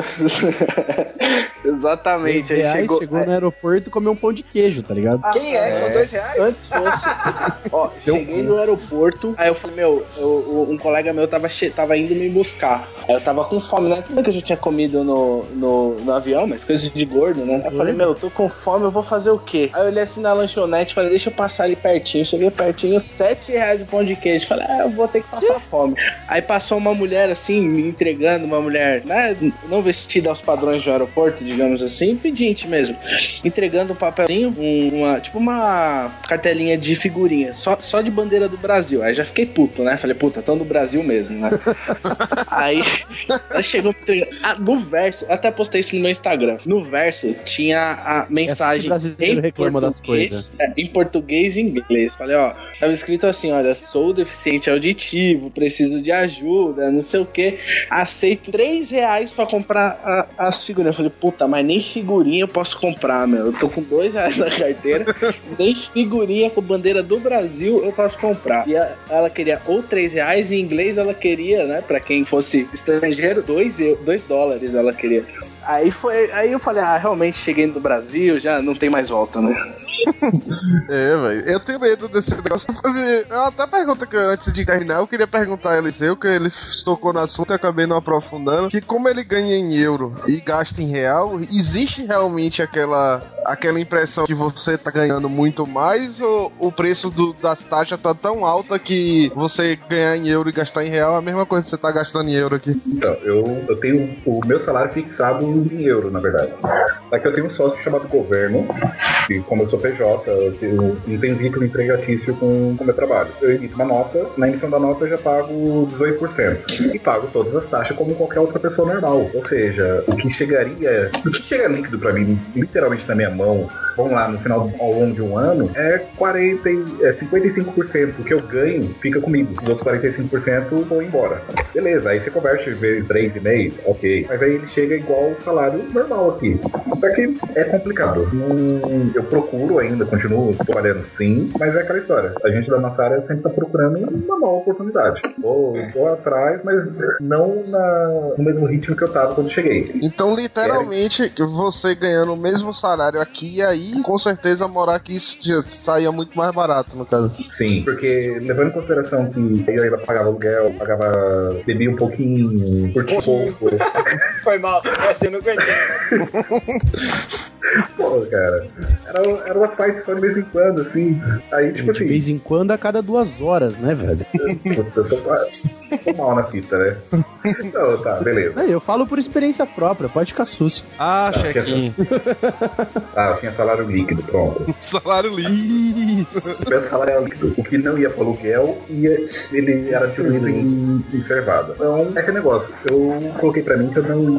Exatamente. Dois aí reais, chegou, chegou, no aeroporto e comeu um pão de queijo, tá ligado? Quem é? Com dois reais? Antes fosse. Ó, cheguei no aeroporto, aí eu falei, meu, eu- um colega meu tava, che- tava indo me buscar. Aí eu tava com fome, né? Tudo que eu já tinha comido no, no, no avião, mas coisas de gordo, né? Aí eu falei, meu, eu tô com fome, eu vou fazer o quê? Aí eu olhei assim na lanchonete, falei, deixa eu passar ali pertinho. Cheguei pertinho, 7 reais o pão de queijo. Falei, ah, eu vou ter que passar fome. Aí passou uma mulher assim, me entregando, uma mulher, né? Não vestida aos padrões de um aeroporto, digamos assim, pedinte mesmo. Entregando um papelzinho, um- uma, tipo uma cartelinha de figurinha, só, só de bandeira do Brasil. Aí já fiquei puto, né? Falei, puta, tão do Brasil mesmo, né? Aí chegou. Ah, no verso, até postei isso no meu Instagram. No verso tinha a mensagem brasileiro em reclama das português, coisas. é, em português e inglês. Falei, ó, tava escrito assim: olha, sou deficiente auditivo, preciso de ajuda, não sei o que. Aceito 3 reais pra comprar a- as figurinhas. Eu falei, puta, mas nem figurinha eu posso comprar, meu. Eu tô com 2 reais na carteira, nem figurinha com bandeira do Brasil eu posso comprar. E a- ela queria ou 3 reais, e em inglês ela queria, né, pra quem fosse estrangeiro, 2 dois dólares ela queria. Aí foi, aí eu falei, ah, realmente cheguei no Brasil, já não tem mais volta, né? É, velho. Eu tenho medo desse negócio. Eu até pergunta que antes de terminar, eu queria perguntar a Eliseu, que ele tocou no assunto e acabei não aprofundando, que como ele ganha em euro e gasta em real, existe realmente aquela, aquela impressão que você tá ganhando muito mais ou o preço do- das taxas tá tão alta que você ganhar em euro e gastar em real é a mesma coisa que você tá gastando em euro aqui? Então, eu, eu tenho o meu salário fixado em euro, na verdade. Só que eu tenho um sócio chamado governo, e como eu sou PJ, eu tenho- não tenho vínculo empregatício com o meu trabalho. Eu emito uma nota, na emissão da nota eu já pago 18%. E pago todas as taxas como qualquer outra pessoa normal. Ou seja, o que chegaria, o que chega líquido pra mim, literalmente na minha mão, vamos lá, no final, ao longo de um ano, é 40, e- é 55%. O que eu ganho fica comigo. Os outros 45% vão embora. Beleza, aí você converte vezes 3,5, ok. Mas aí ele chega igual o salário normal aqui. Só que é complicado. Eu procuro ainda, continuo trabalhando sim, mas é aquela história. A gente da nossa área sempre tá procurando uma nova oportunidade. Vou, vou atrás, mas não na- no mesmo ritmo que eu tava quando cheguei. Então, literalmente, você ganhando o mesmo salário aqui, e aí, com certeza, morar aqui saía muito mais barato, no caso. Sim, porque levando em consideração que eu pagava aluguel, pagava. bebia um pouquinho, curtia pouco. Foi mal, essa eu não aguentei. Pô, cara. Era, era umas partes só de vez em quando, assim. Aí, tipo De assim. vez em quando, a cada duas horas, né, velho? Eu tô, tô mal na fita, né? Não, tá, beleza. Não, eu falo por experiência própria, pode ficar susto. Ah, Tá, check-in. Ah, eu tinha salário líquido, pronto. Salário Isso. Meu salário líquido. O que não ia pro aluguel, ia, ele era distribuído em, em servada. Então, é aquele negócio. Eu coloquei pra mim que eu não.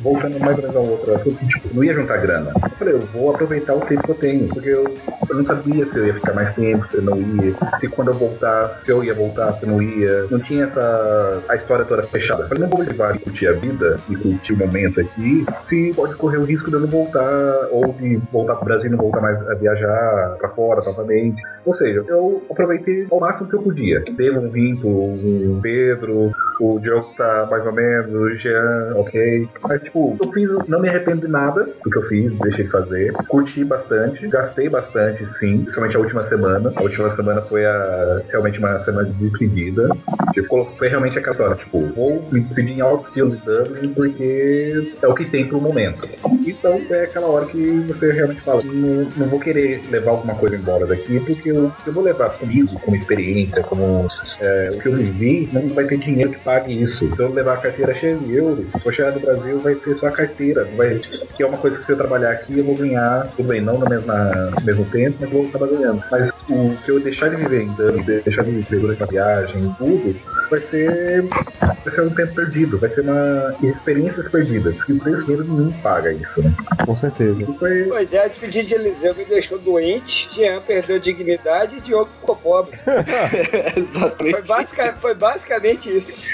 Voltando mais ou menos ao outro assunto, tipo, não ia juntar grana. Eu falei, eu vou aproveitar o tempo que eu tenho. Porque eu, eu não sabia se eu ia ficar mais tempo, se eu não ia. Se quando eu voltasse, se eu ia voltar, se eu não ia. Não tinha essa. a história toda fechada. Eu falei, não vou levar e curtir a vida e curtir o momento aqui, se pode correr o risco de eu não voltar, ou de voltar pro Brasil e não voltar mais a viajar pra fora novamente. Ou seja, eu aproveitei ao máximo que eu podia. Teve um vínculo, um Pedro, o Diogo tá mais ou menos, o Jean, ok. Mas, tipo, eu fiz, não me arrependo de nada do que eu fiz, deixei de fazer. Curti bastante, gastei bastante, sim, principalmente a última semana. A última semana foi a, realmente uma semana de despedida. Tipo, foi realmente aquela história, tipo, vou me despedir em alto estilo de Dublin porque é o que tem pro momento. Então é aquela hora que você realmente fala, não, não vou querer levar alguma coisa embora daqui, porque eu, eu vou levar comigo, como experiência, como é, o que eu vivi, não vai ter dinheiro que pague isso. Se eu levar a carteira cheia de euros, vou chegar no Brasil, vai ser só a carteira. Não vai, que é uma coisa que se eu trabalhar aqui, eu vou ganhar, tudo bem, não no mesmo, na- no mesmo tempo, mas vou acabar ganhando. Mas o, se eu deixar de viver em Dublin, deixar de viver durante a viagem, tudo, vai ser, vai ser um tempo perdido, vai ser uma experiências perdidas. E por esse dinheiro nenhum paga isso, né? Com certeza. Foi, Pois é, a despedida de Eliseu me deixou doente, Jean perdeu dignidade e Diogo ficou pobre. Exatamente. Foi, basica- foi basicamente isso.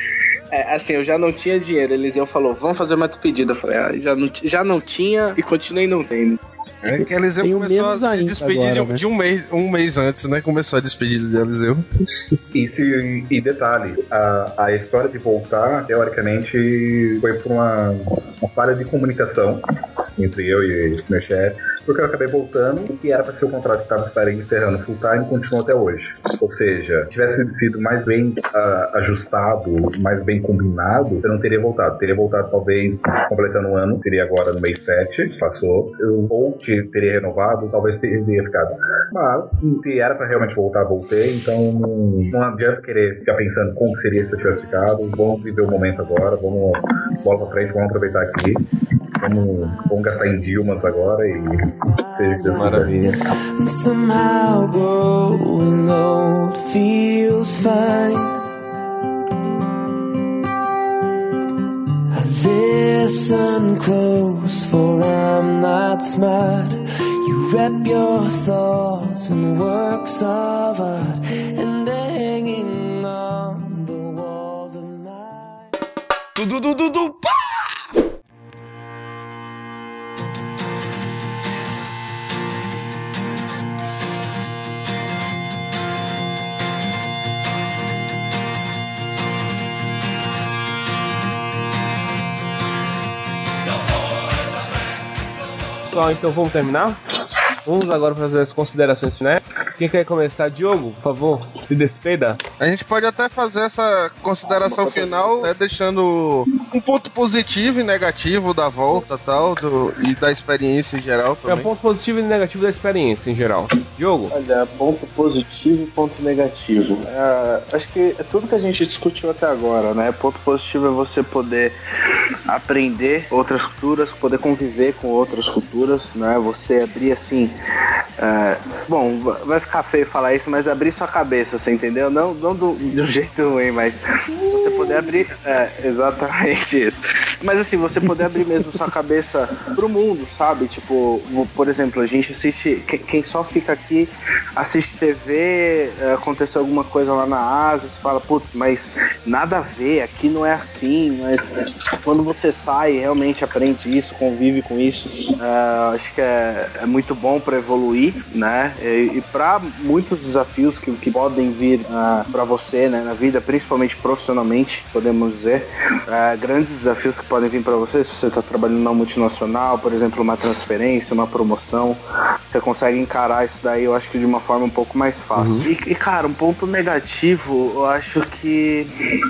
É, assim, eu já não tinha dinheiro. Eliseu falou, vamos fazer uma despedida. Eu falei, ah, já não, já não tinha e continuei não tendo. É que Eliseu Tenho começou a se despedir agora, de, um- né? de um, mês, um mês antes, né? Começou a despedida de Eliseu. Isso, e, e detalhe, a, a história de voltar, teoricamente, foi por uma, uma falha de comunicação entre eu e meu chefe, porque eu acabei voltando e era para ser o contrato que estava estaria encerrando full time continuou até hoje. Ou seja, tivesse sido mais bem ah, ajustado, mais bem combinado, eu não teria voltado. Teria voltado talvez completando um ano, seria agora no mês 7, passou. Eu, ou te- teria renovado, talvez teria ficado. Mas, se era para realmente voltar, voltei, então não, não adianta querer ficar pensando como seria se eu tivesse ficado. Vamos viver o momento agora, vamos bola pra frente, vamos aproveitar aqui. Vamos, vamos gastar em Dilmas agora e seja que Maravilha. And somehow growing old feels fine. I listen close, for I'm not smart. You wrap your thoughts in works of art, and they're hanging on the walls of my. Du, du, du, du, du, Pessoal, então vamos terminar? Vamos agora fazer as considerações finais. Quem quer começar? Diogo, por favor, se despeda. A gente pode até fazer essa consideração final, né, deixando um ponto positivo e negativo da volta tal, do, e da experiência em geral É um também. ponto positivo e negativo da experiência em geral. Diogo, Olha, ponto positivo e ponto negativo. É, acho que é tudo que a gente discutiu até agora, né? Ponto positivo é você poder aprender outras culturas, poder conviver com outras culturas, né? Você abrir assim. É, bom, va- vai ficar feio falar isso, mas abrir sua cabeça, você entendeu? Não, não do, um jeito ruim, mas você poder abrir. É, exatamente isso. Mas assim, você poder abrir mesmo sua cabeça pro mundo, sabe? Tipo, por exemplo, a gente assiste. que- Quem só fica aqui assiste TV, é, aconteceu alguma coisa lá na Ásia, você fala, putz, mas nada a ver, aqui não é assim. Mas quando você sai, realmente aprende isso, convive com isso, é, acho que é, é muito bom para evoluir, né? E, e para muitos desafios que, que podem vir para você, né, na vida, principalmente profissionalmente, podemos dizer, é, grandes desafios que podem vir para você se você está trabalhando na multinacional, por exemplo, uma transferência, uma promoção, você consegue encarar isso daí, eu acho que de uma forma um pouco mais fácil. E, e, cara, um ponto negativo, eu acho que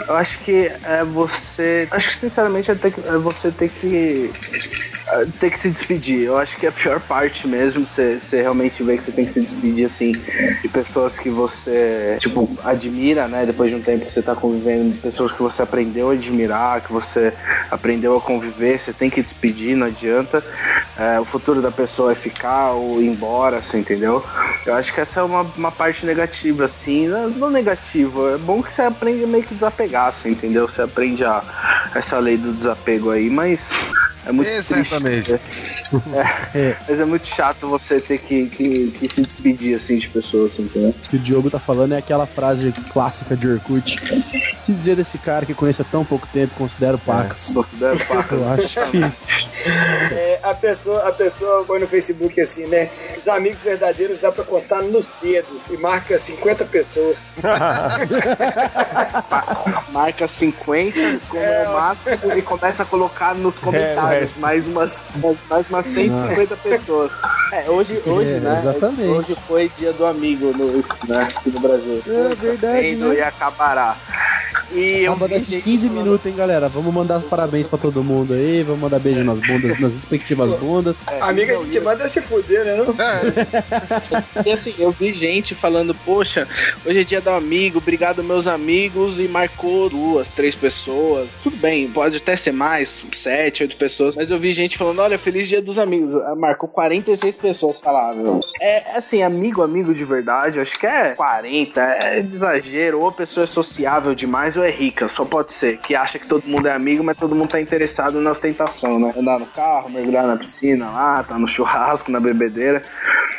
eu acho que é você, acho que sinceramente é, ter é você ter que ter que se despedir. Eu acho que é a pior parte mesmo, você realmente vê que você tem que se despedir assim de pessoas que você tipo admira, né? Depois de um tempo que você tá convivendo, pessoas que você aprendeu a admirar, que você aprendeu a conviver, você tem que despedir, não adianta. É, o futuro da pessoa é ficar ou ir embora, você entendeu? Eu acho que essa é uma, uma parte negativa, assim, não, negativa. É bom que você aprende meio que desapegar, você entendeu? Você aprende a, essa lei do desapego aí, mas é muito Exatamente. triste. É, Mas é muito chato você ter que, que, que se despedir, assim, de pessoas, assim, entendeu? O que o Diogo tá falando é aquela frase clássica de Orkut. Que dizer desse cara que conheço há tão pouco tempo, considero pacas. Considero pacas. Eu acho que. É, a, pessoa, a pessoa põe no Facebook assim, né? Os amigos verdadeiros dá pra contar nos dedos e marca 50 pessoas. Marca 50 como É, o máximo e começa a colocar nos comentários resto. mais umas, mais, mais umas 150 pessoas. É, hoje, hoje É, né? exatamente. Hoje foi dia do amigo no, né, aqui no Brasil. É verdade, Sendo né? E acabará. E vi daqui gente 15 falando- minutos, hein, galera? Vamos mandar os parabéns pra todo mundo aí, vamos mandar beijo nas bundas, nas respectivas bundas. É, Amiga, a gente manda se fuder, né? Não? E assim, eu vi gente falando, poxa, hoje é dia do amigo, obrigado meus amigos, e marcou duas, três pessoas. Tudo bem, pode até ser mais, sete, oito pessoas, mas eu vi gente falando, olha, feliz dia dos amigos. Ah, Marcou 46 pessoas falavam. É assim, amigo, amigo de verdade, acho que é 40, é de exagero, ou a pessoa é sociável demais ou é rica, só pode ser, que acha que todo mundo é amigo, mas todo mundo tá interessado na ostentação, né? Andar no carro, mergulhar na piscina lá, tá no churrasco, na bebedeira.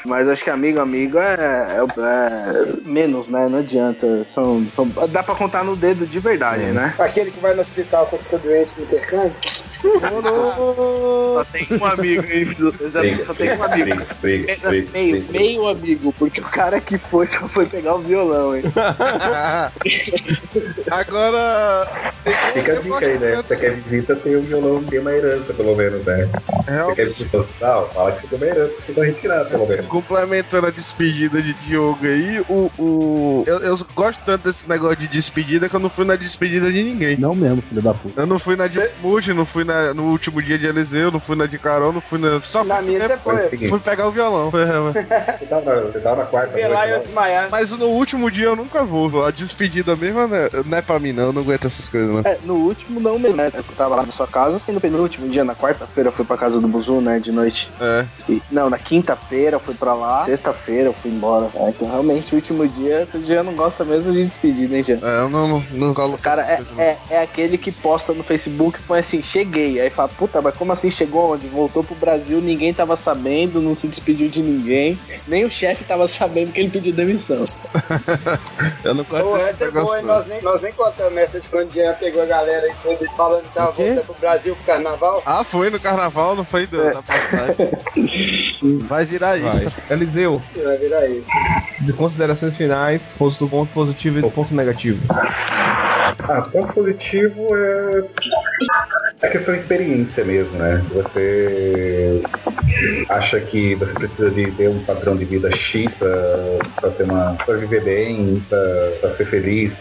Mas acho que amigo, amigo é, é- é menos, né? Não adianta. São, são, dá pra contar no dedo de verdade, né? Aquele que vai no hospital quando você tá doente no intercâmbio. Só tem um amigo, hein? Só tem um amigo. Briga, briga, briga, Meio, briga. meio amigo, porque o cara que foi só foi pegar o violão, hein? Agora. Fica a dica aí, né? Se você quer visita, tem um violão, tem uma herança, pelo menos, né? Você quer Realmente. visita hospital? Fala que você tem uma herança, vai retirar, pelo menos. complementando a despedida de Diogo aí, o. o eu, eu gosto tanto desse negócio de despedida que eu não fui na despedida de ninguém. Não mesmo, filho da puta. Eu não fui na de Multi, não fui na, no último dia de Eliseu, não fui na de Carol, não fui na. Só Na fui, minha você foi. Fui pegar o violão. Você tava, você tava na quarta Vê lá e eu desmaiar. Mas no último dia eu nunca vou. A despedida mesmo né, não é pra mim, não. Eu não aguento essas coisas, não. É, no último não mesmo, né? Eu tava lá na sua casa, assim, no penúltimo dia, na quarta-feira eu fui pra casa do Buzu, né, de noite. É. E- não, na quinta-feira eu fui pra lá, sexta-feira eu fui embora. É, então realmente o último dia, o dia não gosta mesmo de despedida, hein, Jean? É, eu não, não, não coloco Cara, é, coisas, é, é aquele que posta no Facebook e põe assim, cheguei. Aí fala, puta, mas como assim chegou onde? Voltou pro Brasil, ninguém tava sabendo, não se despediu de ninguém. Nem o chefe tava sabendo que ele pediu demissão. Eu não desse essa é negócio, boa, hein? não. Nós nem, nós nem contamos essa de quando o Jean pegou a galera todo falando que tava O voltando pro Brasil pro carnaval. Ah, foi no carnaval, não foi do, da passagem. Vai virar isso. Eliseu, Vai virar isso. de considerações finais, ponto ponto positivo e ponto negativo. Ah, ponto positivo é a questão de experiência mesmo, né? Você acha que você precisa de ter um padrão de vida X pra ter uma. pra viver bem, pra ser feliz,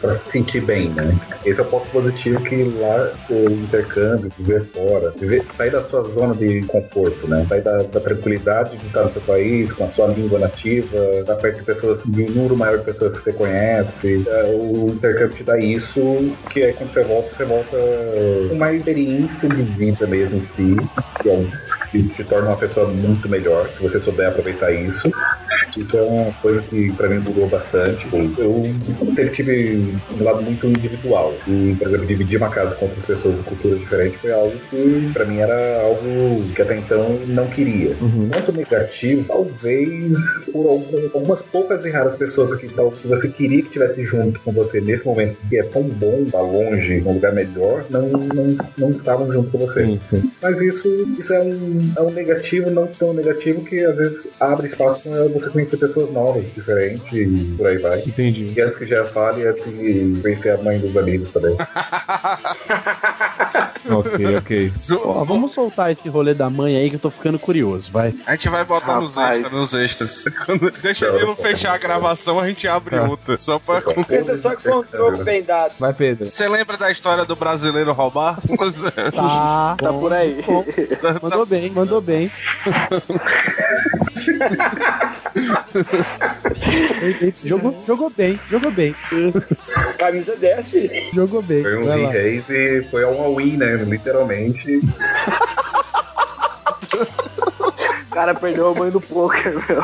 pra se sentir bem, né? Esse é o ponto positivo que lá o intercâmbio, viver fora, viver, sair da sua zona de conforto, né? Sair da, da tranquilidade de estar no seu país, com a sua língua nativa, estar perto de pessoas, de um número maior de pessoas que você conhece. É, O intercâmbio te dá isso, que é quando você volta, você volta com uma experiência de vida mesmo em si, que, é que te torna uma pessoa muito melhor, se você souber aproveitar isso. É uma coisa que pra mim mudou bastante. Eu sempre tive um lado muito individual. E, por exemplo, dividir uma casa com outras pessoas de culturas diferentes foi algo que pra mim era algo que até então não queria. Ponto negativo, talvez por algum- algumas poucas e raras pessoas que, tal, que você queria que estivesse junto com você nesse momento que é tão bom, tá longe, num lugar melhor, não, não, não estavam junto com você. Sim, sim. Mas isso, isso é, um, é um negativo, não tão negativo, que às vezes abre espaço pra você conhecer pessoas novas, diferentes e por aí vai. Entendi. E antes que já fale, antes de conhecer a mãe dos amigos também. Ok, ok. Ó, vamos soltar esse rolê da mãe aí que eu tô ficando curioso, vai. A gente vai botar nos Rapaz. extras, nos extras. Quando deixa ele não fechar a gravação, a gente abre outra. Só pra. Pensa só que foi um troco bem dado. Vai, Pedro. Você lembra da história do brasileiro roubar? Tá, Tá por aí. bom. Mandou bem, mandou bem. Jogou, jogou bem, jogou bem, Camisa 10, filho. jogou bem. Foi um Vai win e foi uma win, né? Literalmente. O cara perdeu a mãe do poker, meu.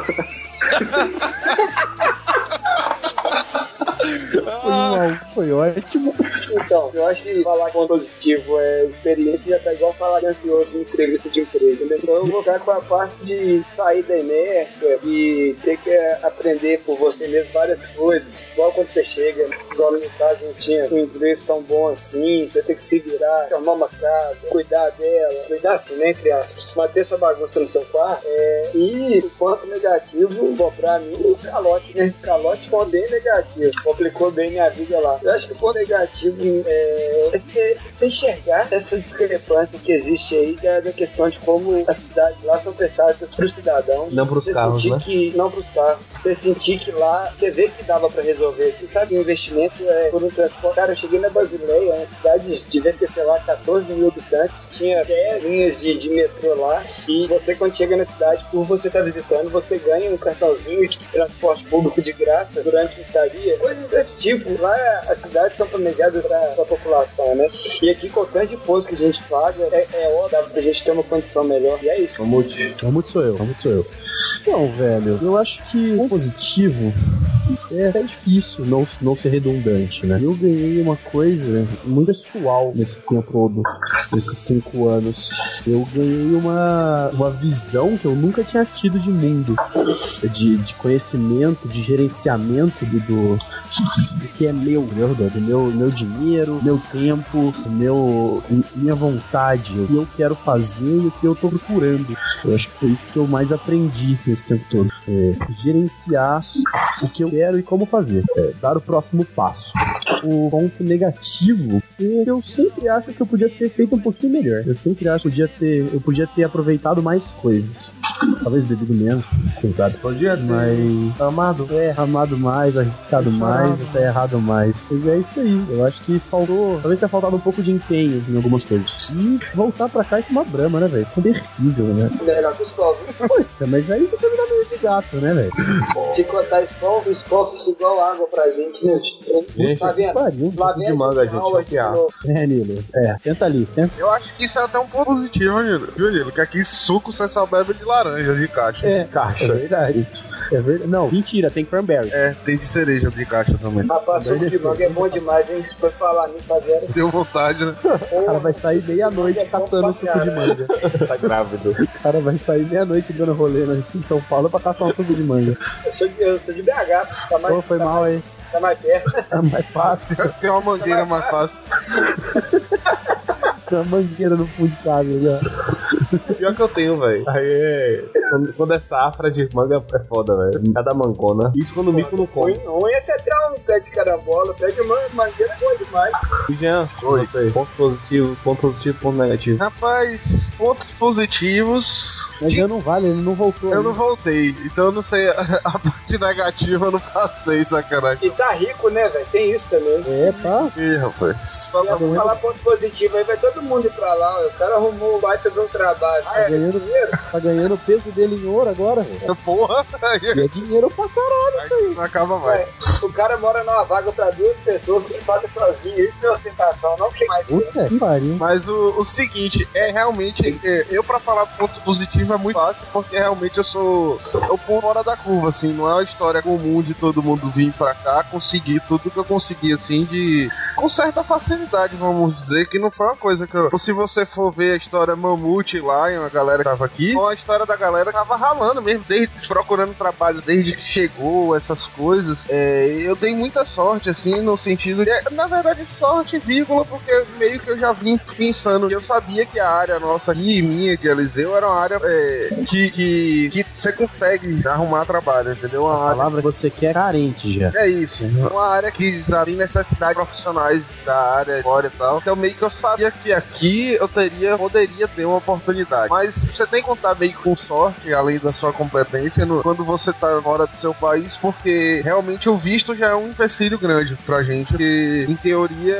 Foi um um, foi ótimo. Então, eu acho que falar ponto positivo é experiência já tá igual falar ansioso em entrevista de emprego, entendeu? Então eu vou ficar com a parte de sair da inércia, de ter que aprender por você mesmo várias coisas. Igual quando você chega, igual no meu caso não tinha um inglês tão bom assim, você tem que se virar, arrumar uma casa, cuidar dela, cuidar assim, né, entre aspas, manter sua bagunça no seu quarto. É, e o ponto negativo, bom, pra mim, o calote, né? Calote foi bem negativo, complicou bem minha vida lá. Eu acho que o ponto negativo é, é você, você enxergar essa discrepância que existe aí da, da questão de como as cidades lá são pensadas pro cidadão. Não pros você carros, sentir né? que não pros carros. Você sentir que lá você vê que dava pra resolver. Você sabe, o investimento é por um transporte. Cara, eu cheguei na Basileia, uma cidade devia ter, sei lá, 14 mil habitantes, tinha 10 linhas de, de metrô lá. E você, quando chega na cidade, por você estar visitando, você ganha um cartãozinho de transporte público de graça durante a estadia. Coisas desse tipo. Lá as cidades são planejadas pra, pra população, né? E aqui, com o tanto de imposto que a gente paga, é, é óbvio pra gente ter uma condição melhor. E é isso. Mamute. Vamos sou eu, vamos sou eu. Não, velho, eu acho que o positivo é até difícil não, não ser redundante, né? Eu ganhei uma coisa muito pessoal nesse tempo todo, nesses cinco anos. Eu ganhei uma, uma visão que eu nunca tinha tido de mundo, de, de conhecimento, de gerenciamento do, do, do que é meu, meu, do meu, meu dinheiro, meu tempo, meu, minha vontade, o que eu quero fazer e o que eu tô procurando. Eu acho que foi isso que eu mais aprendi nesse tempo todo. É gerenciar o que eu quero e como fazer. É, dar o próximo passo. O ponto negativo é que eu sempre acho que eu podia ter feito um pouquinho melhor. Eu sempre acho que podia ter, eu podia ter aproveitado mais coisas. talvez bebido menos, cruzado. Podia ter Mas. amado. É, amado mais, arriscado mais, até errado mais. Mas é isso aí. Eu acho que faltou. Talvez tenha faltado um pouco de empenho em algumas coisas. E voltar pra cá e tomar brama, né, velho? Isso é terrível, né? Melhor que o Skol. viu? Poxa, mas aí você tá virando meio de gato, né, velho? Se contar o Skol fica igual água pra gente, né? Gente, tá vendo? Pariu. Lá de vem a gente, de. É, Nilo. É, senta ali, senta. Eu acho que isso é até um ponto positivo, Nilo. Viu, Nilo? Que aqui suco você só bebe de laranja, de caixa. É, Caixa. É verdade. É verdade. Não, mentira, tem cranberry. É, tem de cereja de caixa também. Rapaz, suco de manga é bom demais, hein? For falar nisso agora. Deu vontade, né? O cara vai sair meia-noite caçando suco de manga. Tá grávido. O cara vai sair meia-noite dando rolê né, em São Paulo pra caçar um suco de manga. Eu sou de, eu sou de BH, tá mais, Pô, foi tá mal mais, aí. tá mais perto. É mais fácil. Tem uma mangueira mais fácil. Uma mangueira no fundo de casa já. Pior que eu tenho, velho. Aí é. Quando, quando é safra de manga é foda, velho. Cada mangona. Isso quando o mico não come. Ruim, ruim é você ter um pé de carambola, pé de manga, mangueira é bom demais. E Jean, Oi. Ponto positivo, ponto positivo, ponto negativo. Rapaz, pontos positivos. Mas já não vale, ele não voltou. Eu ainda. não voltei, então eu não sei. A, a parte negativa eu não passei, sacanagem. E tá rico, né, velho? Tem isso também. É, tá. Ih, rapaz. Eu vou falar ponto positivo aí, vai todo mundo ir pra lá, o cara arrumou o baita de um trabalho. Ah, é ganhando- dinheiro? Tá ganhando o peso dele em ouro agora. velho. Porra, E é dinheiro pra caralho isso aí. não acaba mais. É, o cara mora numa vaga pra duas pessoas que paga sozinho. Isso não é ostentação, não que mais. Puta que pariu. Mas o, o seguinte, é realmente. é, eu, pra falar pontos positivos, é muito fácil, porque realmente eu sou. Eu ponto fora da curva, assim. Não é uma história comum de todo mundo vir pra cá, conseguir tudo que eu consegui, assim, de. Com certa facilidade, vamos dizer, que não foi uma coisa que eu. Se você for ver a história Mamute lá, e a galera que tava aqui, foi a história da galera que tava ralando mesmo, desde procurando trabalho desde que chegou, essas coisas. É, eu dei muita sorte, assim, no sentido de. Na verdade, sorte, vírgula, porque meio que eu já vim pensando. Eu sabia que a área nossa aqui, minha, de Eliseu, era uma área é, que, que, que você consegue arrumar trabalho, entendeu? Uma A área palavra que você quer é carente já. é isso. Uma área que tem necessidade de profissionais da área, fora e tal. Então meio que eu sabia que aqui eu teria, poderia ter uma oportunidade. Mas você tem que contar meio com sorte, além da sua competência, no- quando você tá fora do seu país, porque realmente o visto já é um empecilho grande pra gente. Porque, em teoria,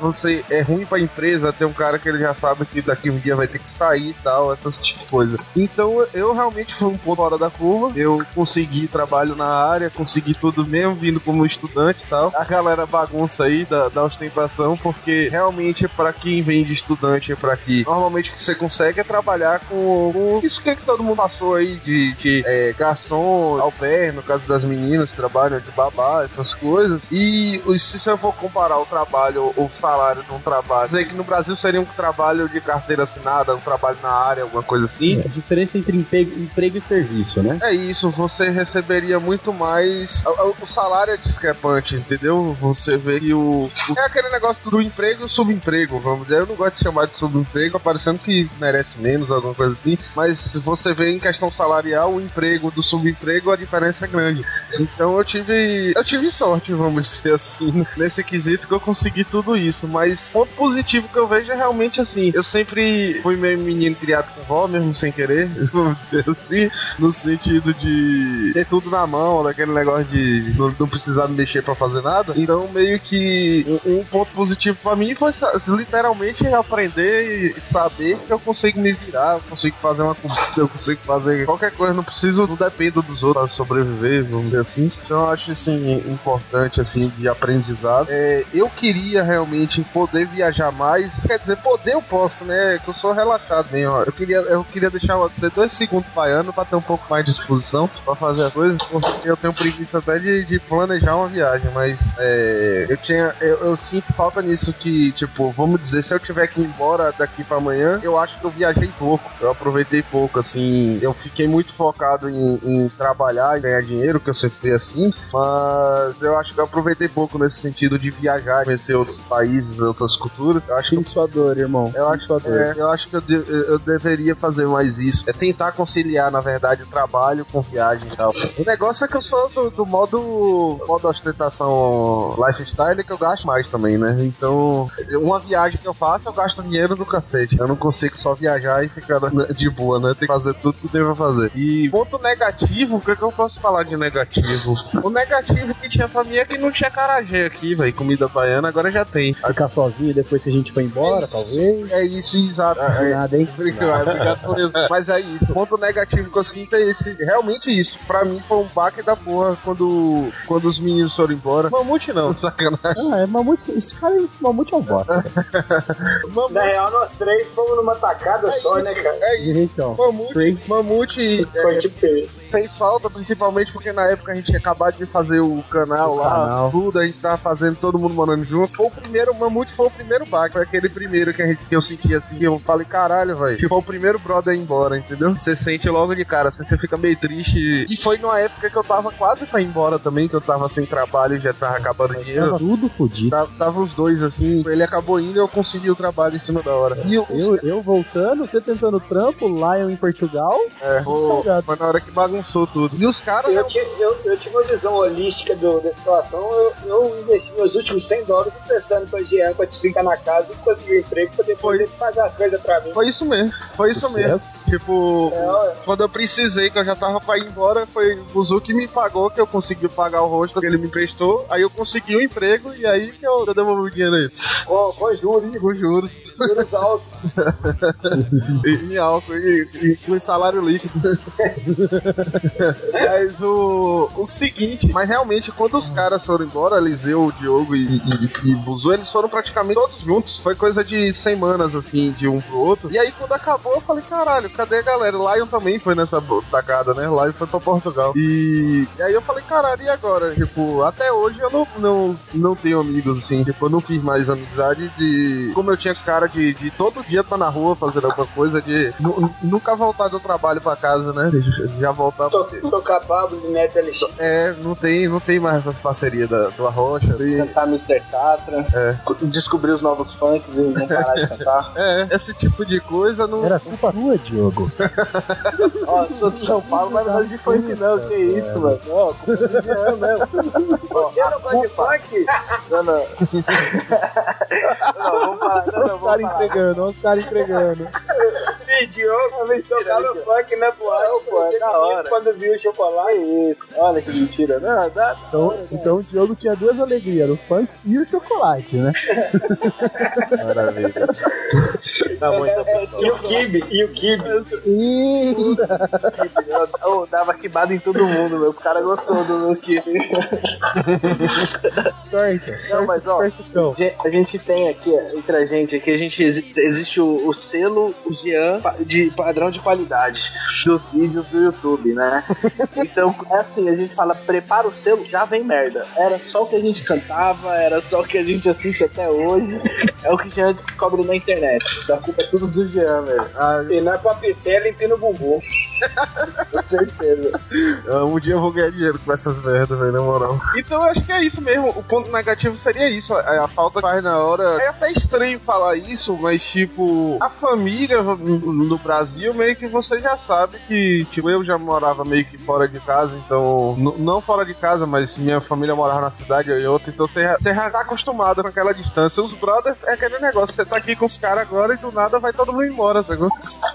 você é ruim pra empresa ter um cara que ele já sabe que daqui um dia vai ter que sair e tal, essas tipo de coisa. Então eu realmente fui um pouco fora da curva. Eu consegui trabalho na área, consegui tudo mesmo, vindo como estudante e tal. A galera bagunça aí da, da ostentação, porque realmente pra quem vem de estudante pra aqui, normalmente o que você consegue é trabalhar com, com isso que, que todo mundo passou aí de, de é, garçom, au pair, no caso das meninas que trabalham de babá, essas coisas. E se eu for comparar o trabalho, o salário de um trabalho, dizer que no Brasil seria um trabalho de carteira assinada, um trabalho na área, alguma coisa assim. A diferença entre emprego, emprego e serviço, né? É isso, você receberia muito mais. O, o- o salário é discrepante, entendeu? Você vê que o. o- É aquele negócio do emprego e subemprego, vamos dizer. Eu não gosto de chamar de subemprego, parecendo que merece menos, alguma coisa assim. Mas se você vê em questão salarial, o emprego do subemprego, a diferença é grande. Então eu tive. Eu tive sorte, vamos dizer assim, nesse quesito que eu consegui tudo isso. Mas ponto positivo que eu vejo é realmente assim. Eu sempre fui meio menino criado com vó, mesmo sem querer, vamos dizer assim no sentido de ter tudo na mão, daquele negócio de não, não precisar me mexer pra fazer nada. Então, meio que um, um ponto positivo pra mim foi sa- aprender e saber que eu consigo me virar, eu consigo fazer uma comida, eu consigo fazer qualquer coisa, não preciso, não dependo dos outros pra sobreviver, vamos dizer assim. Então, eu acho assim importante assim de aprendizado. É, eu queria realmente poder viajar mais, quer dizer, poder eu posso, né? Que eu sou relaxado mesmo. ó. Eu queria, eu queria deixar você dois segundos baiano pra ter um pouco mais de disposição pra fazer as coisas, porque eu tenho preguiça até de, de planejar uma viagem, mas é, eu tinha, eu, eu sinto falta nisso que, tipo, vamos dizer, se eu tiver que ir embora daqui pra amanhã, eu acho que eu viajei pouco, eu aproveitei pouco, assim, eu fiquei muito focado em, em trabalhar e ganhar dinheiro, que eu sempre fui assim, mas eu acho que eu aproveitei pouco nesse sentido de viajar, conhecer outros países, outras culturas. Eu acho que Sinto sua dor, irmão. eu Sinto acho, sua dor. é, eu acho que eu, de- eu deveria fazer mais isso. É tentar conciliar, na verdade, o trabalho com viagem e tal. O negócio é que eu sou do, do modo, modo ostentação lifestyle que eu gasto mais. mais também, né? Então, uma viagem que eu faço, eu gasto dinheiro do cacete. Eu não consigo só viajar e ficar de boa, né? Tem que fazer tudo que devo fazer. E ponto negativo, o que, é que eu posso falar de negativo? O negativo que tinha pra mim é que não tinha carajé aqui, velho. Comida baiana, agora já tem. Ficar sozinho depois que a gente foi embora, talvez. É isso, exato. É, Nada, hein? Obrigado, obrigado por isso. Mas é isso. Ponto negativo que eu sinto é esse. Realmente isso. Pra mim foi um baque da porra quando, quando os meninos foram embora. Mamute não, sacanagem. Ah, é mamute. Esse cara, esse mamute é um bosta. Na real, nós três fomos numa tacada só, né, cara? É isso. Então, Mamute, mamute Foi é, tipo isso. fez falta, principalmente porque na época a gente tinha acabado de fazer o canal O lá, canal. tudo, a gente tava fazendo todo mundo morando junto. Foi o primeiro, o Mamute foi o primeiro baque, foi aquele primeiro que, a gente, que eu senti assim, eu falei, caralho, velho, que foi o primeiro brother a ir embora, entendeu? Você sente logo de cara, assim, você fica meio triste. E foi numa época que eu tava quase pra ir embora também, que eu tava sem trabalho e já tava acabando o dinheiro. Tava tudo fodido. Tava, tava os dois assim, ele acabou indo e eu consegui o trabalho em cima da hora. E eu, Eu, eu voltando, você tentando trampo, Lion em Portugal. é, o- foi na hora que bagunçou tudo. E os caras. Eu, ti- eu, eu tive uma visão holística do- da situação. Eu, eu investi meus últimos 100 dólares emprestando pra Jean pra te ficar na casa e conseguir um emprego pra depois ele pagar as coisas pra mim. Foi isso mesmo, foi isso mesmo. Tipo, É, quando eu precisei, que eu já tava pra ir embora, foi o Buzu que me pagou, que eu consegui pagar o rosto que ele me emprestou. Aí eu consegui o emprego e aí que eu, eu devolvi o dinheiro aí. Com, com juros, Com juros. Juros altos. e, e álcool, e, com salário líquido. mas o, o seguinte, mas realmente, quando os caras foram embora, Eliseu, Diogo e, e, e Buzu, eles foram praticamente todos juntos. Foi coisa de semanas, assim, de um pro outro. E aí, quando acabou, eu falei, caralho, cadê a galera? Lion também foi nessa tacada, né? Lion foi pra Portugal. E, e aí eu falei, caralho, e agora? Tipo, até hoje eu não, não, não tenho amigos, assim. Tipo, eu não fiz mais amizade de. Como eu tinha os caras de, de todo dia estar na rua fazendo alguma coisa, de nu- nunca voltar do trabalho pra casa, né? De Já voltar To- pra. Tocar Pablo de LX. É, não tem, não tem mais essas parcerias da, do Arrocha. E, Cantar Mr. Catra, É. descobrir os novos funks e não parar de cantar. é, esse tipo de coisa não. Era culpa sua, Diogo. Ó, sou de São Paulo, mas não gosto de funk não, que isso, mano. Ó, culpa do Jean mesmo. Você não gosta de funk? Não, não. Não, vamos falar. Não, Olha não, os caras entregando, olha os caras entregando. Diogo, vez tocava funk na boate. Não, pô, é Você da hora. Quando viu o chocolate. Isso. Olha que mentira. Não, dá. Então, então o Diogo tinha duas alegrias, o funk e o chocolate, né? Maravilha. Tá bom, então. E o Kibe, e o Kibe. Eu dava quibada em todo mundo, meu. O cara gostou do meu kibe. Sorte. Não, mas ó, sorte, então. A gente tem aqui, entre a gente, aqui a gente exi- existe o, o selo Jean de padrão de qualidade dos vídeos do YouTube, né? Então é assim, a gente fala, prepara o selo, já vem merda. Era só o que a gente cantava, era só o que a gente assiste até hoje. É o que Jean descobre na internet. A culpa é tudo do Jean, velho. Ah, é pra pincel e no bumbum. Com certeza. Ah, Um dia eu vou ganhar dinheiro com essas merdas, velho, na moral. Então eu acho que é isso mesmo. O ponto negativo seria isso. A, a falta que faz na hora. É até estranho falar isso, mas tipo, a família no, Brasil, meio que você já sabe que, tipo, eu já morava meio que fora de casa, então. não fora de casa, mas minha família morava na cidade e outra, então você já, você tá acostumado com aquela distância. Os brothers é aquele negócio, você tá aqui com os caras agora e do nada vai todo mundo embora, sacou?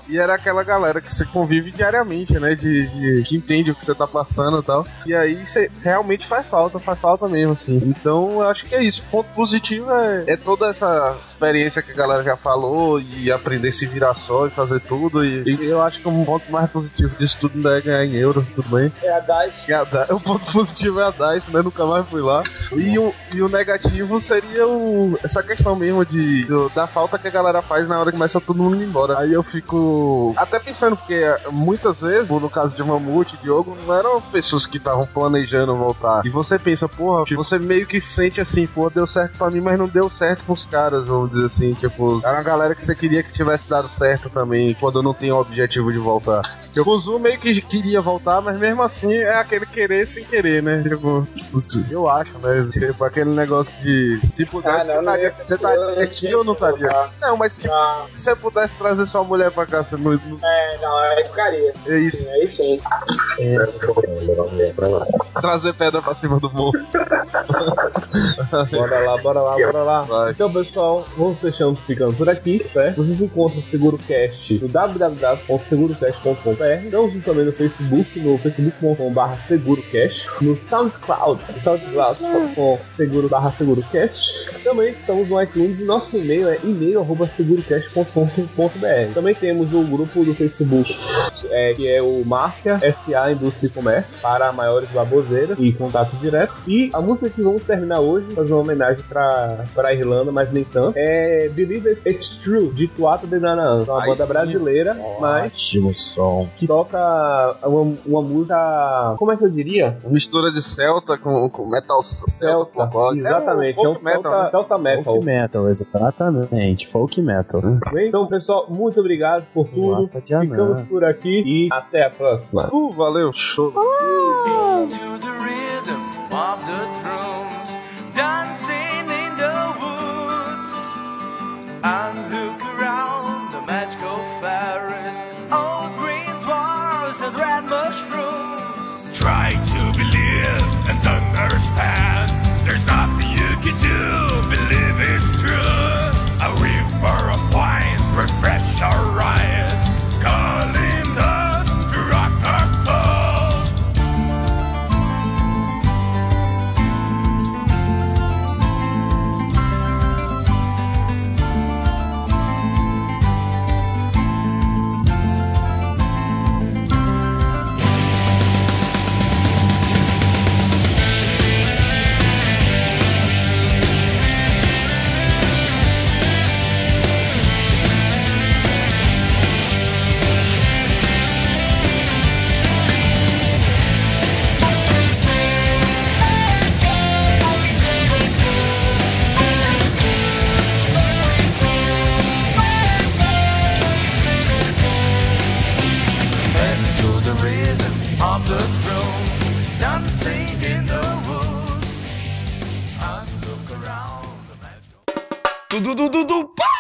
E era aquela galera que você convive diariamente, né? De, de- que entende o que você tá passando e tal. E aí você realmente faz falta, faz falta mesmo, assim. Então eu acho que é isso. O ponto positivo é, é toda essa experiência que a galera já falou e aprender a se virar só e fazer tudo. E, e eu acho que um ponto mais positivo disso tudo ainda é ganhar em euro, tudo bem. É a DICE. E a Da- o ponto positivo é a DICE, né? Nunca mais fui lá. E o, e o negativo seria o, essa questão mesmo de, do- da falta que a galera faz na hora que começa todo mundo indo embora. Aí eu fico até pensando, porque muitas vezes, no caso de Mamute e Diogo, não eram pessoas que estavam planejando voltar. E você pensa, porra, você meio que sente assim, pô, deu certo pra mim, mas não deu certo pros caras, vamos dizer assim. Tipo, era uma galera que você queria que tivesse dado certo também, quando não tem o objetivo de voltar. Eu o Zu meio que queria voltar, mas mesmo assim é aquele querer sem querer, né? Tipo, eu acho, né? Tipo, aquele negócio de se pudesse, Ah, não, não você estaria eu- eu aqui ou não estaria? voltar. Não, mas tipo, Não. se você pudesse trazer sua mulher pra cá, você não. não- É, não, é ficaria. É isso. Mulher pra lá. Trazer pedra pra cima do morro. Bora lá, bora lá, bora lá. Então, pessoal, vamos fechando, ficando por aqui, certo? Vocês encontram o SeguroCast no www.segurocast.com.br. Estamos também no Facebook, no facebook.com.br SeguroCast, no SoundCloud, soundcloud.com seguro segurocast. Também estamos no iTunes nosso e-mail é e-mail.segurocast.com.br. Também temos o grupo do Facebook, é, que é o Marca SA Indústria e Comércio, para maiores baboseiras e contato direto. E a música que vamos terminar hoje, fazer uma homenagem para a Irlanda, mas nem tanto, é Believe It's True, de Tuata de Danaan. É uma Aí banda sim. brasileira, mas Ótimo som. que toca uma, uma música. Como é que eu diria? Mistura de celta com, com metal celta. Celta, exatamente. É É um um folk metal, celta, né? celta metal. Folk metal, exatamente. Folk metal. Bem, Então, pessoal, muito obrigado por tudo. Ficamos por aqui e até a próxima. Uh, valeu, show. to And look around the magical du, du, pá!